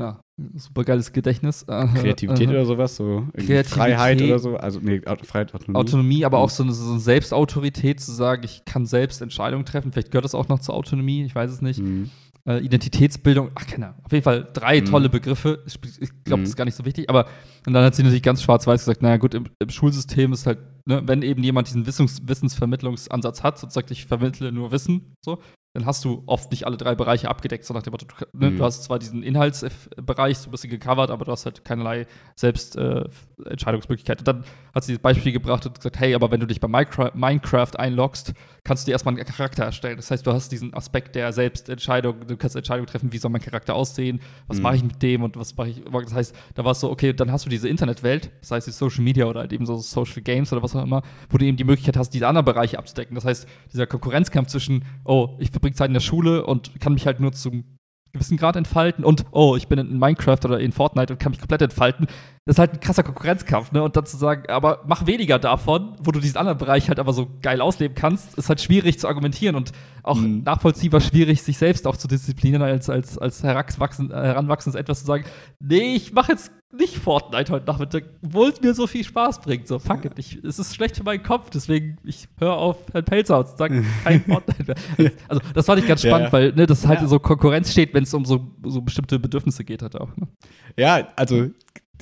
ja, super geiles Gedächtnis. Äh, Kreativität äh, oder sowas, so Freiheit oder so, also nee, Freiheit, Autonomie. Autonomie, aber mhm. auch so eine, so eine, Selbstautorität zu sagen, ich kann selbst Entscheidungen treffen. Vielleicht gehört das auch noch zur Autonomie, ich weiß es nicht. Mhm äh, Identitätsbildung, ach keine Ahnung, auf jeden Fall drei mhm. tolle Begriffe. Ich, ich glaube, mhm. das ist gar nicht so wichtig, aber und dann hat sie natürlich ganz schwarz-weiß gesagt, naja gut, im, im, Schulsystem ist halt, ne, wenn eben jemand diesen Wissens Wissensvermittlungsansatz hat und sagt, ich vermittle nur Wissen, so, dann hast du oft nicht alle drei Bereiche abgedeckt, so nach dem ne, mhm. du hast zwar diesen Inhaltsbereich so ein bisschen gecovert, aber du hast halt keinerlei Selbstentscheidungsmöglichkeit. Äh, und dann hat sie das Beispiel gebracht und gesagt, hey, aber wenn du dich bei Minecraft einloggst, kannst du dir erstmal einen Charakter erstellen. Das heißt, du hast diesen Aspekt der Selbstentscheidung, du kannst Entscheidungen treffen, wie soll mein Charakter aussehen, was mhm. mache ich mit dem und was mache ich. Das heißt, da war es so, okay, dann hast du diese Internetwelt, das heißt die Social Media oder halt eben so Social Games oder was auch immer, wo du eben die Möglichkeit hast, diese anderen Bereiche abzudecken. Das heißt, dieser Konkurrenzkampf zwischen, oh, ich verbringe Zeit in der Schule und kann mich halt nur zum gewissen Grad entfalten und oh, ich bin in Minecraft oder in Fortnite und kann mich komplett entfalten. Das ist halt ein krasser Konkurrenzkampf, ne? Und dann zu sagen, aber mach weniger davon, wo du diesen anderen Bereich halt aber so geil ausleben kannst, ist halt schwierig zu argumentieren und auch mhm. nachvollziehbar schwierig, sich selbst auch zu disziplinieren, als, als, als heranwachsend, heranwachsendes etwas zu sagen, nee, ich mache jetzt nicht Fortnite heute Nachmittag, obwohl es mir so viel Spaß bringt. So, fuck it, ich, es ist schlecht für meinen Kopf, deswegen ich höre auf Herrn Pelzer und sage kein Fortnite mehr. Also, das fand ich ganz spannend, ja, weil ne, das halt ja. so Konkurrenz steht, wenn es um so, so bestimmte Bedürfnisse geht, halt auch. Ne? Ja, also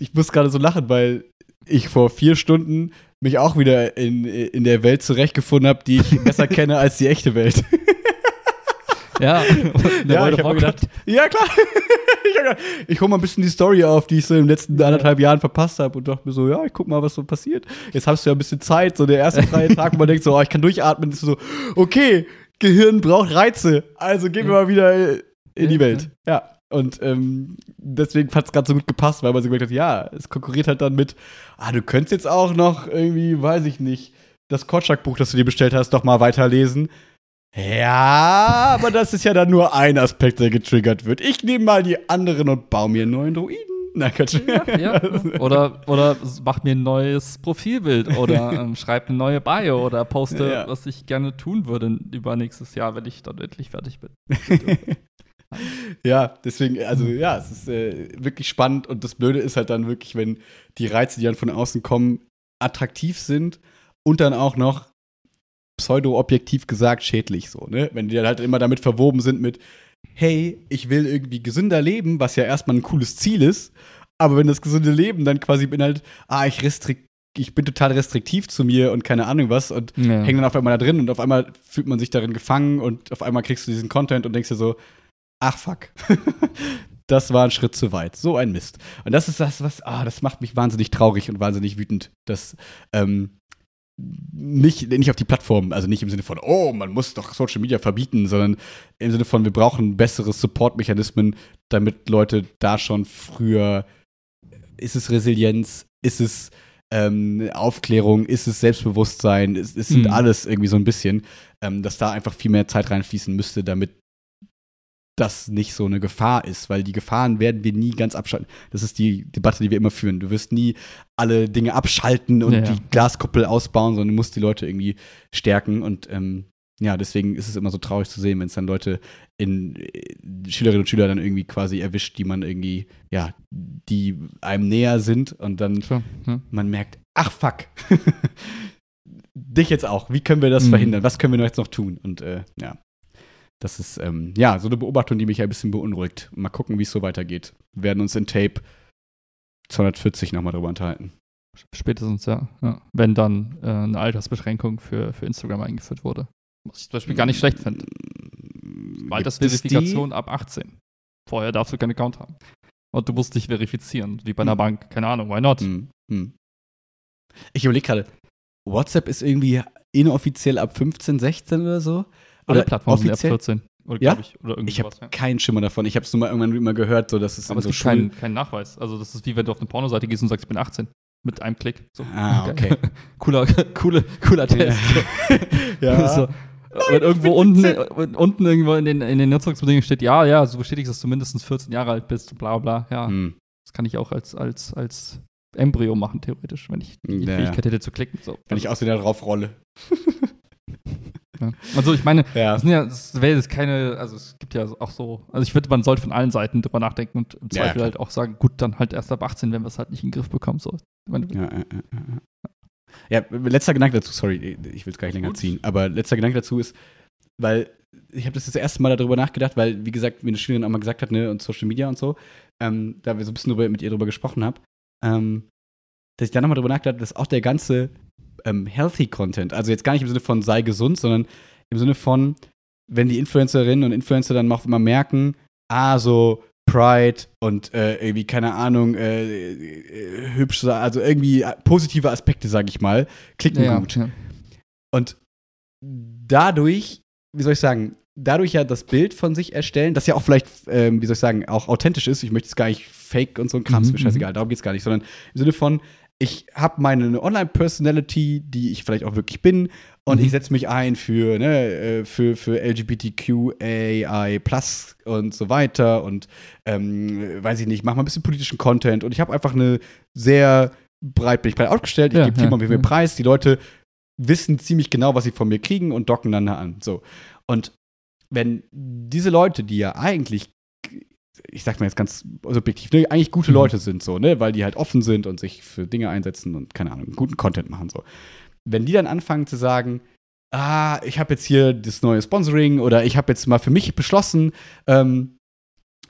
ich muss gerade so lachen, weil ich vor vier Stunden mich auch wieder in, in der Welt zurechtgefunden habe, die ich besser kenne als die echte Welt. Ja, ja ich habe gedacht, ja klar. ich, ich hole mal ein bisschen die Story auf, die ich so in den letzten anderthalb Jahren verpasst habe und dachte mir so, ja, ich guck mal, was so passiert. Jetzt hast du ja ein bisschen Zeit, so der erste freie Tag, wo man denkt so, oh, ich kann durchatmen, ist so, okay, Gehirn braucht Reize, also gehen wir mal wieder in die Welt. Ja. Und ähm, deswegen hat es gerade so gut gepasst, weil man so gemerkt hat, ja, es konkurriert halt dann mit, ah, du könntest jetzt auch noch irgendwie, weiß ich nicht, das Kotschak-Buch, das du dir bestellt hast, doch mal weiterlesen. Ja, aber das ist ja dann nur ein Aspekt, der getriggert wird. Ich nehme mal die anderen und baue mir einen neuen Druiden. Na, ja, ja. Oder, oder mach mir ein neues Profilbild oder ähm, schreib eine neue Bio oder poste, ja. was ich gerne tun würde über nächstes Jahr, wenn ich dann endlich fertig bin. ja, deswegen, also ja, es ist äh, wirklich spannend und das Blöde ist halt dann wirklich, wenn die Reize, die dann von außen kommen, attraktiv sind und dann auch noch pseudo-objektiv gesagt schädlich so, ne? Wenn die dann halt immer damit verwoben sind mit, hey, ich will irgendwie gesünder leben, was ja erstmal ein cooles Ziel ist, aber wenn das gesunde Leben dann quasi bin halt, ah, ich restrikt ich bin total restriktiv zu mir und keine Ahnung was und ja. hänge dann auf einmal da drin und auf einmal fühlt man sich darin gefangen und auf einmal kriegst du diesen Content und denkst dir so, ach fuck, das war ein Schritt zu weit. So ein Mist. Und das ist das, was, ah, das macht mich wahnsinnig traurig und wahnsinnig wütend, dass ähm, nicht, nicht auf die Plattform, also nicht im Sinne von, oh, man muss doch Social Media verbieten, sondern im Sinne von, wir brauchen bessere Support-Mechanismen, damit Leute da schon früher, ist es Resilienz, ist es ähm, Aufklärung, ist es Selbstbewusstsein, es, es sind mhm. alles irgendwie so ein bisschen, ähm, dass da einfach viel mehr Zeit reinfließen müsste, damit das nicht so eine Gefahr ist, weil die Gefahren werden wir nie ganz abschalten. Das ist die Debatte, die wir immer führen. Du wirst nie alle Dinge abschalten und ja, ja. die Glaskuppel ausbauen, sondern du musst die Leute irgendwie stärken und ähm, ja, deswegen ist es immer so traurig zu sehen, wenn es dann Leute in äh, Schülerinnen und Schüler dann irgendwie quasi erwischt, die man irgendwie, ja, die einem näher sind und dann Klar, ja. man merkt, ach fuck, dich jetzt auch. Wie können wir das mhm. verhindern? Was können wir jetzt noch tun? Und äh, ja, das ist ähm, ja so eine Beobachtung, die mich ein bisschen beunruhigt. Mal gucken, wie es so weitergeht. Wir werden uns in Tape 240 nochmal drüber unterhalten. Spätestens, ja. ja. Wenn dann äh, eine Altersbeschränkung für, für Instagram eingeführt wurde. Was ich zum Beispiel gar nicht schlecht finde. Mm, Altersverifikation ab 18. Vorher darfst du keinen Account haben. Und du musst dich verifizieren, wie bei einer hm. Bank. Keine Ahnung, why not? Hm. Hm. Ich überlege gerade, WhatsApp ist irgendwie inoffiziell ab 15, 16 oder so. Alle Plattformen sind ab 14. Oder, Ja? Ich, oder irgendwie Ich habe ja. keinen Schimmer davon. Ich habe es nur mal irgendwann immer gehört, so dass es Aber es so gibt keinen keinen Nachweis. Also, das ist wie wenn du auf eine Pornoseite gehst und sagst, ich bin 18. Mit einem Klick. So. Ah, okay. cooler, cooler, cooler Test. Ja. so. Wenn irgendwo unten, unten irgendwo in den, in den Nutzungsbedingungen steht, ja, ja, so bestätigst, dass du mindestens 14 Jahre alt bist, bla bla. Ja, Hm. das kann ich auch als, als, als Embryo machen, theoretisch, wenn ich die Ja, ja. Fähigkeit hätte zu klicken. So. Wenn ich aus wieder drauf rolle. Ja. Also ich meine, Ja. sind ja, das wäre jetzt keine, also es gibt ja auch so, also ich finde, man sollte von allen Seiten drüber nachdenken und im Ja, Zweifel klar. halt auch sagen, gut, dann halt erst ab 18, wenn wir es halt nicht in den Griff bekommen. So. Meine, Ja, ja, ja, ja. ja, letzter Gedanke dazu, sorry, ich will es gar nicht länger Gut. ziehen, aber letzter Gedanke dazu ist, weil ich habe das das erste Mal darüber nachgedacht, weil, wie gesagt, mir eine Schülerin auch mal gesagt hat, ne, und Social Media und so, ähm, da wir so ein bisschen drüber, mit ihr drüber gesprochen haben, ähm, dass ich dann nochmal drüber nachgedacht habe, dass auch der ganze ähm, healthy Content, also jetzt gar nicht im Sinne von sei gesund, sondern im Sinne von, wenn die Influencerinnen und Influencer dann auch immer merken, ah, so Pride und äh, irgendwie, keine Ahnung, äh, äh, hübsch, also irgendwie positive Aspekte, sage ich mal, klicken ja, gut. ja. Und dadurch, wie soll ich sagen, dadurch ja das Bild von sich erstellen, das ja auch vielleicht, ähm, wie soll ich sagen, auch authentisch ist. Ich möchte es gar nicht fake und so ein Kram, ist Mhm, mir scheißegal, darum geht es gar nicht, sondern im Sinne von, ich habe meine Online-Personality, die ich vielleicht auch wirklich bin, und Mhm. ich setze mich ein für, ne, äh, für, für LGBTQAI Plus und so weiter und ähm, weiß ich nicht, mache mal ein bisschen politischen Content und ich habe einfach eine sehr breit, bin ich breit aufgestellt, ich Ja, gebe ja, viel ja. Preis, die Leute wissen ziemlich genau, was sie von mir kriegen und docken dann an. So. Und wenn diese Leute, die ja eigentlich, ich sag mal jetzt ganz subjektiv, ne, eigentlich gute Mhm. Leute sind, so, ne, weil die halt offen sind und sich für Dinge einsetzen und keine Ahnung, guten Content machen, so. Wenn die dann anfangen zu sagen, ah, ich habe jetzt hier das neue Sponsoring oder ich habe jetzt mal für mich beschlossen, ähm,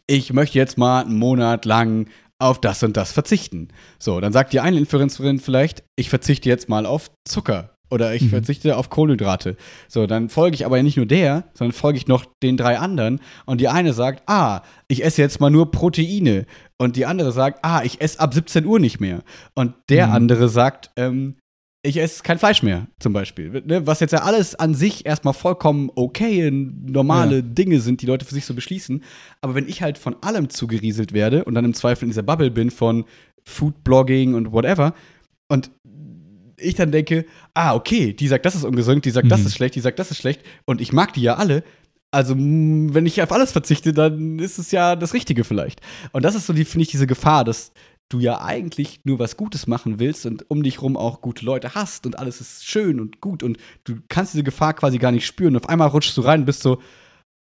ich möchte jetzt mal einen Monat lang auf das und das verzichten. So, dann sagt die eine Influencerin vielleicht, ich verzichte jetzt mal auf Zucker oder ich Mhm. verzichte auf Kohlenhydrate. So, dann folge ich aber nicht nur der, sondern folge ich noch den drei anderen und die eine sagt, ah, ich esse jetzt mal nur Proteine und die andere sagt, ah, ich esse ab 17 Uhr nicht mehr und der Mhm. andere sagt, ähm, ich esse kein Fleisch mehr, zum Beispiel. Ne? Was jetzt ja alles an sich erstmal vollkommen okay, normale Ja. Dinge sind, die Leute für sich so beschließen. Aber wenn ich halt von allem zugerieselt werde und dann im Zweifel in dieser Bubble bin von Foodblogging und whatever und ich dann denke, ah, okay, die sagt, das ist ungesund, die sagt, das Mhm. ist schlecht, die sagt, das ist schlecht und ich mag die ja alle. Also, wenn ich auf alles verzichte, dann ist es ja das Richtige vielleicht. Und das ist so, die, finde ich, diese Gefahr, dass du ja eigentlich nur was Gutes machen willst und um dich rum auch gute Leute hast und alles ist schön und gut und du kannst diese Gefahr quasi gar nicht spüren. Und auf einmal rutschst du rein und bist so,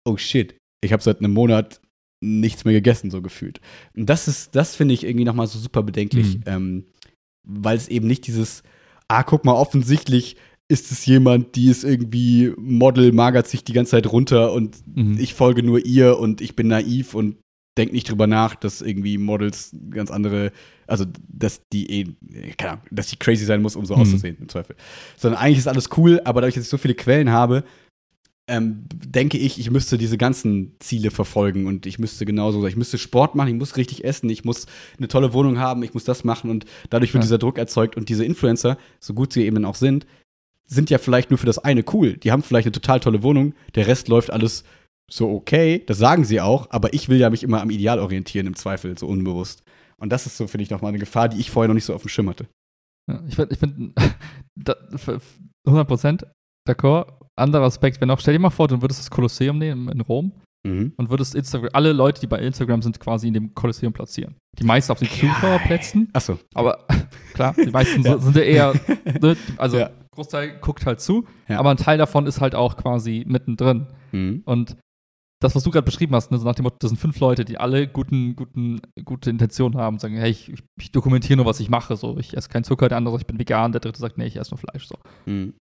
oh shit, ich habe seit einem Monat nichts mehr gegessen, so gefühlt. Und das ist, das finde ich irgendwie nochmal so super bedenklich, Mhm. ähm, weil es eben nicht dieses, ah, guck mal, offensichtlich ist es jemand, die ist irgendwie Model, magert sich die ganze Zeit runter und Mhm. ich folge nur ihr und ich bin naiv und denk nicht drüber nach, dass irgendwie Models ganz andere, also dass die eh, keine Ahnung, dass die crazy sein muss, um so Mhm. auszusehen, im Zweifel. Sondern eigentlich ist alles cool, aber dadurch, dass ich so viele Quellen habe, ähm, denke ich, ich müsste diese ganzen Ziele verfolgen und ich müsste genauso sein. Ich müsste Sport machen, ich muss richtig essen, ich muss eine tolle Wohnung haben, ich muss das machen und dadurch wird Ja. dieser Druck erzeugt und diese Influencer, so gut sie eben dann auch sind, sind ja vielleicht nur für das eine cool. Die haben vielleicht eine total tolle Wohnung, der Rest läuft alles so okay, das sagen sie auch, aber ich will ja mich immer am Ideal orientieren, im Zweifel, so unbewusst. Und das ist so, finde ich, nochmal eine Gefahr, die ich vorher noch nicht so auf dem Schirm hatte. Ja, ich finde, ich find, da- f- f- 100% d'accord. Anderer Aspekt wäre noch, stell dir mal vor, du würdest das Kolosseum nehmen in Rom Mhm. und würdest Instagram, alle Leute, die bei Instagram sind, quasi in dem Kolosseum platzieren. Die meisten auf den Zuschauerplätzen, Achso. aber klar, die meisten Ja. sind ja eher, ne, also Ja. Großteil guckt halt zu, Ja. aber ein Teil davon ist halt auch quasi mittendrin. Mhm. Und das, was du gerade beschrieben hast, ne, so nach dem Motto, das sind fünf Leute, die alle guten, guten, gute Intentionen haben, sagen, hey, ich, ich, ich dokumentiere nur, was ich mache. So, ich esse keinen Zucker, der andere sagt, ich bin vegan, der dritte sagt, nee, ich esse nur Fleisch. So. Mhm.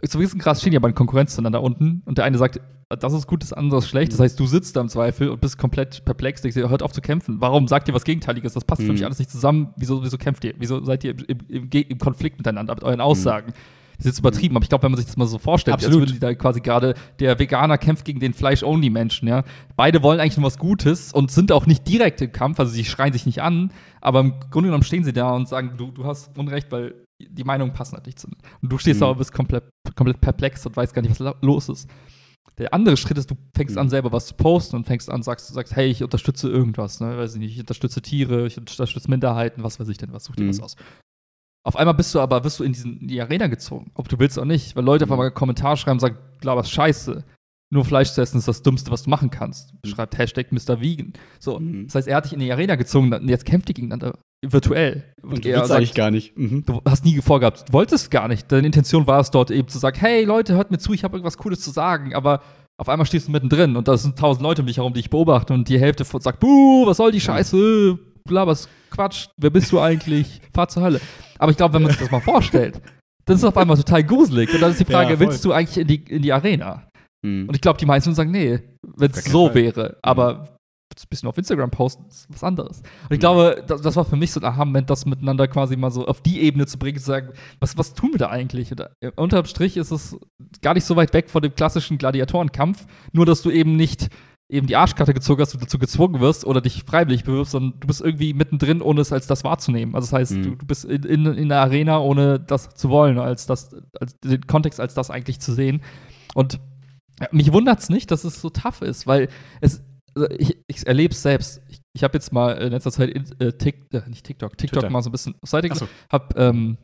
Gewissen Grad stehen ja bei Konkurrenz zueinander unten und der eine sagt, das ist gut, das andere ist schlecht. Das heißt, du sitzt da im Zweifel und bist komplett perplex. Ich hört auf zu kämpfen. Warum sagt ihr was Gegenteiliges? Das passt für Mhm. mich alles nicht zusammen. Wieso, wieso kämpft ihr? Wieso seid ihr im, im, im, Konflikt miteinander mit euren Aussagen? Das ist jetzt übertrieben, aber ich glaube, wenn man sich das mal so vorstellt, als würden die da quasi gerade, der Veganer kämpft gegen den Fleisch-Only-Menschen, ja. Beide wollen eigentlich nur was Gutes und sind auch nicht direkt im Kampf, also sie schreien sich nicht an, aber im Grunde genommen stehen sie da und sagen, du, du hast Unrecht, weil die Meinungen passen halt nicht zu. Und du stehst Mhm. da und bist komplett, komplett perplex und weißt gar nicht, was los ist. Der andere Schritt ist, du fängst Mhm. an, selber was zu posten und fängst an, sagst, sagst, hey, ich unterstütze irgendwas, ne? Weiß ich nicht, ich unterstütze Tiere, ich unterstütze Minderheiten, was weiß ich denn, was such dir Mhm. was aus. Auf einmal bist du aber, wirst du in, diesen, in die Arena gezogen, ob du willst oder nicht, weil Leute auf Mhm. einmal einen Kommentar schreiben und sagen, glaubst scheiße. Nur Fleisch zu essen ist das Dümmste, was du machen kannst. Schreibt Hashtag Mr. Vegan. So, Mhm. das heißt, er hat dich in die Arena gezogen und jetzt kämpft ihr gegeneinander virtuell. Und du er sagt, eigentlich gar nicht. Mhm. Du hast nie vorgehabt, du wolltest gar nicht. Deine Intention war es dort eben zu sagen, hey Leute, hört mir zu, ich habe irgendwas Cooles zu sagen, aber auf einmal stehst du mittendrin und da sind tausend Leute um dich herum, die ich beobachte und die Hälfte sagt, buh, was soll die Scheiße, bla, was Quatsch, wer bist du eigentlich, fahr zur Hölle. Aber ich glaube, wenn man sich das mal vorstellt, dann ist es auf einmal total gruselig und dann ist die Frage, Ja, willst du eigentlich in die, in die Arena? Mhm. Und ich glaube, die meisten sagen, nee, wenn es so Fall. wäre. Aber ein bisschen auf Instagram posten ist was anderes. Und ich Mhm. glaube, das, das war für mich so ein Aha-Moment, das miteinander quasi mal so auf die Ebene zu bringen, zu sagen, was, was tun wir da eigentlich? Und, äh, unterm Strich ist es gar nicht so weit weg von dem klassischen Gladiatorenkampf, nur dass du eben nicht eben die Arschkarte gezogen hast, du dazu gezwungen wirst oder dich freiwillig bewirbst, sondern du bist irgendwie mittendrin, ohne es als das wahrzunehmen. Also das heißt, Mhm. du, du bist in, in, in der Arena, ohne das zu wollen, als das, als den Kontext als das eigentlich zu sehen. Und mich wundert es nicht, dass es so tough ist, weil es, also ich, ich erlebe es selbst. Ich, ich habe jetzt mal in letzter Zeit in, äh, Tik, äh, nicht TikTok, TikTok Twitter. mal so ein bisschen auf Seite so. habe ähm,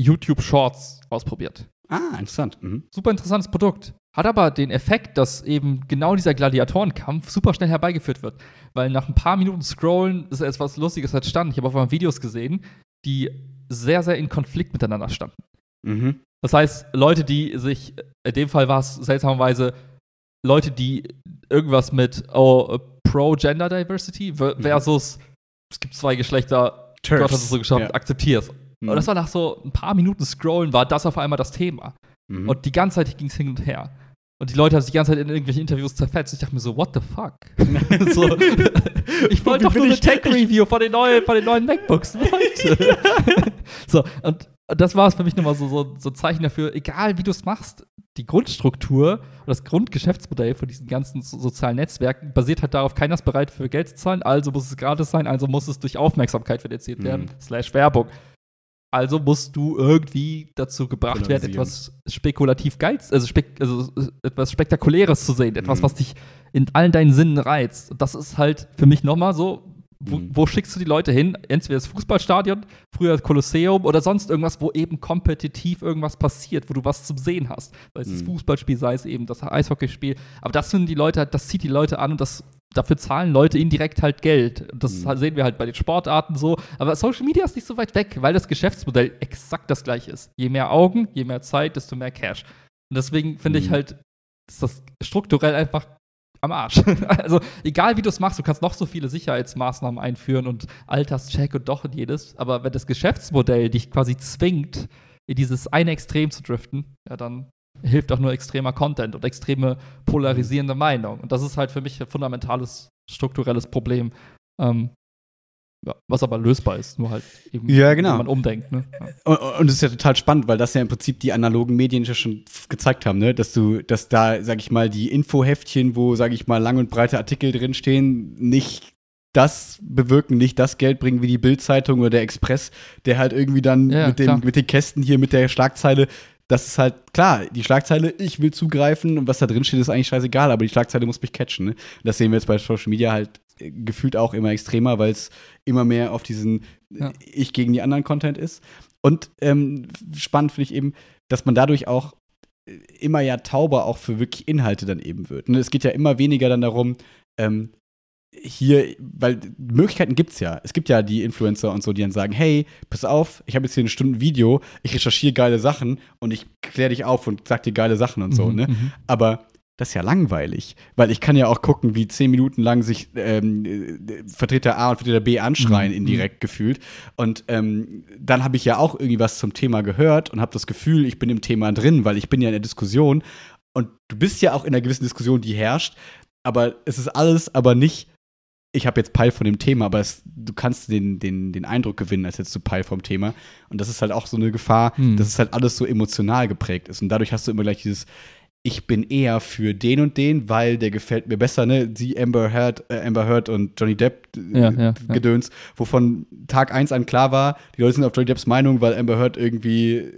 YouTube Shorts ausprobiert. Ah, interessant. Mhm. Super interessantes Produkt. Hat aber den Effekt, dass eben genau dieser Gladiatorenkampf super schnell herbeigeführt wird. Weil nach ein paar Minuten Scrollen ist etwas Lustiges entstanden. Ich habe auf einmal Videos gesehen, die sehr, sehr in Konflikt miteinander standen. Mhm. Das heißt, Leute, die sich, in dem Fall war es seltsamerweise Leute, die irgendwas mit oh, Pro-Gender Diversity ver- Mhm. versus es gibt zwei Geschlechter, Turfs. Gott hat es so geschafft, Ja. akzeptier's. Mhm. Und das war nach so ein paar Minuten Scrollen, war das auf einmal das Thema. Mhm. Und die ganze Zeit ging es hin und her. Und die Leute haben sich die ganze Zeit in irgendwelchen Interviews zerfetzt. Ich dachte mir so, what the fuck? so, ich wollte doch nur eine Tech-Review von den neuen, von den neuen MacBooks. Leute. so, und das war es für mich nochmal so, so, so ein Zeichen dafür, egal wie du es machst, die Grundstruktur und das Grundgeschäftsmodell von diesen ganzen so sozialen Netzwerken basiert halt darauf, keiner ist bereit für Geld zu zahlen, also muss es gratis sein, also muss es durch Aufmerksamkeit finanziert Mhm. werden, slash Werbung. Also musst du irgendwie dazu gebracht werden, etwas spekulativ geiz, also, spek also äh, etwas Spektakuläres zu sehen, etwas, Mhm. was dich in allen deinen Sinnen reizt. Und das ist halt für mich nochmal so, wo, Mhm. wo schickst du die Leute hin? Entweder das Fußballstadion, früher das Kolosseum oder sonst irgendwas, wo eben kompetitiv irgendwas passiert, wo du was zum Sehen hast. Sei es das Mhm. Fußballspiel, sei es eben das Eishockeyspiel. Aber das sind die Leute, das zieht die Leute an und das dafür zahlen Leute indirekt halt Geld. Das Mhm. sehen wir halt bei den Sportarten so. Aber Social Media ist nicht so weit weg, weil das Geschäftsmodell exakt das gleiche ist. Je mehr Augen, je mehr Zeit, desto mehr Cash. Und deswegen finde ich Mhm. halt, ist das strukturell einfach am Arsch. also, egal wie du es machst, du kannst noch so viele Sicherheitsmaßnahmen einführen und Alterscheck und doch und jedes. Aber wenn das Geschäftsmodell dich quasi zwingt, in dieses eine Extrem zu driften, ja, dann hilft auch nur extremer Content und extreme polarisierende Meinung. Und das ist halt für mich ein fundamentales strukturelles Problem. Ähm, ja, was aber lösbar ist, nur halt eben, Ja, genau. wenn man umdenkt. Ne? Ja. Und, das ist ja total spannend, weil das ja im Prinzip die analogen Medien ja schon gezeigt haben, ne? Dass du, dass da, sag ich mal, die Infoheftchen, wo, sag ich mal, lang und breite Artikel drinstehen, nicht das bewirken, nicht das Geld bringen wie die Bildzeitung oder der Express, der halt irgendwie dann Ja, mit, den, mit den Kästen hier, mit der Schlagzeile, das ist halt klar, die Schlagzeile, ich will zugreifen und was da drin steht, ist eigentlich scheißegal, aber die Schlagzeile muss mich catchen. Ne? Das sehen wir jetzt bei Social Media halt gefühlt auch immer extremer, weil es immer mehr auf diesen Ja. Ich gegen die anderen Content ist. Und ähm, spannend finde ich eben, dass man dadurch auch äh, immer ja tauber auch für wirklich Inhalte dann eben wird. Und es geht ja immer weniger dann darum, ähm, hier, weil Möglichkeiten gibt's ja. Es gibt ja die Influencer und so, die dann sagen, hey, pass auf, ich habe jetzt hier eine Stunde Video, ich recherchiere geile Sachen und ich kläre dich auf und sag dir geile Sachen und so, Mhm, ne? mhm. Aber das ist ja langweilig, weil ich kann ja auch gucken, wie zehn Minuten lang sich ähm, äh, Vertreter A und Vertreter B anschreien, Mhm. indirekt gefühlt. Und ähm, dann habe ich ja auch irgendwie was zum Thema gehört und habe das Gefühl, ich bin im Thema drin, weil ich bin ja in der Diskussion. Und du bist ja auch in einer gewissen Diskussion, die herrscht. Aber es ist alles aber nicht, ich habe jetzt Peil von dem Thema, aber es, du kannst den, den, den Eindruck gewinnen, als hättest du Peil vom Thema. Und das ist halt auch so eine Gefahr, Hm. dass es halt alles so emotional geprägt ist. Und dadurch hast du immer gleich dieses, ich bin eher für den und den, weil der gefällt mir besser, ne? Sie Amber Heard, äh, Amber Heard und Johnny Depp äh, Ja, ja, ja. Gedöns, wovon Tag eins an klar war, die Leute sind auf Johnny Depps Meinung, weil Amber Heard irgendwie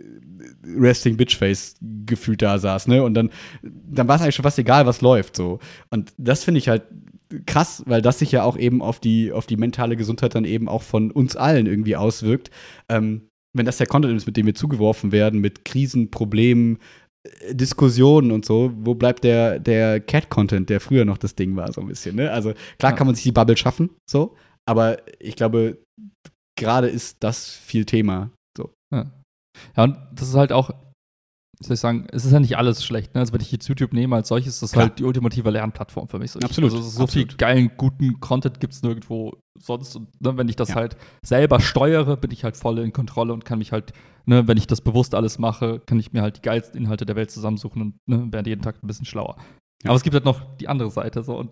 Resting Bitchface gefühlt da saß, ne? Und dann, dann war es eigentlich schon fast egal, was läuft, so. Und das finde ich halt krass, weil das sich ja auch eben auf die, auf die mentale Gesundheit dann eben auch von uns allen irgendwie auswirkt. Ähm, wenn das der Content ist, mit dem wir zugeworfen werden, mit Krisen, Problemen, äh, Diskussionen und so, wo bleibt der, der Cat-Content, der früher noch das Ding war, so ein bisschen, ne? Also klar ja. kann man sich die Bubble schaffen, so, aber ich glaube, gerade ist das viel Thema. So. Ja. ja, und das ist halt auch, soll ich sagen, es ist ja nicht alles schlecht. Ne? Also wenn ich jetzt YouTube nehme als solches, ist das Klar. halt die ultimative Lernplattform für mich. So absolut. Also so absolut. viel geilen, guten Content gibt es nirgendwo sonst. Und ne, wenn ich das ja. halt selber steuere, bin ich halt voll in Kontrolle und kann mich halt, ne, wenn ich das bewusst alles mache, kann ich mir halt die geilsten Inhalte der Welt zusammensuchen und ne, werde jeden Tag ein bisschen schlauer. Ja. Aber es gibt halt noch die andere Seite. So. Und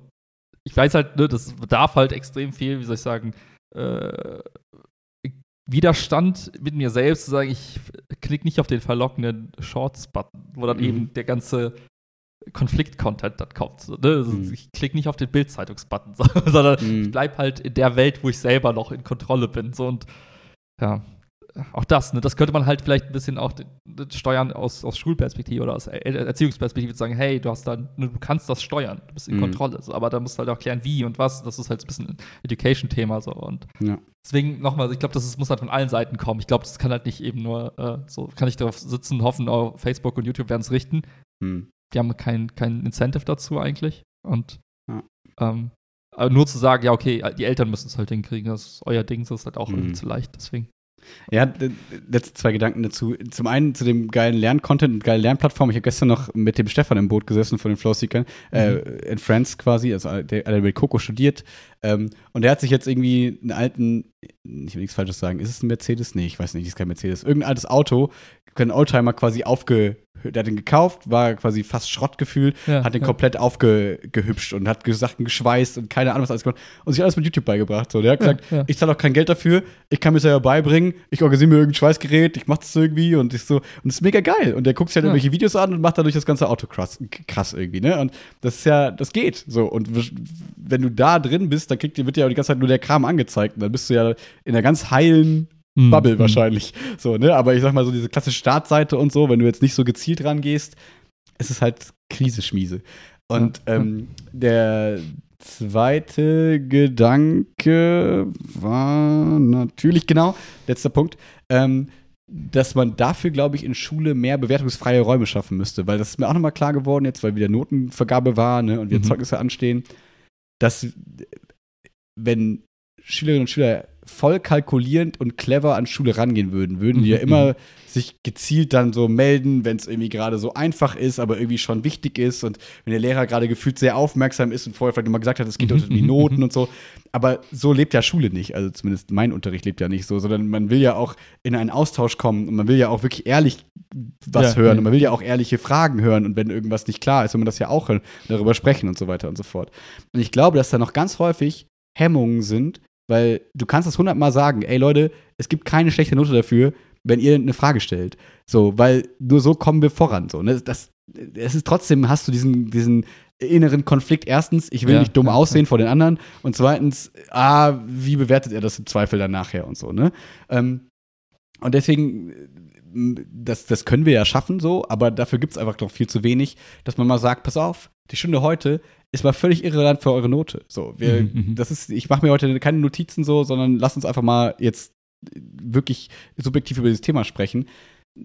ich weiß halt, ne, das bedarf halt extrem viel, wie soll ich sagen, äh, Widerstand mit mir selbst zu sagen, ich klicke nicht auf den verlockenden Shorts-Button, wo dann mhm. eben der ganze Konflikt-Content dann kommt. So, ne? also mhm. Ich klicke nicht auf den Bild-Zeitungs-Button, sondern mhm. ich bleibe halt in der Welt, wo ich selber noch in Kontrolle bin. So, und ja, auch das, ne, das könnte man halt vielleicht ein bisschen auch steuern aus, aus Schulperspektive oder aus Erziehungsperspektive zu sagen, hey, du hast da, du kannst das steuern, du bist in mhm. Kontrolle, so, aber da musst du halt auch klären, wie und was. Das ist halt ein bisschen ein Education-Thema so und ja. deswegen nochmal, ich glaube, das muss halt von allen Seiten kommen. Ich glaube, das kann halt nicht eben nur äh, so, kann ich darauf sitzen, hoffen, oh, Facebook und YouTube werden es richten. Mhm. Die haben kein, kein Incentive dazu eigentlich und ja. ähm, nur zu sagen, ja, okay, die Eltern müssen es halt hinkriegen, das ist euer Ding, das ist halt auch mhm. irgendwie zu leicht, deswegen. Ja, letzte zwei Gedanken dazu. Zum einen zu dem geilen Lerncontent und geilen Lernplattform. Ich habe gestern noch mit dem Stefan im Boot gesessen von den Flowseekern, äh, mhm. äh, in France quasi, also der, der mit Coco studiert. Ähm, und der hat sich jetzt irgendwie einen alten, ich will nichts Falsches sagen, ist es ein Mercedes? Nee, ich weiß nicht, ist kein Mercedes. Irgendein altes Auto, einen Oldtimer quasi aufge, der hat den gekauft, war quasi fast Schrottgefühl, ja, hat den ja. komplett aufgehübscht und hat Sachen geschweißt und keine Ahnung, was alles gemacht und sich alles mit YouTube beigebracht. So, der hat gesagt, ja, ich zahle auch kein Geld dafür, ich kann mir das ja beibringen, ich organisiere mir irgendein Schweißgerät, ich mache das irgendwie und ich so, und es ist mega geil. Und der guckt sich halt irgendwelche Videos an und macht dadurch das ganze Auto krass, krass irgendwie, ne? Und das ist ja, das geht. So, und wenn du da drin bist, dann kriegt dir, wird ja die ganze Zeit nur der Kram angezeigt. Und dann bist du ja in einer ganz heilen. Bubble mhm. wahrscheinlich. So, ne? Aber ich sag mal so, diese klassische Startseite und so, wenn du jetzt nicht so gezielt rangehst, ist es halt Krise-Schmiese. Und ja. ähm, der zweite Gedanke war natürlich, genau, letzter Punkt, ähm, dass man dafür, glaube ich, in Schule mehr bewertungsfreie Räume schaffen müsste. Weil das ist mir auch nochmal klar geworden, jetzt, weil wieder Notenvergabe war ne, und wieder mhm. Zeugnisse anstehen, dass wenn Schülerinnen und Schüler voll kalkulierend und clever an Schule rangehen würden, würden die ja mhm, immer mhm. sich gezielt dann so melden, wenn es irgendwie gerade so einfach ist, aber irgendwie schon wichtig ist und wenn der Lehrer gerade gefühlt sehr aufmerksam ist und vorher vielleicht immer gesagt hat, es geht mhm, unter die Noten und so. Aber so lebt ja Schule nicht, also zumindest mein Unterricht lebt ja nicht so, sondern man will ja auch in einen Austausch kommen und man will ja auch wirklich ehrlich was ja, hören ja. und man will ja auch ehrliche Fragen hören und wenn irgendwas nicht klar ist, will man das ja auch darüber sprechen und so weiter und so fort. Und ich glaube, dass da noch ganz häufig Hemmungen sind, weil du kannst das hundertmal sagen, ey Leute, es gibt keine schlechte Note dafür, wenn ihr eine Frage stellt. So, weil nur so kommen wir voran. So, ne? das, es ist trotzdem, hast du diesen, diesen inneren Konflikt. Erstens, ich will ja, nicht dumm aussehen vor den anderen. Und zweitens, ah, wie bewertet er das im Zweifel dann nachher und so, ne? Ähm, und deswegen, das, das können wir ja schaffen so, aber dafür gibt es einfach noch viel zu wenig, dass man mal sagt, pass auf, die Stunde heute ist mal völlig irrelevant für eure Note. So, wir, mhm, mhm. das ist, ich mache mir heute keine Notizen so, sondern lass uns einfach mal jetzt wirklich subjektiv über dieses Thema sprechen.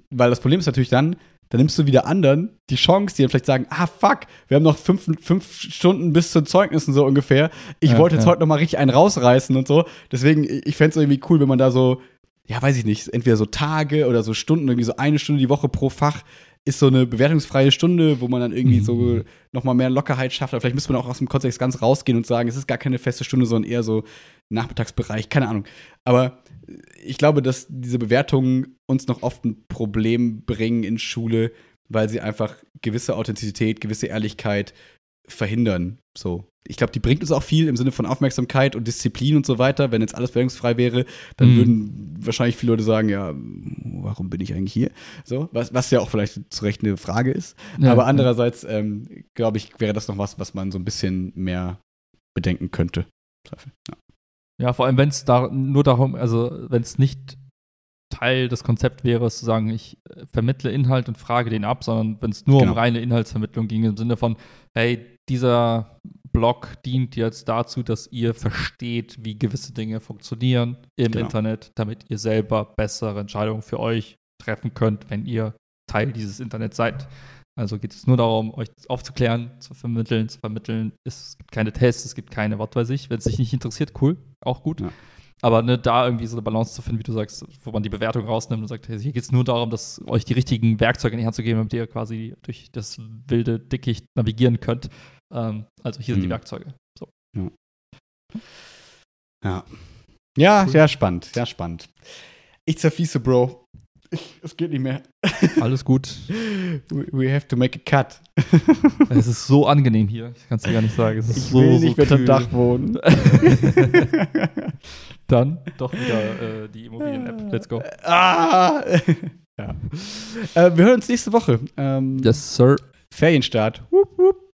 Weil das Problem ist natürlich dann, dann nimmst du wieder anderen die Chance, die dann vielleicht sagen, ah fuck, wir haben noch fünf, fünf Stunden bis zu Zeugnissen so ungefähr. Ich ja, wollte jetzt ja. heute noch mal richtig einen rausreißen und so. Deswegen, ich fände es irgendwie cool, wenn man da so, ja, weiß ich nicht, entweder so Tage oder so Stunden, irgendwie so eine Stunde die Woche pro Fach ist so eine bewertungsfreie Stunde, wo man dann irgendwie mhm. so nochmal mehr Lockerheit schafft. Aber vielleicht müsste man auch aus dem Kontext ganz rausgehen und sagen, es ist gar keine feste Stunde, sondern eher so Nachmittagsbereich, keine Ahnung. Aber ich glaube, dass diese Bewertungen uns noch oft ein Problem bringen in Schule, weil sie einfach gewisse Authentizität, gewisse Ehrlichkeit verhindern. So. Ich glaube, die bringt uns auch viel im Sinne von Aufmerksamkeit und Disziplin und so weiter. Wenn jetzt alles bewertungsfrei wäre, dann mhm. würden wahrscheinlich viele Leute sagen, ja, warum bin ich eigentlich hier? So, was, was ja auch vielleicht zu Recht eine Frage ist. Ja, Aber andererseits, ähm, glaube ich, wäre das noch was, was man so ein bisschen mehr bedenken könnte. Ja, ja vor allem, wenn es da nur darum, also wenn es nicht Teil des Konzepts wäre es zu sagen, ich äh, vermittle Inhalt und frage den ab, sondern wenn es nur Genau. um reine Inhaltsvermittlung ging, im Sinne von, hey, dieser Blog dient jetzt dazu, dass ihr versteht, wie gewisse Dinge funktionieren im Genau. Internet, damit ihr selber bessere Entscheidungen für euch treffen könnt, wenn ihr Teil dieses Internets seid. Also geht es nur darum, euch aufzuklären, zu vermitteln, zu vermitteln. Es gibt keine Tests, es gibt keine, was weiß ich. Wenn es dich nicht interessiert, cool, auch gut. Ja. Aber ne, da irgendwie so eine Balance zu finden, wie du sagst, wo man die Bewertung rausnimmt und sagt, hey, hier geht es nur darum, dass euch die richtigen Werkzeuge in die Hand zu geben, damit ihr quasi durch das wilde Dickicht navigieren könnt. Ähm, also hier sind die Mhm. Werkzeuge. So. Ja. Ja, Cool. sehr spannend, sehr spannend. Ich zerfiese, Bro. Ich, es geht nicht mehr. Alles gut. We, we have to make a cut. es ist so angenehm hier. Ich kann es dir gar nicht sagen. Es ist Ich so, will so nicht mehr kühl. am Dach wohnen. Dann doch wieder äh, die Immobilien-App. Let's go. ah! ja. Äh, wir hören uns nächste Woche. Ähm, Yes, sir. Ferienstart. Wup, wup.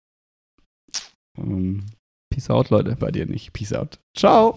Ähm, Peace out, Leute. bei dir nicht. Peace out. Ciao.